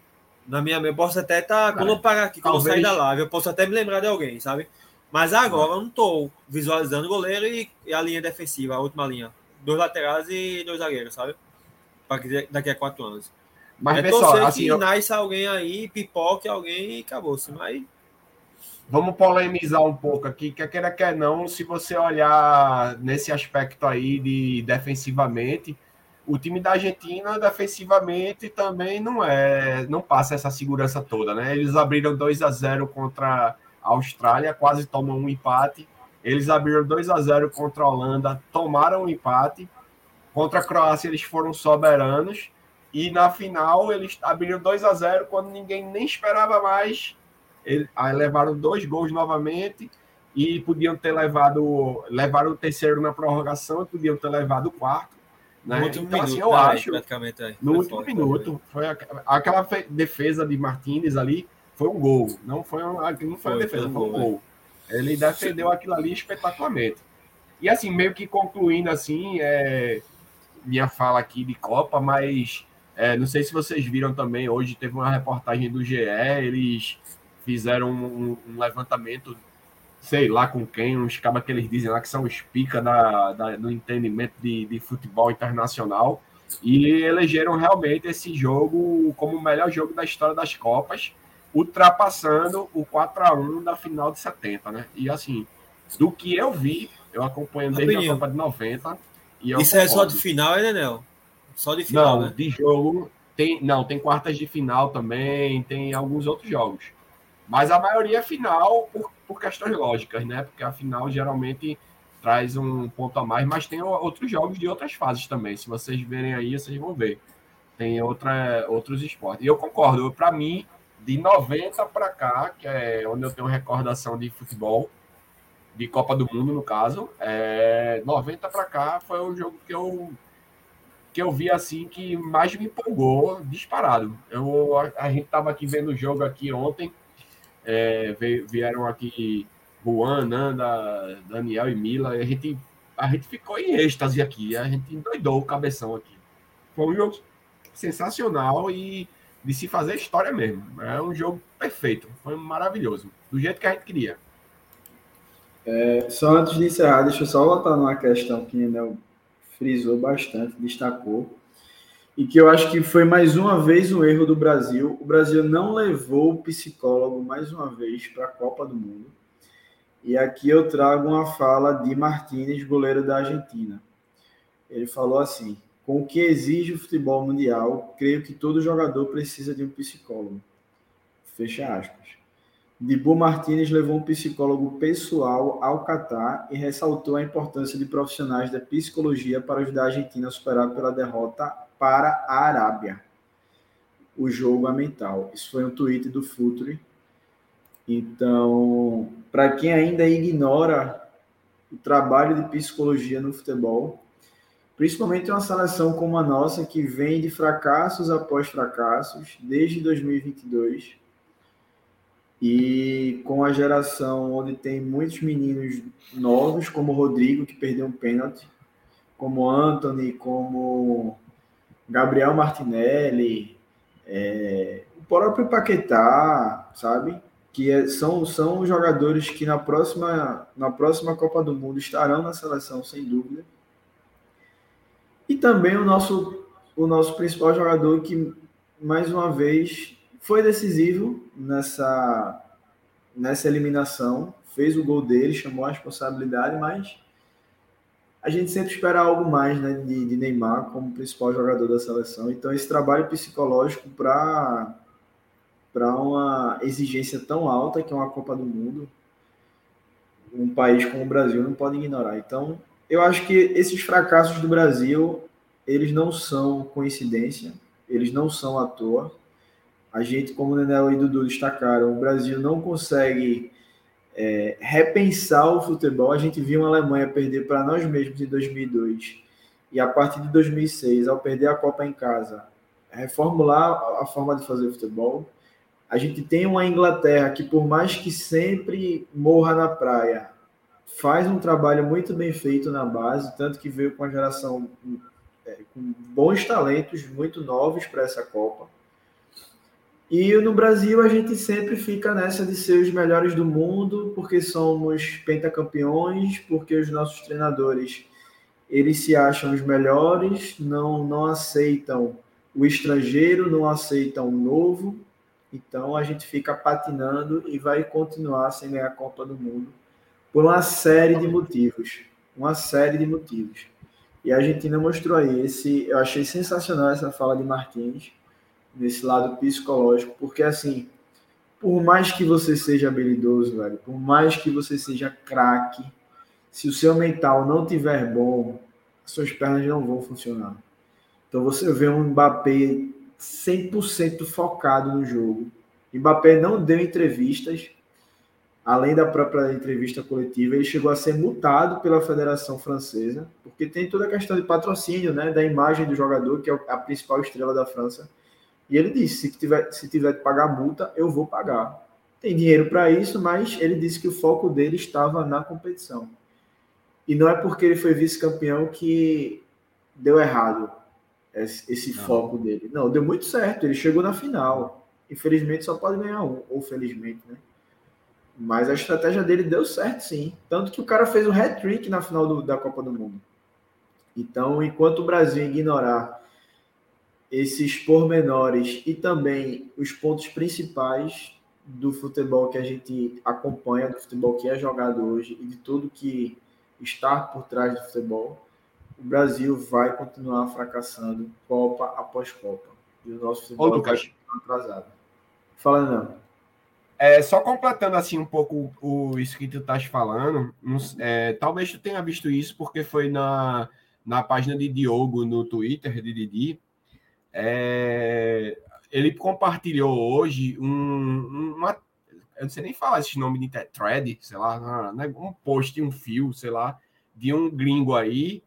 Na minha eu posso até estar. Tá, quando eu parar aqui, quando talvez... eu sair da live, eu posso até me lembrar de alguém, sabe? Mas agora eu não estou visualizando o goleiro e, e, a linha defensiva, a última linha. Dois laterais e dois zagueiros, sabe? Para daqui a quatro anos. Mas, é pessoal, assim, que eu... nasce alguém aí, pipoque alguém e acabou-se. Mas... Vamos polemizar um pouco aqui, quer queira, quer não, se você olhar nesse aspecto aí de defensivamente, o time da Argentina defensivamente também não é, não passa essa segurança toda, né? Eles abriram 2 a 0 contra a Austrália quase tomou um empate. Eles abriram 2 a 0 contra a Holanda, tomaram um empate. Contra a Croácia, eles foram soberanos. E na final eles abriram 2 a 0 quando ninguém nem esperava mais. Ele, aí levaram dois gols novamente e podiam ter levado levaram o terceiro na prorrogação e podiam ter levado o quarto. Né? No último então, minuto, assim, eu né, acho. aí. No último minuto, foi aquela fe- defesa de Martinez ali, foi um gol. Não foi, um, não foi uma Foi, defesa, foi um foi um gol, gol. Ele defendeu aquilo ali espetacularmente. E assim, meio que concluindo assim, é, minha fala aqui de Copa, mas é, não sei se vocês viram também, hoje teve uma reportagem do GE, eles fizeram um, um levantamento, sei lá com quem, uns cabas que eles dizem lá que são os pica da, da- do entendimento de, de futebol internacional, e elegeram realmente esse jogo como o melhor jogo da história das Copas, ultrapassando o 4 a 1 da final de 70, né? E assim, do que eu vi, eu acompanho desde a Copa de 90. E Isso é só concordo. de final, hein, Nenel? Só de final, Não, né? de jogo tem, não, tem quartas de final também, tem alguns outros jogos. Mas a maioria é final por, por questões lógicas, né? Porque a final geralmente traz um ponto a mais, mas tem outros jogos de outras fases também. Se vocês verem aí, vocês vão ver. Tem outra, outros esportes. E eu concordo, para mim, de 90 para cá, que é onde eu tenho recordação de futebol, de Copa do Mundo, no caso, é, 90 para cá foi o jogo que eu que eu vi assim que mais me empolgou disparado. Eu, a, a gente tava aqui vendo o jogo aqui ontem, é, vieram aqui Juan, Nanda, Daniel e Mila, e a gente, a gente ficou em êxtase aqui, a gente endoidou o cabeção aqui. Foi um jogo sensacional e de se fazer história mesmo. É um jogo perfeito, foi maravilhoso, do jeito que a gente queria. Só antes de encerrar, deixa eu só voltar numa questão que o Enel frisou bastante, destacou, e que eu acho que foi mais uma vez um erro do Brasil. O Brasil não levou o psicólogo mais uma vez para a Copa do Mundo. E aqui eu trago uma fala de Martínez, goleiro da Argentina. Ele falou assim: com o que exige o futebol mundial, creio que todo jogador precisa de um psicólogo. Fecha aspas. Dibu Martinez levou um psicólogo pessoal ao Catar e ressaltou a importância de profissionais da psicologia para ajudar a Argentina a superar pela derrota para a Arábia. O jogo é mental. Isso foi um tweet do Futre. Então, para quem ainda ignora o trabalho de psicologia no futebol, principalmente uma seleção como a nossa, que vem de fracassos após fracassos desde 2022 e com a geração onde tem muitos meninos novos, como o Rodrigo, que perdeu um pênalti, como Anthony, como Gabriel Martinelli, é, o próprio Paquetá, sabe? Que é- são, são jogadores que na próxima, na próxima Copa do Mundo estarão na seleção, sem dúvida. E também o nosso, o nosso principal jogador que, mais uma vez, foi decisivo nessa, nessa eliminação, fez o gol dele, chamou a responsabilidade, mas a gente sempre espera algo mais né, de, de Neymar como principal jogador da seleção. Então, esse trabalho psicológico para uma exigência tão alta que é uma Copa do Mundo, um país como o Brasil não pode ignorar. Então, eu acho que esses fracassos do Brasil, eles não são coincidência, eles não são à toa. A gente, como o Nenel e o Dudu destacaram, o Brasil não consegue é, repensar o futebol. A gente viu a Alemanha perder para nós mesmos em 2002 e a partir de 2006, ao perder a Copa em casa, reformular a forma de fazer futebol. A gente tem uma Inglaterra que, por mais que sempre morra na praia, faz um trabalho muito bem feito na base, tanto que veio com uma geração é, com bons talentos, muito novos para essa Copa. E no Brasil a gente sempre fica nessa de ser os melhores do mundo, porque somos pentacampeões, porque os nossos treinadores eles se acham os melhores, não não aceitam o estrangeiro, não aceitam o novo. Então a gente fica patinando e vai continuar sem ganhar a Copa do Mundo por uma série de motivos, uma série de motivos. E a Argentina mostrou aí esse, eu achei sensacional essa fala de Martins nesse lado psicológico, porque assim, por mais que você seja habilidoso, velho, por mais que você seja craque, se o seu mental não tiver bom, suas pernas não vão funcionar. Então você vê um Mbappé 100% focado no jogo. Mbappé não deu entrevistas, além da própria entrevista coletiva, ele chegou a ser multado pela Federação Francesa, porque tem toda a questão de patrocínio, né, da imagem do jogador, que é a principal estrela da França. E ele disse: se tiver, se tiver de pagar multa, eu vou pagar. Tem dinheiro para isso, mas ele disse que o foco dele estava na competição. E não é porque ele foi vice-campeão que deu errado esse, esse foco dele. Não, deu muito certo. Ele chegou na final. Infelizmente só pode ganhar um, ou felizmente, né? Mas a estratégia dele deu certo, sim. Tanto que o cara fez um hat-trick na final do, da Copa do Mundo. Então, enquanto o Brasil ignorar esses pormenores e também os pontos principais do futebol que a gente acompanha, do futebol que é jogado hoje e de tudo que está por trás do futebol, o Brasil vai continuar fracassando Copa após Copa. E o nosso futebol Ô, Lucas. vai atrasado. Fala, não. É, só completando assim um pouco o, isso que tu estás falando, é, talvez tu tenha visto isso porque foi na, na página de Diogo no Twitter, de Didi. É, ele compartilhou hoje um, uma. Eu não sei nem falar esse nome de thread, sei lá, né, um post, um fio, sei lá, de um gringo aí,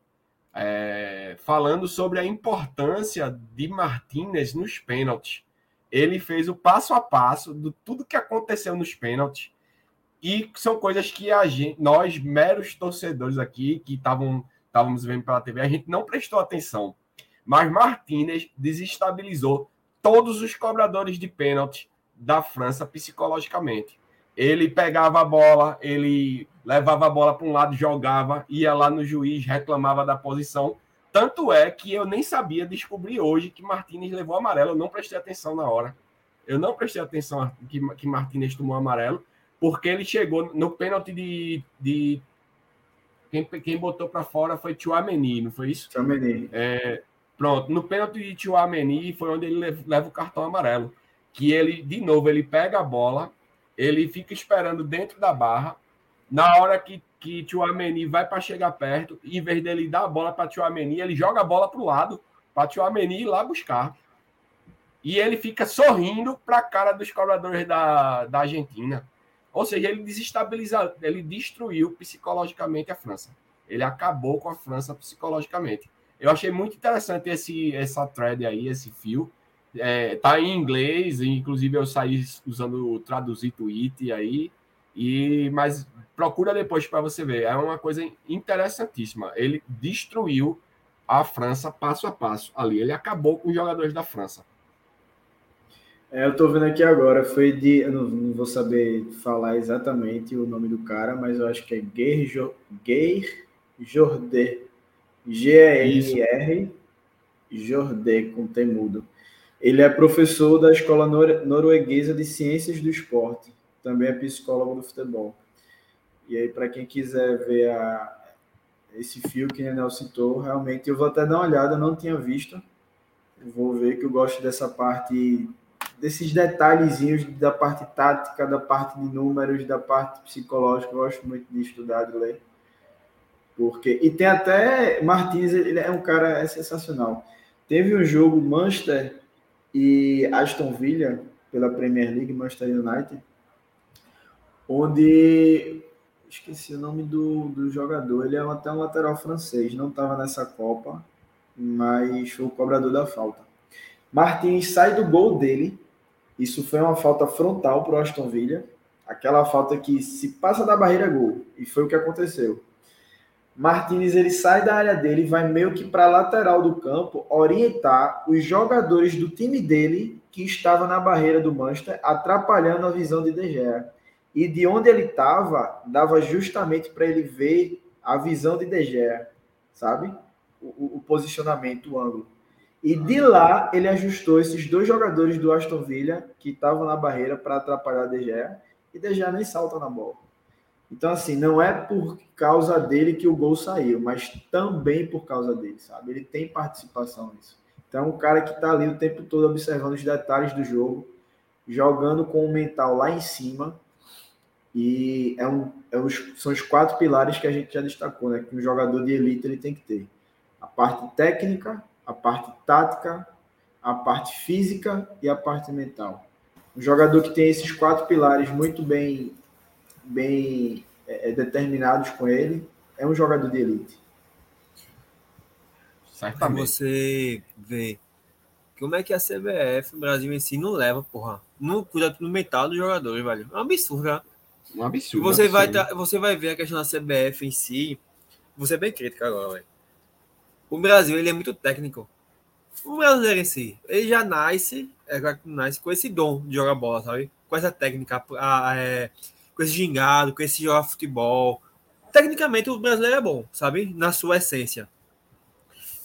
é, falando sobre a importância de Martinez nos pênaltis. Ele fez o passo a passo de tudo que aconteceu nos pênaltis. E são coisas que a gente, nós, meros torcedores aqui, que estávamos vendo pela TV, a gente não prestou atenção. Mas Martinez desestabilizou todos os cobradores de pênalti da França psicologicamente. Ele pegava a bola, ele levava a bola para um lado, jogava, ia lá no juiz, reclamava da posição. Tanto é que eu nem sabia descobrir hoje que Martinez levou amarelo. Eu não prestei atenção na hora. Eu não prestei atenção que, que Martinez tomou amarelo, porque ele chegou no pênalti de. de quem, quem botou para fora foi Chouameni, não foi isso? Chouameni. É, pronto, no pênalti de Chouameni foi onde ele leva, o cartão amarelo. Que ele, de novo, ele pega a bola, ele fica esperando dentro da barra. Na hora que, que Chouameni vai para chegar perto, em vez dele dar a bola para Chouameni, ele joga a bola para o lado, para Chouameni ir lá buscar. E ele fica sorrindo para a cara dos cobradores da, da Argentina. Ou seja, ele desestabilizou, ele destruiu psicologicamente a França. Ele acabou com a França psicologicamente. Eu achei muito interessante esse, essa thread aí, esse fio. É, tá em inglês, inclusive eu saí usando traduzir tweet aí, e mas procura depois para você ver. É uma coisa interessantíssima. Ele destruiu a França passo a passo ali. Ele acabou com os jogadores da França. É, eu estou vendo aqui agora, foi de. Eu não, não, vou saber falar exatamente o nome do cara, mas eu acho que é Geir, Geir Jordet. G-E-R Jordet, com temudo. Ele é professor da Escola Nor Norueguesa de Ciências do Esporte. Também é psicólogo do futebol. E aí, para quem quiser ver a, esse fio que o Nenel citou, realmente eu vou até dar uma olhada, não tinha visto. Eu vou ver que eu gosto dessa parte, desses detalhezinhos da parte tática, da parte de números, da parte psicológica. Eu gosto muito de estudar, de ler. Porque, e tem até Martins, ele é um cara é sensacional. Teve um jogo Manchester e Aston Villa pela Premier League, Manchester United, onde esqueci o nome do, do jogador, ele é até um lateral francês, não estava nessa Copa, mas foi o cobrador da falta. Martins sai do gol dele, isso foi uma falta frontal para o Aston Villa, aquela falta que se passa da barreira gol, e foi o que aconteceu. Martinez ele sai da área dele, vai meio que para a lateral do campo, orientar os jogadores do time dele que estava na barreira do Manchester, atrapalhando a visão de De Gea. E de onde ele estava, dava justamente para ele ver a visão de De Gea, sabe? O, o, posicionamento, o ângulo. E de lá ele ajustou esses dois jogadores do Aston Villa que estavam na barreira para atrapalhar De Gea, e De Gea nem salta na bola. Então, assim, não é por causa dele que o gol saiu, mas também por causa dele, sabe? Ele tem participação nisso. Então, um cara que está ali o tempo todo observando os detalhes do jogo, jogando com o mental lá em cima. E é um, é os, são os quatro pilares que a gente já destacou, né? Que um jogador de elite ele tem que ter: a parte técnica, a parte tática, a parte física e a parte mental. Um jogador que tem esses quatro pilares muito bem, bem é, determinados com ele é um jogador de elite. Certamente. Você vê como é que a CBF, o Brasil em si, não leva, porra, não cuida do mental dos jogadores, velho. É um absurdo, né? Um absurdo. Você, absurdo. Vai, você vai ver a questão da CBF em si. Você é bem crítica agora, velho. O Brasil, ele é muito técnico. O brasileiro em si, ele já nasce, é, nasce com esse dom de jogar bola, sabe? Com essa técnica, a, é, com esse gingado, com esse jogar futebol. Tecnicamente, o brasileiro é bom, sabe? Na sua essência.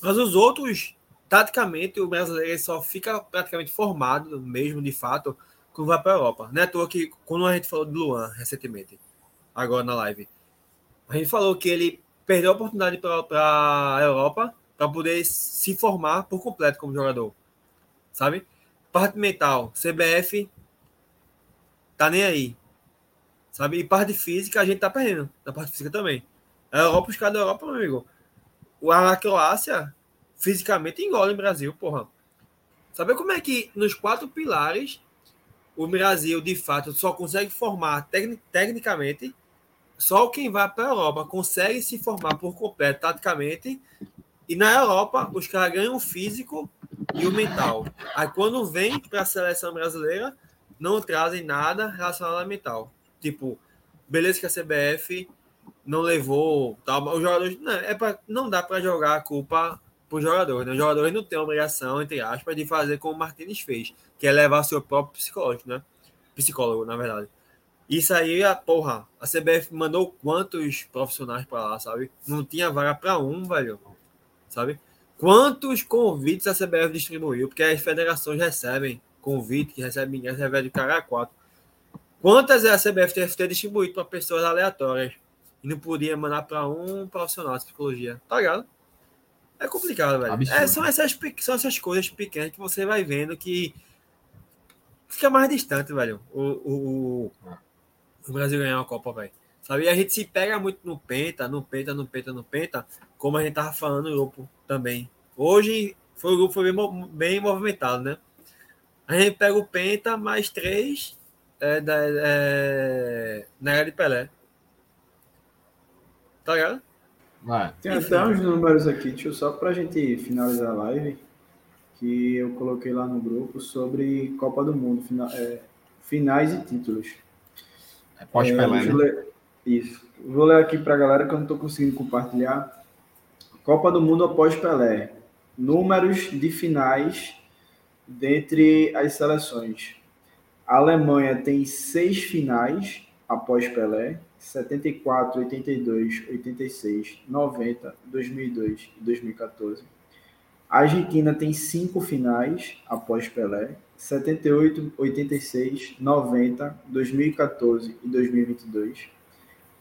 Mas os outros, taticamente, o brasileiro só fica praticamente formado, mesmo de fato, quando vai para a Europa. Não é à toa que, quando a gente falou de Luan recentemente, agora na live, a gente falou que ele perdeu a oportunidade para a Europa para poder se formar por completo como jogador. Sabe? Parte mental, CBF tá nem aí. Sabe? E parte física a gente tá perdendo. Na parte física também. A Europa, os caras da Europa, meu amigo. A Croácia fisicamente engole o Brasil, porra. Sabe como é que nos quatro pilares o Brasil de fato só consegue formar tecnic, tecnicamente só quem vai para a Europa consegue se formar por completo taticamente e na Europa os caras ganham o físico e o mental. Aí quando vem para a seleção brasileira não trazem nada relacionado ao mental. Tipo, beleza que a CBF não levou tal, os jogadores não, é pra, não dá para jogar a culpa para os jogadores. Né? Os jogadores não têm obrigação, entre aspas, de fazer como o Martinez fez, que é levar seu próprio psicológico, né? Psicólogo, na verdade. Isso aí, a porra, a CBF mandou quantos profissionais para lá, sabe? Não tinha vaga para um, velho. Sabe? Quantos convites a CBF distribuiu? Porque as federações recebem convite, que recebem recebe de cara quatro. Quantas a CBF teve ter distribuído para pessoas aleatórias e não podia mandar para um profissional de psicologia? Tá ligado? É complicado, velho. É, são, essas, são essas coisas pequenas que você vai vendo que fica mais distante, velho. O, o, o Brasil ganhar uma Copa, velho. Sabe? E a gente se pega muito no penta, no penta, no penta, no penta, como a gente tava falando no grupo também. Hoje foi o grupo foi bem, bem movimentado, né? A gente pega o penta mais três é, da, é, na era de Pelé. Tá ligado? Vai. Tem até uns números aqui, tio, só para a gente finalizar a live, que eu coloquei lá no grupo sobre Copa do Mundo, fina, é, finais e títulos. É pós-Pelé, é, né? Isso. Vou ler aqui para a galera que eu não estou conseguindo compartilhar. Copa do Mundo após Pelé. Números de finais dentre as seleções. A Alemanha tem seis finais após Pelé, 74, 82, 86, 90, 2002 e 2014. A Argentina tem cinco finais após Pelé, 78, 86, 90, 2014 e 2022.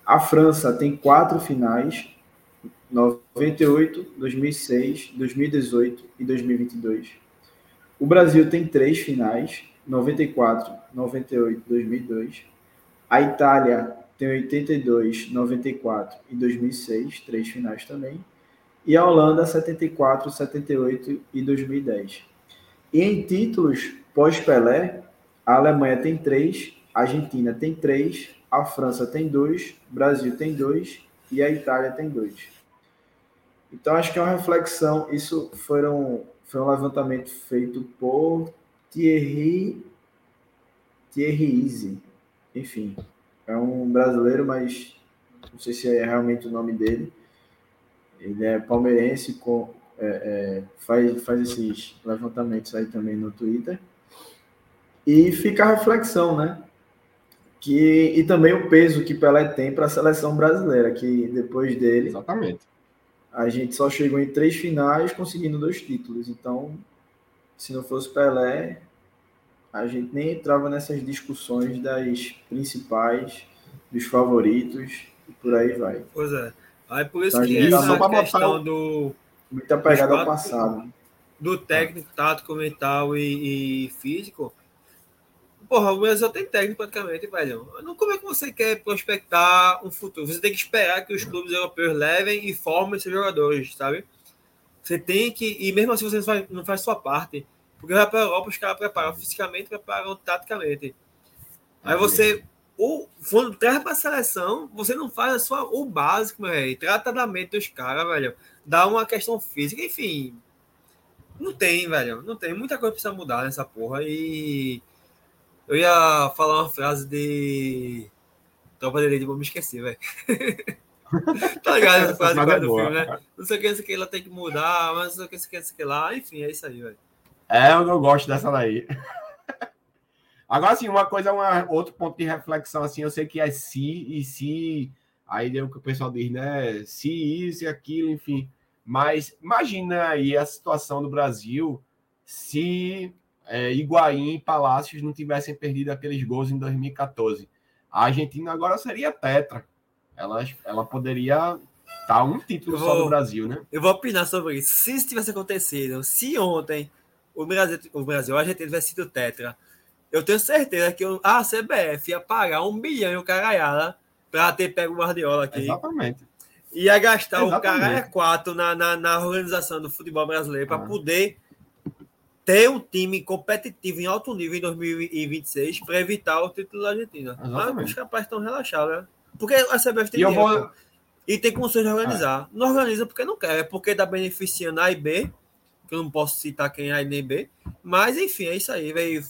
A França tem quatro finais, 98, 2006, 2018 e 2022. O Brasil tem três finais, 94, 98 e 2002. A Itália tem 82, 94 e 2006, três finais também. E a Holanda, 74, 78 e 2010. E em títulos pós-Pelé, a Alemanha tem três, a Argentina tem três, a França tem dois, o Brasil tem dois e a Itália tem dois. Então, acho que é uma reflexão. Isso foram, foi um levantamento feito por Thierry, Thierry Easy. Enfim, é um brasileiro, mas não sei se é realmente o nome dele. Ele é palmeirense, com, é, é, faz, faz esses levantamentos aí também no Twitter. E fica a reflexão, né? Que, e também o peso que Pelé tem para a seleção brasileira, que depois dele. Exatamente. A gente só chegou em três finais conseguindo dois títulos. Então, se não fosse Pelé, a gente nem entrava nessas discussões das principais, dos favoritos e por aí vai. Pois é. Aí por isso então, que essa tá questão do. Muita pegada ao passado. Do técnico, tático, mental e, e, físico. Porra, o Brasil tem técnico praticamente, velho. Não, como é que você quer prospectar um futuro? Você tem que esperar que os clubes europeus levem e formem seus jogadores, sabe? Você tem que. E mesmo assim você não faz, não faz sua parte. Porque vai para a Europa, os caras preparam fisicamente, preparam taticamente. Aí você. O, quando traz para a seleção, você não faz a sua, o básico, velho. Trata da mente dos caras, velho. Dá uma questão física, enfim. Não tem, velho. Não tem. Muita coisa precisa mudar nessa porra. E. Eu ia falar uma frase de. Tropa de Elite, vou me esquecer, velho. [LAUGHS] tá ligado? Frase é do boa, filme, né? cara. Não sei o que, não sei o que, ela tem que mudar, mas não sei o que, não sei o que, não sei o que lá. Enfim, é isso aí, velho. É, eu não gosto dessa daí. Agora, assim, uma coisa, uma, outro ponto de reflexão, assim, eu sei que é se e se, aí é o que o pessoal diz, né? Se isso e aquilo, enfim. Mas imagina aí a situação do Brasil se é, Higuaín e Palácios não tivessem perdido aqueles gols em 2014. A Argentina agora seria tetra. Ela, ela poderia estar um título Eu só do vou- Brasil, né? Eu vou opinar sobre isso. Se isso tivesse acontecido, se ontem o Brasil, o Brasil, a Argentina tivesse sido tetra, eu tenho certeza que o- a CBF ia pagar um bilhão e o caralhada para ter pego o Guardiola aqui. Exatamente. Ia gastar o Exatamente. caralho 4 na, na, na organização do futebol brasileiro para Ah. poder ter um time competitivo em alto nível em 2026 para evitar o título da Argentina. Mas Exatamente. os capazes estão relaxados, né? Porque a CBF tem E dinheiro, vou-. E tem condições de organizar. Não organiza porque não quer, é porque dá beneficiando A e B, que eu não posso citar quem é A e nem B. Mas, enfim, é isso aí, velho.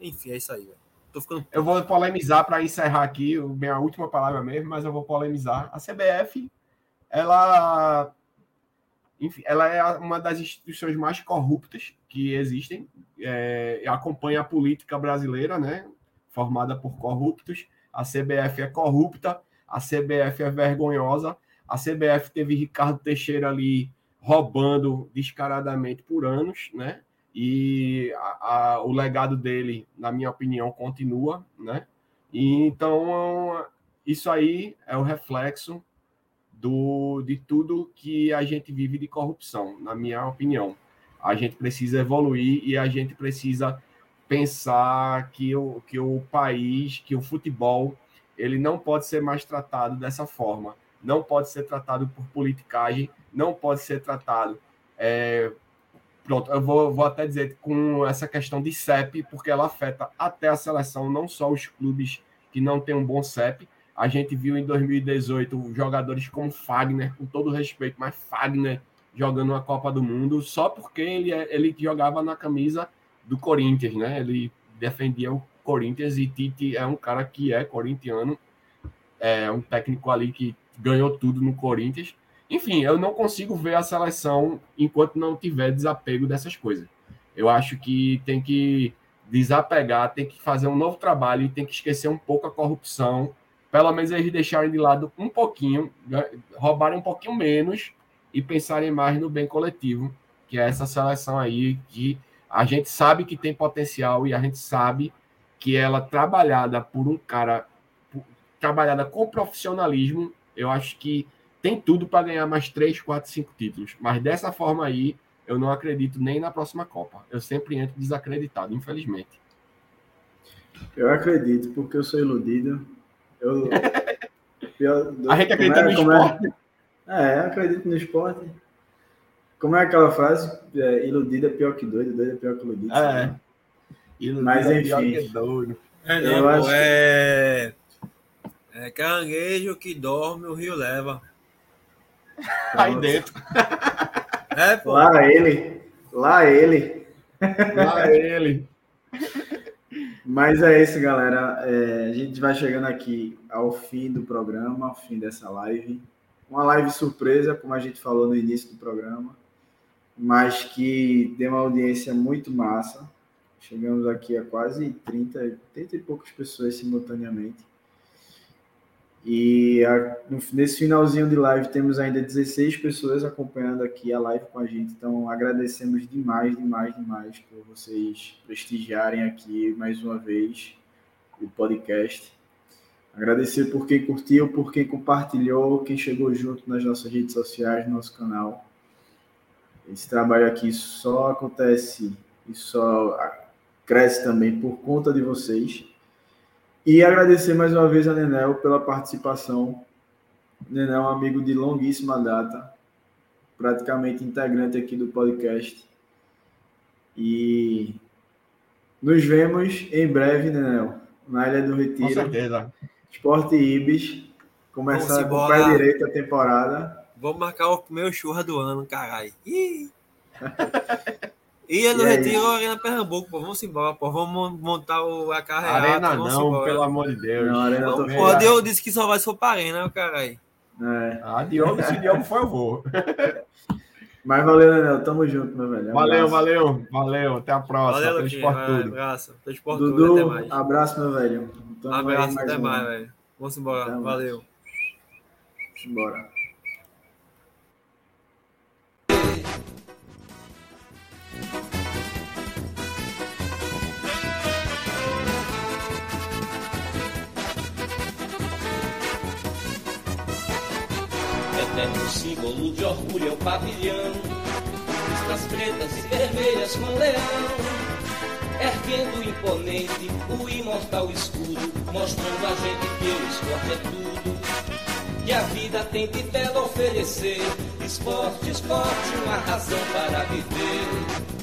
Enfim, é isso aí, velho. Ficando. Eu vou polemizar para encerrar aqui, minha última palavra mesmo, mas eu vou polemizar. A CBF, ela, enfim, ela é uma das instituições mais corruptas que existem. É, acompanha a política brasileira, né? Formada por corruptos. A CBF é corrupta, a CBF é vergonhosa. A CBF teve Ricardo Teixeira ali roubando descaradamente por anos, né? e a- a- o legado dele, na minha opinião, continua, né? E então isso aí é o reflexo do, de tudo que a gente vive de corrupção, na minha opinião. A gente precisa evoluir e a gente precisa pensar que o, que o país, que o futebol, ele não pode ser mais tratado dessa forma. Não pode ser tratado por politicagem, não pode ser tratado é, Pronto, eu vou, vou até dizer com essa questão de CEP, porque ela afeta até a seleção, não só os clubes que não têm um bom CEP. A gente viu em 2018 jogadores como Fagner, com todo respeito, mas Fagner jogando uma Copa do Mundo só porque ele, é- ele jogava na camisa do Corinthians, né? Ele defendia o Corinthians e Tite é um cara que é corintiano, é um técnico ali que ganhou tudo no Corinthians. Enfim, eu não consigo ver a seleção enquanto não tiver desapego dessas coisas. Eu acho que tem que desapegar, tem que fazer um novo trabalho e tem que esquecer um pouco a corrupção. Pelo menos eles deixarem de lado um pouquinho, né, roubarem um pouquinho menos e pensarem mais no bem coletivo, que é essa seleção aí que a gente sabe que tem potencial e a gente sabe que ela trabalhada por um cara por- trabalhada com profissionalismo, eu acho que tem tudo para ganhar mais 3, 4, 5 títulos. Mas dessa forma aí, eu não acredito nem na próxima Copa. Eu sempre entro desacreditado, infelizmente. Eu acredito, porque eu sou iludido. Eu, [LAUGHS] eu- A gente acredita é- no é- esporte. É, eu acredito no esporte. Como é aquela frase? É, iludido é pior que doido, doido é pior que iludido. É. né? E Mas, é pior enfim. que doido. É, Eu não, acho pô, que- é... é caranguejo que dorme, o rio leva. Aí dentro. [LAUGHS] É, pô. Lá ele, lá ele. Lá ele. Mas é isso, galera. É, a gente vai chegando aqui ao fim do programa, ao fim dessa live. Uma live surpresa, como a gente falou no início do programa, mas que deu uma audiência muito massa. Chegamos aqui a quase 30, 30 e poucas pessoas simultaneamente. E a- nesse finalzinho de live temos ainda 16 pessoas acompanhando aqui a live com a gente. Então agradecemos demais, demais, demais por vocês prestigiarem aqui mais uma vez o podcast. Agradecer por quem curtiu, por quem compartilhou, quem chegou junto nas nossas redes sociais, no nosso canal. Esse trabalho aqui só acontece e só cresce também por conta de vocês. E agradecer mais uma vez a Nenel pela participação. Nenel é um amigo de longuíssima data. praticamente integrante aqui do podcast. E nos vemos em breve, né, Nel? Na Ilha do Com Retiro. certeza. Esporte Ibis. Começar com o pé direito a temporada. Vamos marcar o meu churra do ano, caralho. Ih. Ia [LAUGHS] no E aí? Retiro Arena Pernambuco, pô. Vamos embora, pô. Vamos montar o, a carreata. Arena vamos não, embora. pelo amor de Deus. Não, Arena Vamos, tô pô, fora. Deus disse que só vai se for pra Arena, né, caralho. É. Ah, Diogo, se Diogo for, eu vou. Mas valeu, Nenel. Tamo junto, meu velho. Valeu, Abraço. valeu, valeu. Até a próxima. Valeu, Luquinha. vai, tudo. Abraço. Pelo esporte tudo, até Dudu, mais. abraço, meu velho. Tamo Abraço, até um. mais, velho. Vamos embora. Até mais. Valeu. Bora. Símbolo de orgulho é o pavilhão. Listras pretas e vermelhas com leão. Erguendo imponente o imortal escudo, mostrando a gente que o esporte é tudo. Que a vida tem de belo oferecer. Esporte, esporte, uma razão para viver.